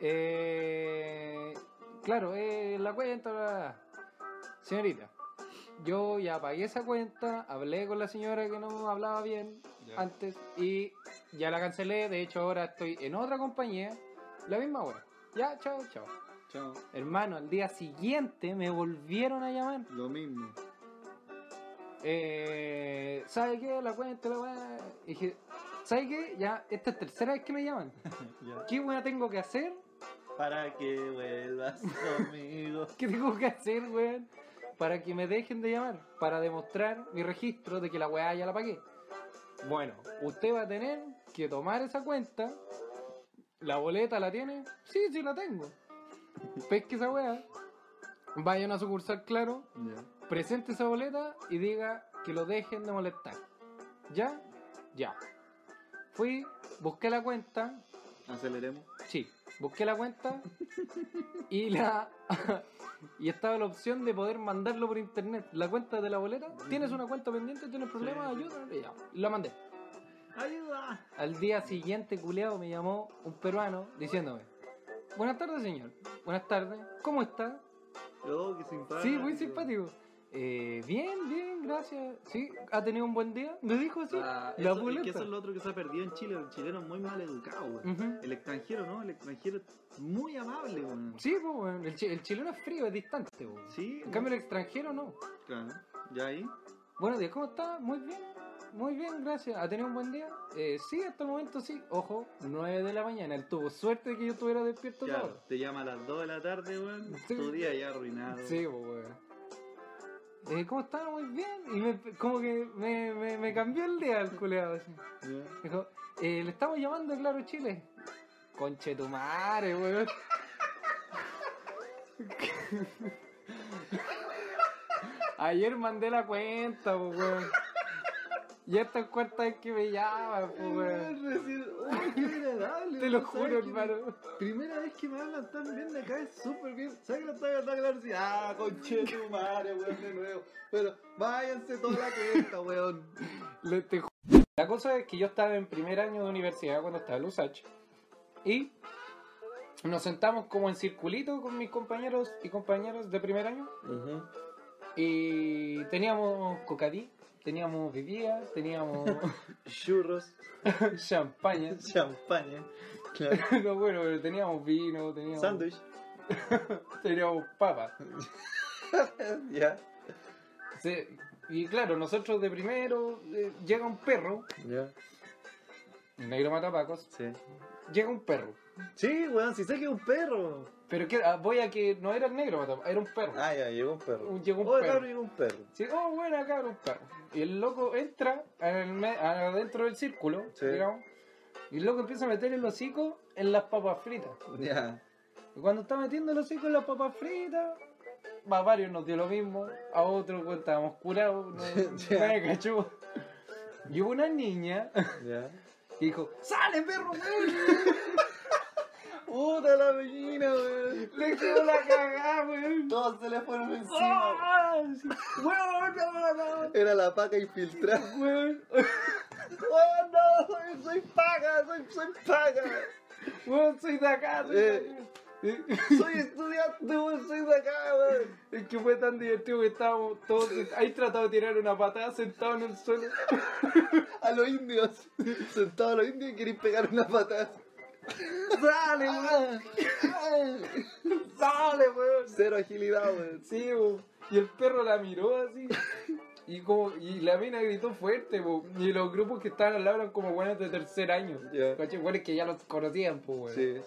Eh, claro, eh, la cuenta, bla, bla, bla. señorita. Yo ya pagué esa cuenta, hablé con la señora que no hablaba bien Ya. antes y ya la cancelé. De hecho, ahora estoy en otra compañía, la misma hora. Ya, chao, chao. Chao. Hermano, al día siguiente me volvieron a llamar. Lo mismo. Eh, ¿Sabe qué? La cuenta, la weá. Y dije, ¿sabe qué? Ya, esta es tercera vez que me llaman. *laughs* Ya. ¿Qué weá tengo que hacer? Para que vuelvas *laughs* conmigo. ¿Qué tengo que hacer, weón? Para que me dejen de llamar. Para demostrar mi registro de que la weá ya la pagué. Bueno, usted va a tener que tomar esa cuenta. ¿La boleta la tiene? Sí, sí la tengo. Pesque esa weá. Vaya a una sucursal, claro. Presente esa boleta y diga que lo dejen de molestar. ¿Ya? Ya. Fui, busqué la cuenta, Aceleremos. sí, busqué la cuenta *laughs* y la *laughs* y estaba la opción de poder mandarlo por internet. La cuenta de la boleta, ¿tienes una cuenta pendiente? ¿Tienes problemas? Sí. Ayuda. Y ya, la mandé. ¡Ayuda! Al día siguiente, culeado, me llamó un peruano diciéndome: Buenas tardes, señor. Buenas tardes. ¿Cómo está? Oh, qué simpático. Sí, muy simpático. Eh, bien, bien, gracias. Sí, ¿ha tenido un buen día? Me dijo así. Ah, la eso, es que eso es lo otro que se ha perdido en Chile. El chileno es muy mal educado. Ujú. El extranjero, ¿no? El extranjero es muy amable, weón. Sí, pues, el, chi- el chileno es frío, es distante. weón. Sí, En cambio, el extranjero no. claro. Ya ahí. Buenos días, ¿cómo está? Muy bien. Muy bien, gracias. ¿Ha tenido un buen día? Eh, sí, hasta el momento sí. Ojo, 9 de la mañana. Él tuvo suerte de que yo estuviera despierto Claro, todo. te llama a las 2 de la tarde, weón. Sí. Tu día ya arruinado. Sí, pues, weón. Eh, ¿Cómo está? Muy bien. Y me, como que me, me, me cambió el día el culeado. así. Dijo, eh, le estamos llamando de Claro Chile. Conche tu madre, weón. *laughs* Ayer mandé la cuenta, pues, weón. Y esta es cuarta vez que me llama, pues, weón. Recién- ¡Uy, qué agradable! Te lo juro, hermano. Primera vez que me hablan tan bien de acá es súper bien. ¿Sabes que lo estaba tan claro? Sí, ah, conche tu madre, weón, de nuevo. Pero váyanse toda la cuenta, weón. La cosa es que yo estaba en primer año de universidad cuando estaba en Lusach. Y nos sentamos como en circulito con mis compañeros y compañeras de primer año. Y teníamos cocadí, teníamos bebida, teníamos *laughs* Churros, *laughs* champaña. champaña, claro. *laughs* no, bueno, pero teníamos vino, teníamos, sándwich. teníamos papas. Ya, Sí, y claro, nosotros de primero eh, llega un perro, ya. el negro matapacos, Sí. llega un perro. Sí, weón, si sé que es un perro. Pero que, ah, voy a que no era el negro era un perro. Ah, ya, llegó un perro. Llegó un oh, perro. llegó un perro. Sí, oh, bueno, cabrón, un perro. Y el loco entra en el me- adentro del círculo, Sí. digamos, y el loco empieza a meter el hocico en las papas fritas. Ya. Y cuando está metiendo el hocico en las papas fritas, a varios nos dio lo mismo, a otros pues, estábamos curados, no, *laughs* Ya. nadie cachó. Y hubo una niña Ya. que dijo, ¡Sale, perro! Weón!". Puta la gallina, weón. Le quedó la cagada, weón. Todos se le fueron encima. ¡Ah! ¡Weón, weón, Era la paca infiltrada. weón! ¡Oh, no! Soy, paga, soy, soy paga. Weón, soy de acá, soy de Eh. acá. Soy estudiante, weón, soy de acá, weón. Es que fue tan divertido que estábamos todos ahí tratando de tirar una patada sentados en el suelo. A los indios. Sentado a los indios y queréis pegar una patada. Dale, weón. Dale, weón. Cero agilidad, weón. Sí, bo. y el perro la miró así. Y, como, y la mina gritó fuerte, bo. y los grupos que estaban al lado eran como buenos de tercer año. ¿Cachai? Buenos que ya los conocían, pues, weón. Sí.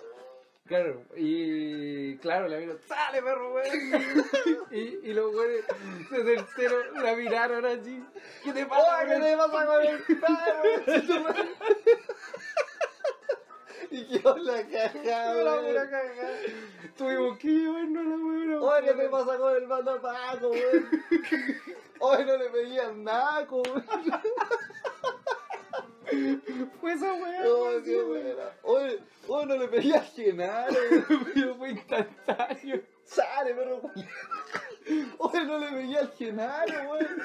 Claro, y claro, la miró, ¡sale, perro, weón! *laughs* y, y los güeyes de tercero la miraron así. ¿Qué te pasa, ¡Oh, ¿qué te pasa con el perro? *laughs* *laughs* Y quedó la caja, La pura cagada. Tuvimos que llevarnos a la weón. Oye, ¿qué te pasa con el mando Paco, weón? Hoy *laughs* no le pedían nada, weón. Fue esa weón. Oh, qué buena. Hoy, hoy no le pedías Genaro, weón. Pero fue *laughs* instantáneo. Sale, perro. Hoy no le veía al Genaro, weón.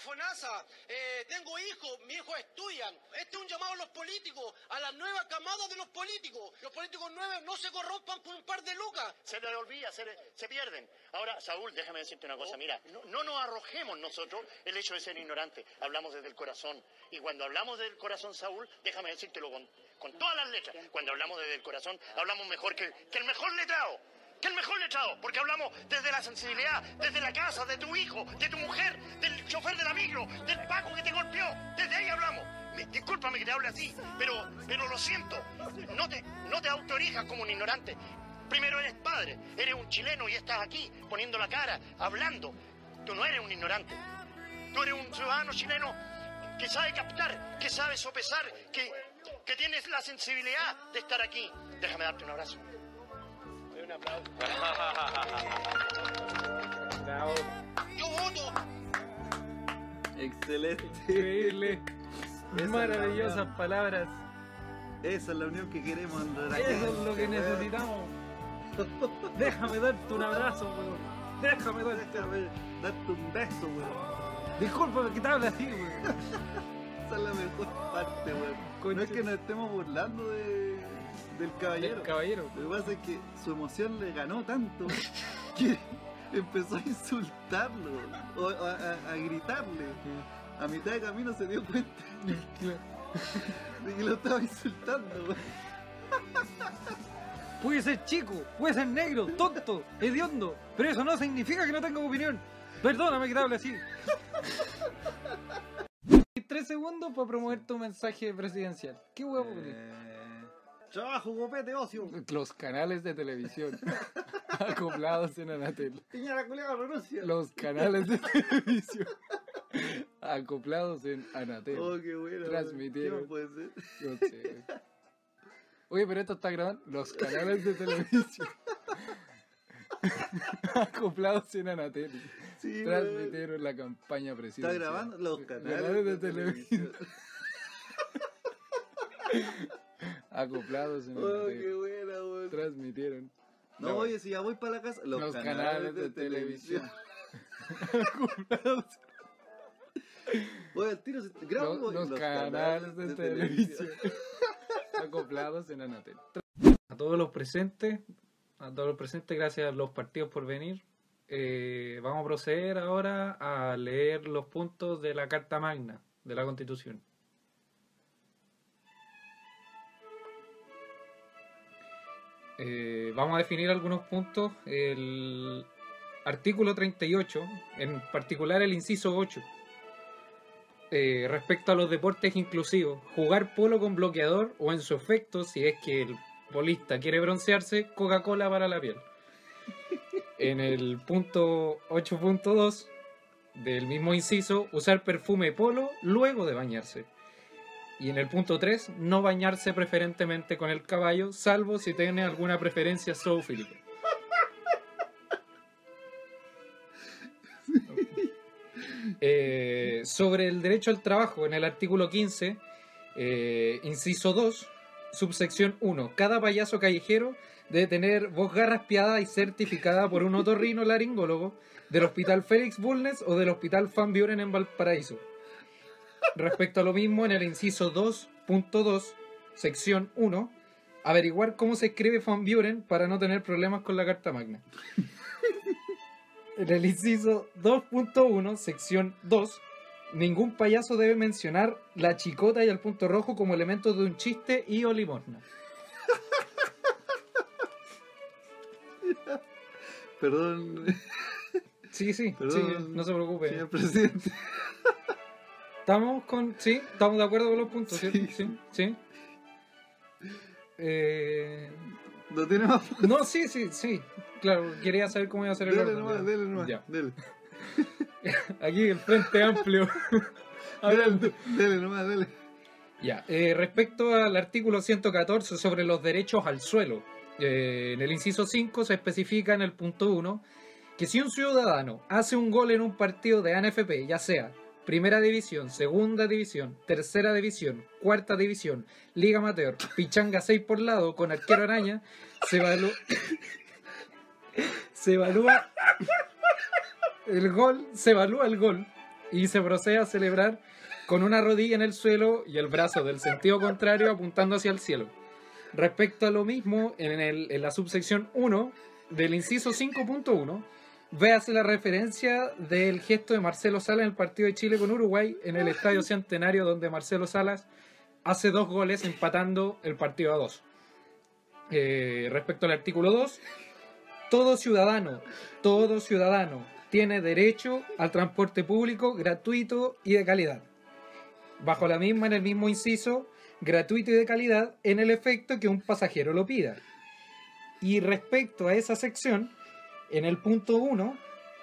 Tengo FONASA, eh, tengo hijos, mis hijos estudian. Este es un llamado a los políticos, a la nueva camada de los políticos. Los políticos nuevos no se corrompan por un par de lucas. Se les olvida, se, le- se pierden. Ahora, Saúl, déjame decirte una cosa. Mira, no, no nos arrojemos nosotros el hecho de ser ignorantes. Hablamos desde el corazón. Y cuando hablamos desde el corazón, Saúl, déjame decírtelo con, con todas las letras. Cuando hablamos desde el corazón, hablamos mejor que, que el mejor letrado. Que el mejor letrado. Porque hablamos desde la sensibilidad, desde la casa, de tu hijo, de tu mujer, del chofer de la micro, del Paco que te golpeó. Desde ahí hablamos. Me- discúlpame que te hable así, pero, pero lo siento. No te, no te autoerijas como un ignorante. Primero eres padre, eres un chileno y estás aquí poniendo la cara, hablando. Tú no eres un ignorante. Tú eres un ciudadano chileno que sabe captar, que sabe sopesar, que, que tienes la sensibilidad de estar aquí. Déjame darte un abrazo. Un aplauso. Bravo. Yo voto. Excelente. Increíble. Es Maravillosas la- palabras. Esa es la unión que queremos la Eso es lo que necesitamos. Déjame darte un abrazo, weón. Déjame darte. Déjame darte un beso, weón. Discúlpame que te hable así, weón. *laughs* Esa es la mejor parte, weón. No es que nos estemos burlando de, del caballero. El caballero. Lo que pasa es que su emoción le ganó tanto *laughs* que empezó a insultarlo o a, a- a gritarle. A mitad de camino se dio cuenta de que lo estaba insultando. Puede ser chico, puede ser negro, tonto, hediondo, pero eso no significa que no tenga opinión. Perdóname que te hable así. Tres segundos para promover tu mensaje presidencial. ¿Qué huevo? Eh, trabajo, copete, ocio. Los canales de televisión *laughs* acoplados en Anatel. Piñera culiada renuncia. Los canales de *laughs* televisión acoplados en Anatel. Oh, qué bueno. Transmitieron. ¿Qué puede ser? No sé. Oye, pero esto está grabando. Los canales de televisión *laughs* acoplados en Anatel. Sí. Transmitieron la campaña Está presidencial. grabando los canales, Canales de, televisión. *laughs* acoplados en Oh, Anatel. qué buena, weón. Transmitieron. No, oye, si ya voy para la casa, los, Los canales, de, televisión. acoplados. *laughs* Oye, al tiro se grabo los canales de, televisión *laughs* acoplados en Anatel. A todos los presentes, a todos los presentes, gracias a los partidos por venir. Eh, vamos a proceder ahora a leer los puntos de la Carta Magna de la Constitución. Eh, vamos a definir algunos puntos. El artículo 38, en particular el inciso 8, eh, respecto a los deportes inclusivos, jugar polo con bloqueador o en su efecto, si es que el polista quiere broncearse, Coca-Cola para la piel. *laughs* En el punto 8.2 del mismo inciso, usar perfume polo luego de bañarse. Y en el punto 3, no bañarse preferentemente con el caballo, salvo si tiene alguna preferencia zoofílica. *laughs* Eh, sobre el derecho al trabajo, en el artículo 15, eh, inciso 2, subsección 1. Cada payaso callejero debe tener voz garraspiada y certificada por un otorrino laringólogo del Hospital Félix Bulnes o del Hospital Van Buren en Valparaíso. Respecto a lo mismo, en el inciso 2.2, sección 1, averiguar cómo se escribe Van Buren para no tener problemas con la Carta Magna. En el inciso 2.1, sección 2, Ningún payaso debe mencionar la chicota y el punto rojo como elementos de un chiste y o limosna. Perdón, Sí, sí, Perdón, sí, no se preocupe. señor presidente. ¿Estamos con. Sí, estamos de acuerdo con los puntos, Sí. ¿cierto? Sí, sí. Eh, No tiene más. No, sí, sí, sí. Claro, quería saber cómo iba a ser el Dele orden. nomás, dele nomás. Ya. Dele. *laughs* Aquí el frente amplio. *laughs* Hablando. Dele nomás, dele. Ya, eh, respecto al artículo 114 sobre los derechos al suelo, eh, en el inciso 5 se especifica en el punto 1 que si un ciudadano hace un gol en un partido de ANFP, ya sea primera división, segunda división, tercera división, cuarta división, liga amateur, pichanga 6 por lado con arquero araña, *laughs* se evalúa, el gol, se evalúa el gol y se procede a celebrar con una rodilla en el suelo y el brazo del sentido contrario apuntando hacia el cielo. Respecto a lo mismo, en, en la subsección 1 del inciso 5.1, véase la referencia del gesto de Marcelo Salas en el partido de Chile con Uruguay en el Estadio Centenario, donde Marcelo Salas hace dos goles empatando el partido a dos. Eh, respecto al artículo 2, todo ciudadano, todo ciudadano tiene derecho al transporte público gratuito y de calidad. Bajo la misma, en el mismo inciso, gratuito y de calidad en el efecto que un pasajero lo pida. Y respecto a esa sección, en el punto 1,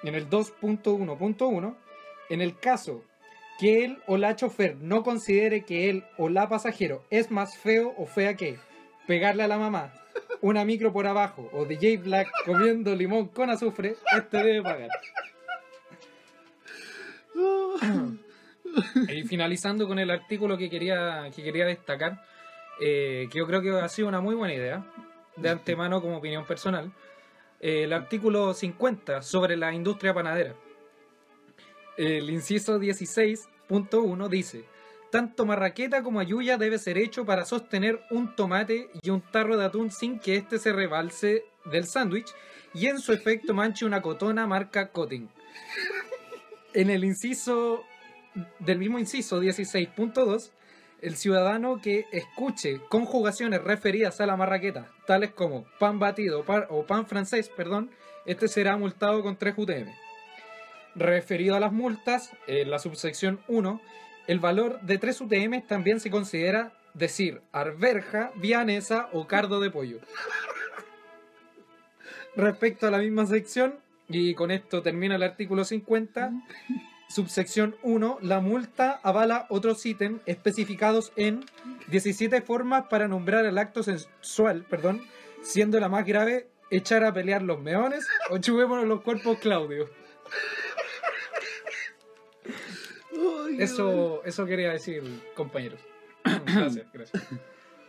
en el 2.1.1, en el caso que él o la chofer no considere que él o la pasajero es más feo o fea que pegarle a la mamá, una micro por abajo o DJ Black comiendo limón con azufre, este debe pagar. *coughs* Y finalizando con el artículo que quería, que quería destacar, eh, que yo creo que ha sido una muy buena idea, de antemano como opinión personal, el artículo 50 sobre la industria panadera. El inciso 16.1 dice, tanto marraqueta como ayuya debe ser hecho para sostener un tomate y un tarro de atún sin que éste se rebalse del sándwich y en su efecto manche una cotona marca Coating. En el inciso del mismo inciso 16.2, el ciudadano que escuche conjugaciones referidas a la marraqueta, tales como pan batido o pan francés, perdón, este será multado con 3 UTM. Referido a las multas, en la subsección 1, el valor de 3 UTM también se considera decir arberja, vianesa o cardo de pollo. Respecto a la misma sección, y con esto termina el artículo 50, subsección 1, la multa avala otros ítems especificados en 17 formas para nombrar el acto sensual, perdón, siendo la más grave echar a pelear los meones o chupémonos los cuerpos Claudio. Eso, eso quería decir, compañeros. *coughs* Gracias, gracias.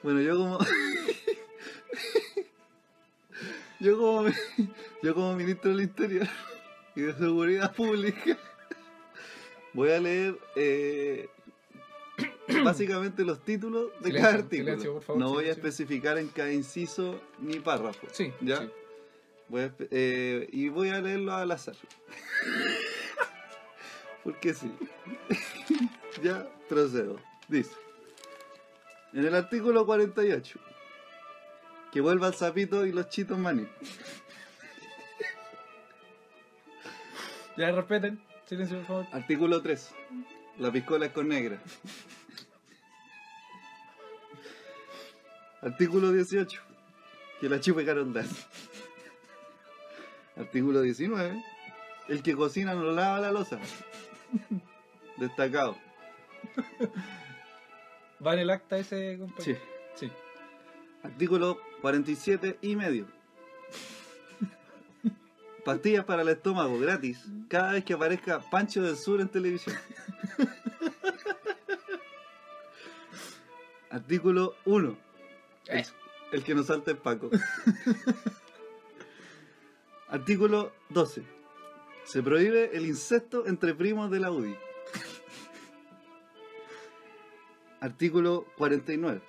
Bueno, yo como. *laughs* yo como. Yo como ministro del Interior y de Seguridad Pública. Voy a leer eh, *clears throat* básicamente los títulos de Silencio, cada artículo. silencio, por favor, no voy a especificar en cada inciso ni párrafo. Sí, ¿Ya? sí. Voy a eh, y voy a leerlo al azar. *laughs* Porque sí. *laughs* ya procedo. Dice. En el artículo 48. Que vuelva el sapito y los chitos maní. Ya respeten. Silencio, por favor. Artículo 3. La piscola es con negra. Artículo 18. Que la chupe Carol Dance. Artículo 19. El que cocina no lava la losa. Destacado. ¿Va en el acta ese, Sí. compañero? Sí. Artículo 47 y medio. Pastillas para el estómago gratis cada vez que aparezca Pancho del Sur en televisión. *laughs* Artículo 1. El, el que nos salta es Paco. *laughs* Artículo 12. Se prohíbe el incesto entre primos de la UDI. Artículo 49.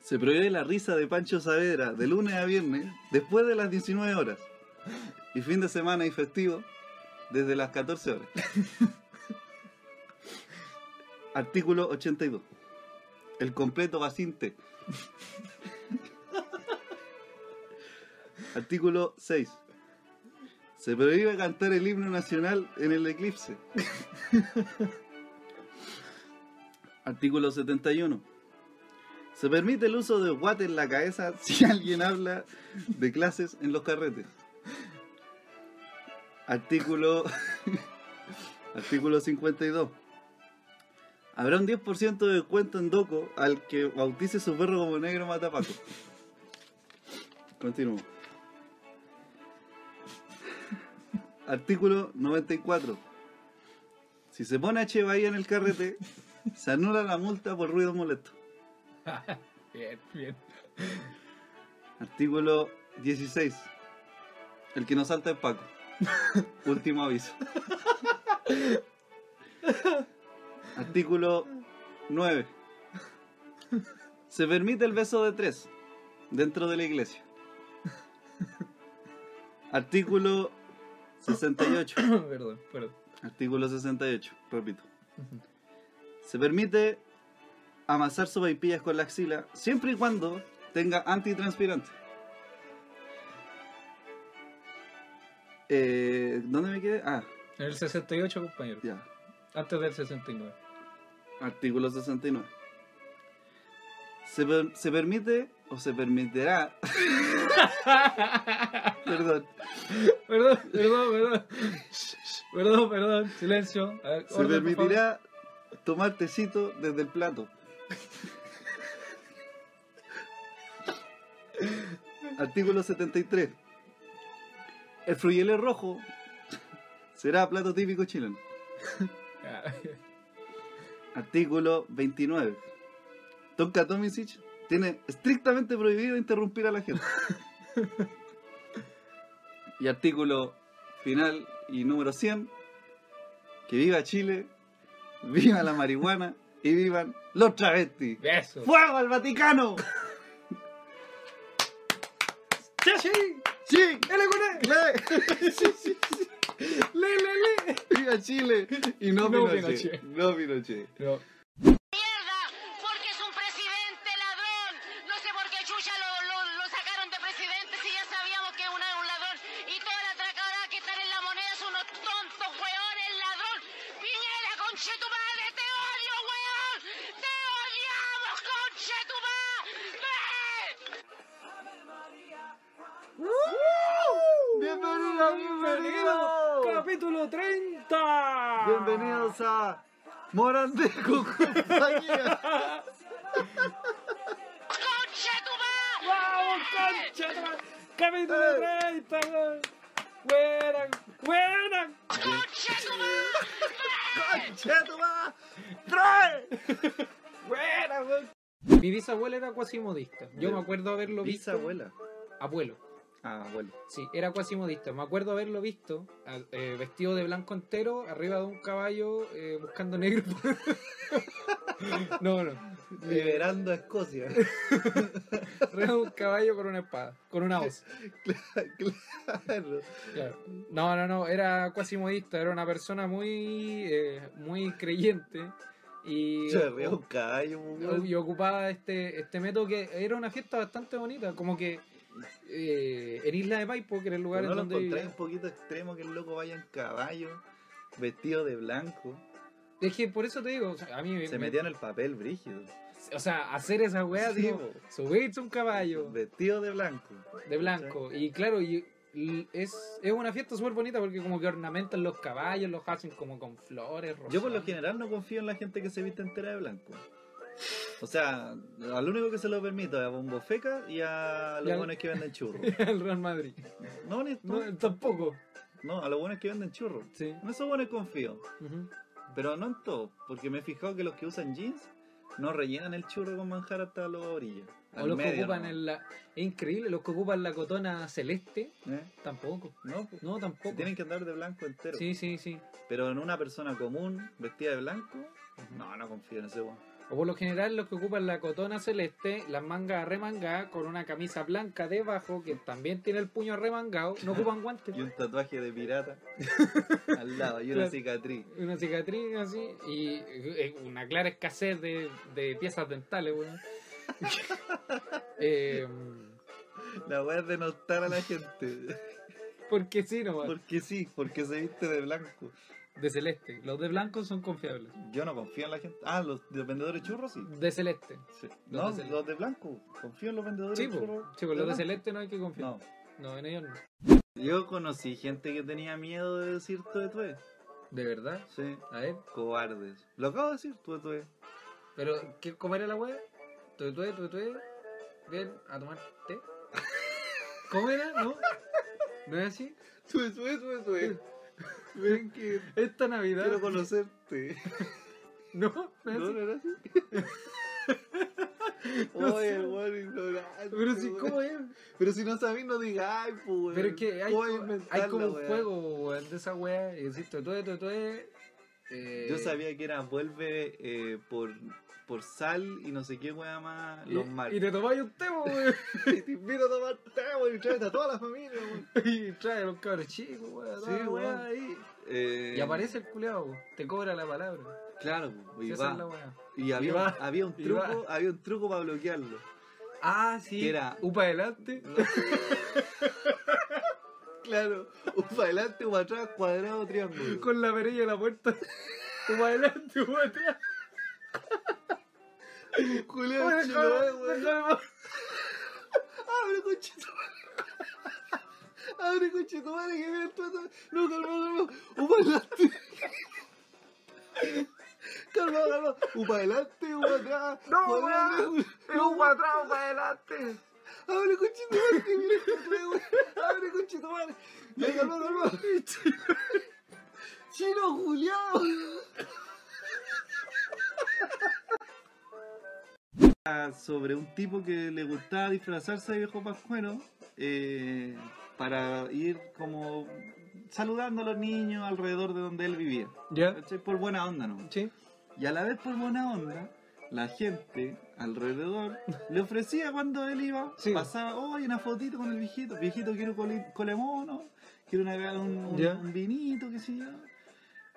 Se prohíbe la risa de Pancho Saavedra de lunes a viernes después de las 19 horas. Y fin de semana y festivo desde las 14 horas. *laughs* Artículo 82. El completo vacinte. *laughs* Artículo 6. Se prohíbe cantar el himno nacional en el eclipse. Artículo 71. Se permite el uso de guate en la cabeza si alguien habla de clases en los carretes. Artículo *laughs* Artículo 52. Habrá un 10% de descuento en Doco al que bautice su perro como negro matapaco. Continúo. Artículo 94. Si se pone H Bahía en el carrete, se anula la multa por ruido molesto. *laughs* Bien, bien. Artículo 16. El que no salta es Paco. *laughs* Último aviso. *laughs* Artículo 9. Se permite el beso de tres dentro de la iglesia. Artículo 68. *coughs* perdón, perdón. Artículo 68, repito. Se permite amasar sopaipillas con la axila siempre y cuando tenga antitranspirante. Eh, ¿Dónde me quedé? Ah, En el 68, compañero. ya. Antes del 69. Artículo 69. Se, per- se permite o se permitirá. *laughs* Perdón. Perdón, perdón, perdón. Perdón, perdón. Silencio. Ver, Se orden, permitirá tomar tecito desde el plato. *laughs* Artículo 73. El fruyele rojo será plato típico chileno. *laughs* Artículo 29. Tonka Tomisic tiene estrictamente prohibido interrumpir a la gente. *laughs* y artículo final y número 100. Que viva Chile, viva la marihuana y vivan los travestis. Eso. ¡Fuego al Vaticano! *laughs* ¡Sí, sí! ¡Ele! *laughs* Sí, sí, sí. ¡Le, le, le! ¡Viva Chile! Y no, No Pinochet. Pinochet. No Pinochet. No. Bisabuela. Abuelo. Ah, abuelo. Sí, era cuasimodista. Me acuerdo haberlo visto eh, vestido de blanco entero, arriba de un caballo, eh, buscando negro. *laughs* no, no. Liberando a Escocia. *laughs* Arriba de un caballo con una espada, con una hoz. claro. Claro. No, no, no, era cuasimodista, era una persona muy, eh, muy creyente y, Se ríe un caballo, weón. y ocupaba este, este método que era una fiesta bastante bonita, como que eh, en Isla de Maipo, que era el lugar ¿No en lo donde vivía. un poquito extremo que el loco vaya en caballo, vestido de blanco? Es que por eso te digo, o sea, a mí Se me- metía en el papel brígido. o sea, hacer esa weá, Sí, digo, subirse un caballo Vestido de blanco. de blanco y claro, y es, es una fiesta súper bonita porque como que ornamentan los caballos, los hacen como con flores, Yo por lo general no confío en la gente que se viste entera de blanco. O sea, al único que se lo permito es a Bombo Feca y a los al- buenos que venden churros. *laughs* el Real Madrid. No, ni, no, No, tampoco. no, a los buenos que venden churros. Sí. En esos buenos confío. Pero no en todo, porque me he fijado que los que usan jeans no rellenan el churro con manjar hasta las orillas. O los que ocupan el, la- es increíble, los que ocupan la cotona celeste, ¿Eh? tampoco. No, pues, No, tampoco. tienen que andar de blanco entero. Sí, sí, sí. Pero en una persona común, vestida de blanco, no, no confío en ese weón. O por lo general los que ocupan la cotona celeste, las mangas remangadas con una camisa blanca debajo que también tiene el puño remangado, no ocupan *laughs* guantes. Y un tatuaje de pirata *laughs* al lado y una Claro. cicatriz. Una cicatriz así y eh, una clara escasez de, de piezas dentales, weón. *laughs* Eh, La weá es denostar a la gente. porque sí, no, Porque sí, porque se viste de blanco. de celeste. Los de blanco son confiables. Yo no confío en la gente. Ah, los de vendedores churros sí. De celeste. Sí. Los No, de celeste. los de blanco. Confío en los vendedores churros. Sí, pues los de celeste no hay que confiar. No. No, en ellos no. Yo conocí gente que tenía miedo de decir tuetue. ¿De verdad? Sí. A ver. Cobardes. Lo acabo de decir, tuetue. Pero, ¿qué, ¿cómo era la Bien, a tomar té. ¿Cómo era? ¿No? ¿No es así? Tuetue, tuetue. Ven que Esta Navidad. quiero conocerte. No, no era así. *laughs* No Oye, weón, ignorante. Pero si. ¿cómo es? Pero si no sabís, no digáis, pues, weón. Pero es que hay, ¿Cómo co- inventar hay como un juego weón, de esa weá. Y decir tuetue, tuetue. Eh, Yo sabía que era vuelve eh, por, por sal y no sé qué weá más los marcos. y te tomáis un tema, weón. *laughs* Y te invito a tomar té, weón, y tráete a toda la familia, weón. *laughs* y trae a los cabros chicos, weón. Sí, weón. ahí. Eh, Y aparece el culeado, weón. te cobra la palabra. Claro, y va. es la weá. Y había, Y va. había un truco, había un truco para bloquearlo. Ah, sí. Que era- Upa adelante. *laughs* Claro, un para adelante, un para atrás, cuadrado, triángulo. Con la perilla de la puerta. Upa adelante, upa atrás. Weón. déjame- Abre conchito. Abre que viene todo. No, calma, calma. Un para adelante. Calma, calma. Un para adelante, para atrás. No, weón. Es upa atrás, upa adelante. Abre conchito, madre, que viene todo. Abre conchito, madre. Ya, calma, calma. Chino Julián. Sobre un tipo que le gustaba disfrazarse de viejo pascuero eh, para ir como saludando a los niños alrededor de donde él vivía. Ya. Por buena onda, ¿no? Sí. Y a la vez por buena onda, la gente alrededor le ofrecía cuando él iba, Sí. pasaba, oye, una fotito con el viejito, viejito quiero cole, colemono, quiero una, un, un vinito, qué sé yo.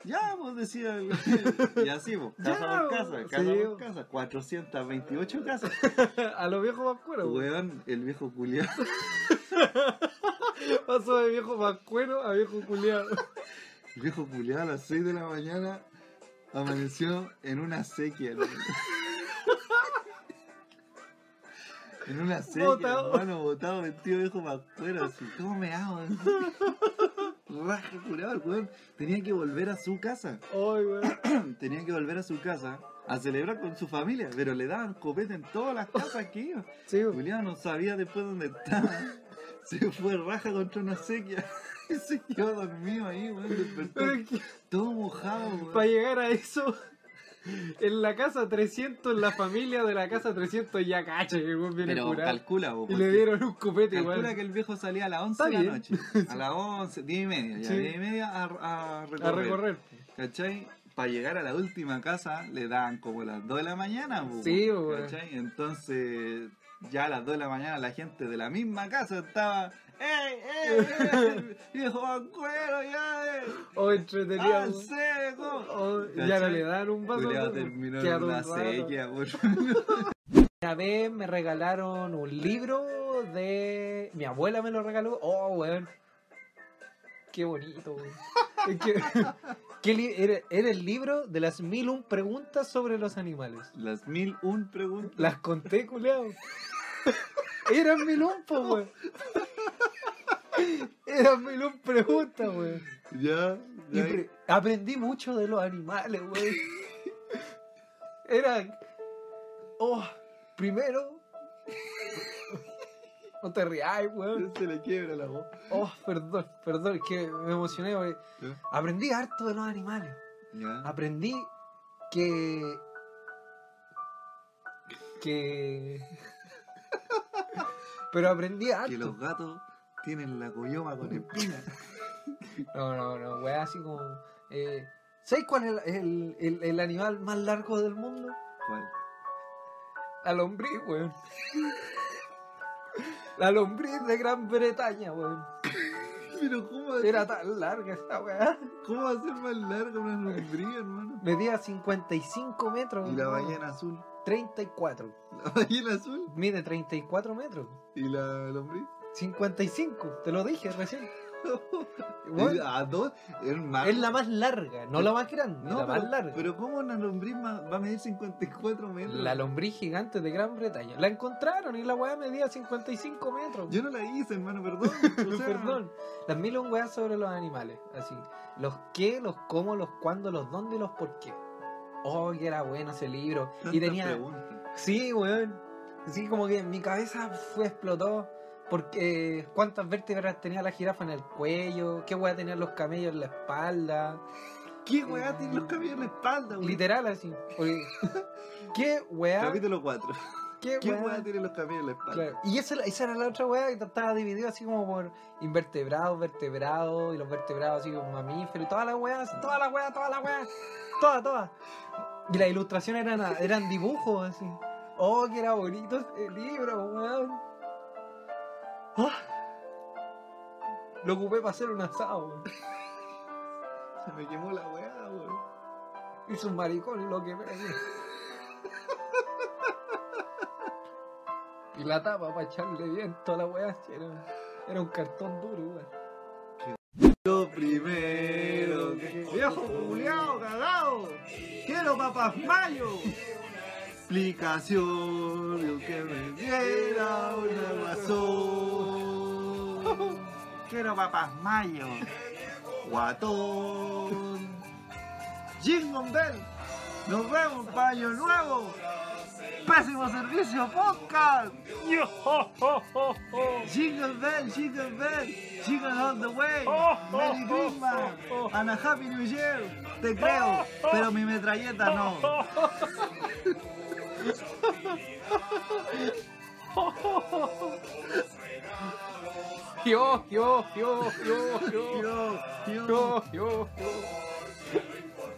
Ya, pues decía, el- *laughs* y así, pues, casa Ya, por pues, casa, casa sí, por casa, 428 casas. *laughs* A los viejos pascueros, weón. Weón, el viejo culiado. *laughs* Pasó de viejo pascuero a viejo culiado. El viejo culiado a las 6 de la mañana amaneció en una sequía. En una sequía, Botado. hermano, botado, vestido viejo pascuero, así, ¿cómo me hago? Raja curado, el weón. Tenía que volver a su casa. Ay, weón. *clears throat* Tenía que volver a su casa a celebrar con su familia, pero le daban copete en todas las casas que iba. *laughs* Sí. Julián no sabía después dónde estaba. *laughs* Se fue raja contra una sequía. *laughs* Y se quedó dormido ahí, weón. Despertó todo mojado, para weón. llegar a eso, en la casa 300, en la familia de la casa 300 ya cacha que el weón viene Pero curado. calcula, po, Y le dieron un copete Calcula igual. que el viejo salía a las 11 Está de la bien. noche. A las 11, 10 y media. Ya, Sí. 10 y media a, a recorrer. A recorrer. ¿Cachai? Para llegar a la última casa le daban como las 2 de la mañana, po, Sí, po, weón. ¿cachai? Entonces, ya a las 2 de la mañana la gente de la misma casa estaba. ¡Ey, ey, *laughs* ey! ¡Viejo bancuero, ya! eh! O entretenido. ¡Al seco! O ya no le dan un vaso. Weón. terminó una sequía, por *laughs* Una vez me regalaron un libro de. Mi abuela me lo regaló. Oh, weón. Qué bonito, weón. Es que. *laughs* ¿qué li- era, era el libro de las mil un preguntas sobre los animales. Las mil un preguntas. Las conté, culeado. Eran mil un, po, weón. Eran mil un preguntas, weón. Ya, Y ya. pre- aprendí mucho de los animales, weón. Era. Oh, primero. No te rías, weón. Se le quiebra la voz. Oh, perdón, perdón, es que me emocioné, weón. Aprendí harto de los animales. Ya. Aprendí que. que. Pero aprendí harto. Que los gatos tienen la coyoma con espinas. *laughs* No, no, no, weón, así como. Eh, ¿Sabes cuál es el, el- el- el animal más largo del mundo? ¿Cuál? La lombriz, weón. La lombriz de Gran Bretaña, weón. Pero ¿cómo Era tan larga esta weá. ¿Cómo va a ser más larga una lombriz, hermano? Medía 55 metros. ¿Y la ballena azul? 34. ¿La ballena azul? Mide 34 metros. ¿Y la lombriz? 55, te lo dije recién. *laughs* ¿Y ¿A dos? Es, más... es la más larga, no la más grande, No, la pero, más larga. pero ¿cómo una lombriz va a medir 54 metros? La lombriz gigante de Gran Bretaña. La encontraron y la weá medía 55 metros. Yo no la hice, hermano, perdón. *laughs* O sea, Perdón. Las mil un weas sobre los animales. Así. Los qué, los cómo, los cuándo, los dónde y los por qué. Oh, que era bueno ese libro. *laughs* Y tenía. preguntas. Sí, weón. Sí, como que mi cabeza fue explotó. Porque cuántas vértebras tenía la jirafa en el cuello, qué weá tenían los camellos en la espalda. ¿Qué weá tiene los camellos en la espalda, güey? Literal así. Oye, *laughs* ¿Qué weá? Capítulo 4. ¿Qué, ¿Qué weá? weá tiene los camellos en la espalda? Claro. Y esa, esa era la otra weá que estaba dividido así como por invertebrados, vertebrados, y los vertebrados así como mamíferos, y todas las weas, todas las weas, todas las weas, todas, todas. Y las ilustraciones eran, eran dibujos así. Oh, que era bonito ese libro, weón. Ah. Lo ocupé para hacer un asado, weón. Se me quemó la weá, weón. Hice un maricón y lo quemé. Y la tapa para echarle viento a la weá, era, era un cartón duro, weón. Lo primero. ¡Viejo culiao, cagao! ¡Quiero papas mayo! Explicación, que me diera una razón. Quiero papas mayo. Guatón. Jingle Bell. Nos vemos para año nuevo. Pésimo servicio podcast. Jingle Bell, Jingle Bell, Jingle all the way. Merry Christmas and a Happy New Year. Te creo, pero mi metralleta no. Yo, yo, yo, yo, yo, Yo, yo, yo,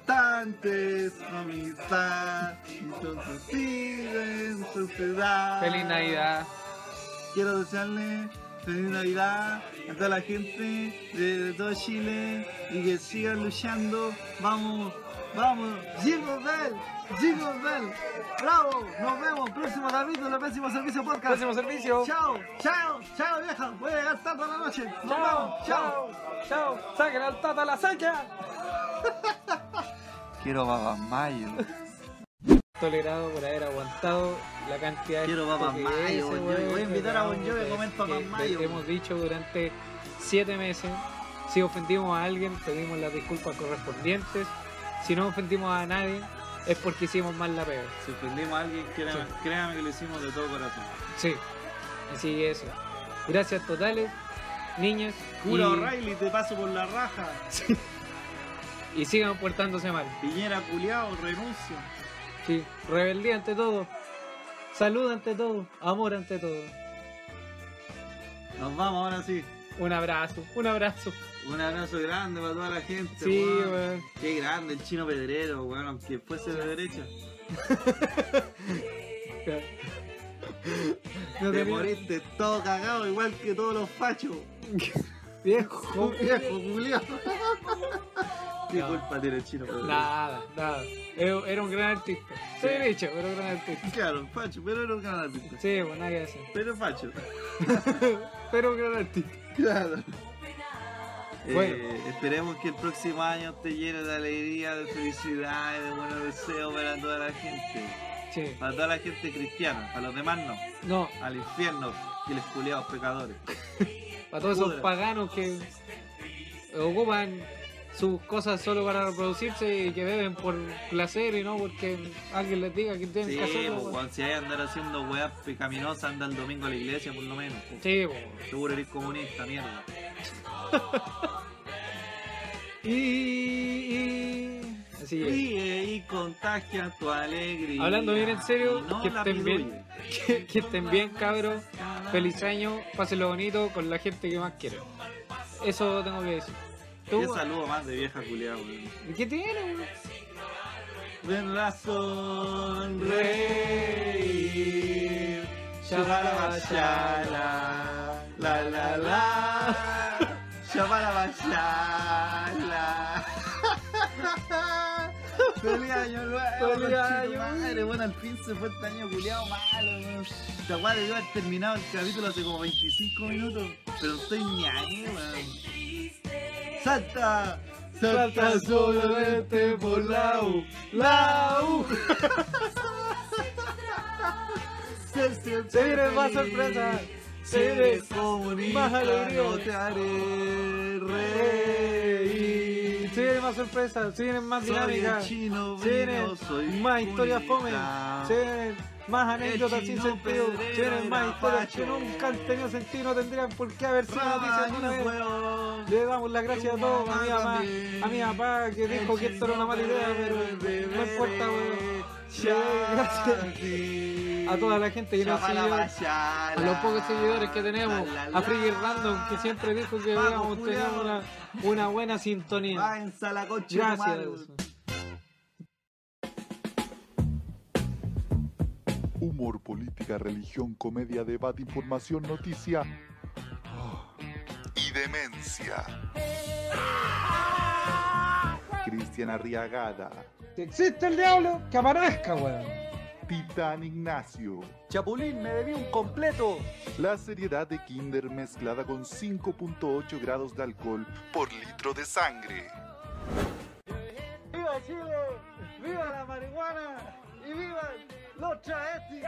yo, yo. Tantes amistad, entonces piden sociedad. Feliz Navidad. Quiero desearle feliz Navidad a toda la gente de, de todo Chile y que sigan luchando. Vamos, vamos, Jingle Bell, Jingle Bell. Bravo, nos vemos, próximo capítulo, pésimo servicio podcast. Próximo servicio. Chao, chao, chao vieja, voy a llegar tarde a la noche. Nos Chao, vemos, chao. chao. Saquen al tata la seca. *laughs* Quiero babas mayo. Tolerado por haber aguantado la cantidad de Quiero estupideces, mayo, Bon Jovi. Voy a invitar a Bon que- Jovi a comer que- mayo. hemos dicho durante siete meses. Si ofendimos a alguien, pedimos las disculpas correspondientes. Si no ofendimos a nadie, es porque hicimos mal la pega. Si ofendimos a alguien, créame, Sí. créame que lo hicimos de todo corazón. Sí, así que eso. Gracias totales, niños. Cura y, O'Reilly, te paso por la raja. *laughs* y sigan portándose mal. Piñera culiao, renuncio. Sí, rebeldía ante todo. Salud ante todo. Amor ante todo. Nos vamos ahora sí. Un abrazo, un abrazo. Un abrazo grande para toda la gente. Sí, weón. weón. Qué grande el chino pedrero, weón, aunque fuese de derecha. *laughs* No Te moriste todo cagado, igual que todos los fachos. *laughs* Viejo. *laughs* Viejo culiao. *laughs* ¿Qué No. culpa tiene el chino? Nada, nada. Era era un gran artista. Soy derecho, pero un gran artista. Claro, facho, pero era un gran artista. Sí, pues nada que hacer. Pero facho. *laughs* Pero un gran artista. Claro. Bueno. Eh, esperemos que el próximo año te llene de alegría, de felicidad y de buenos deseos para toda la gente. Sí. Para toda la gente cristiana, para los demás no. No, Al infierno y les culiados pecadores. Para todos esos paganos que ocupan sus cosas solo para reproducirse y que beben por placer y no porque alguien les diga que tienen Sí, que hacerlo. pues, weón, si hay andar haciendo weas pecaminosas, anda el domingo a la iglesia por lo menos. pues. Sí, pues. Seguro eres comunista, mierda. *laughs* Y, y- Así es. Ríe y contagia tu alegría. Hablando bien en serio, no que la estén bien. *laughs* Que, que estén bien, cabros. Feliz año, pásenlo bonito con la gente que más quieren. Eso tengo que decir. ¿Tú? Qué saludo más de vieja culiada. ¿Y ¿Qué tiene? ven a sonreír. Shabala shala, la la la. *laughs* Shabala shala. Feliz año nuevo, Feliz año. madre, bueno, al fin se fue este año culiado malo, weón. Esta weá debió haber terminado el capítulo hace como 25 minutos, pero no estoy ni ahí, weón. ¡Salta! ¡Salta solamente por la U! ¡La U! *laughs* Ser siempre Se viene más feliz. Se comunista, más no te haré reír. Se vienen más sorpresas, se vienen más dinámicas, se vienen más historias fome, se vienen más anécdotas sin sentido, se vienen más historias que nunca han tenido sentido, no tendrían por qué haber sido noticias alguna vez. Le damos las gracias a todos, a mi mamá a mi papá que dijo que esto era una mala idea, pero no importa, weón. Gracias a toda la gente que nos siguió, a los pocos seguidores que tenemos, a Friggy Random que siempre dijo que Vamos, habíamos tenido culiao. una, una buena sintonía. A la Gracias. Humor, política, religión, comedia, debate, información, noticia y demencia. Cristian Arriagada, Si existe el diablo, que aparezca, weón. Titán Ignacio. Chapulín, me debí un completo. La seriedad de Kinder mezclada con 5.8 grados de alcohol por litro de sangre. ¡Viva Chile! ¡Viva la marihuana! ¡Y viva los travestis!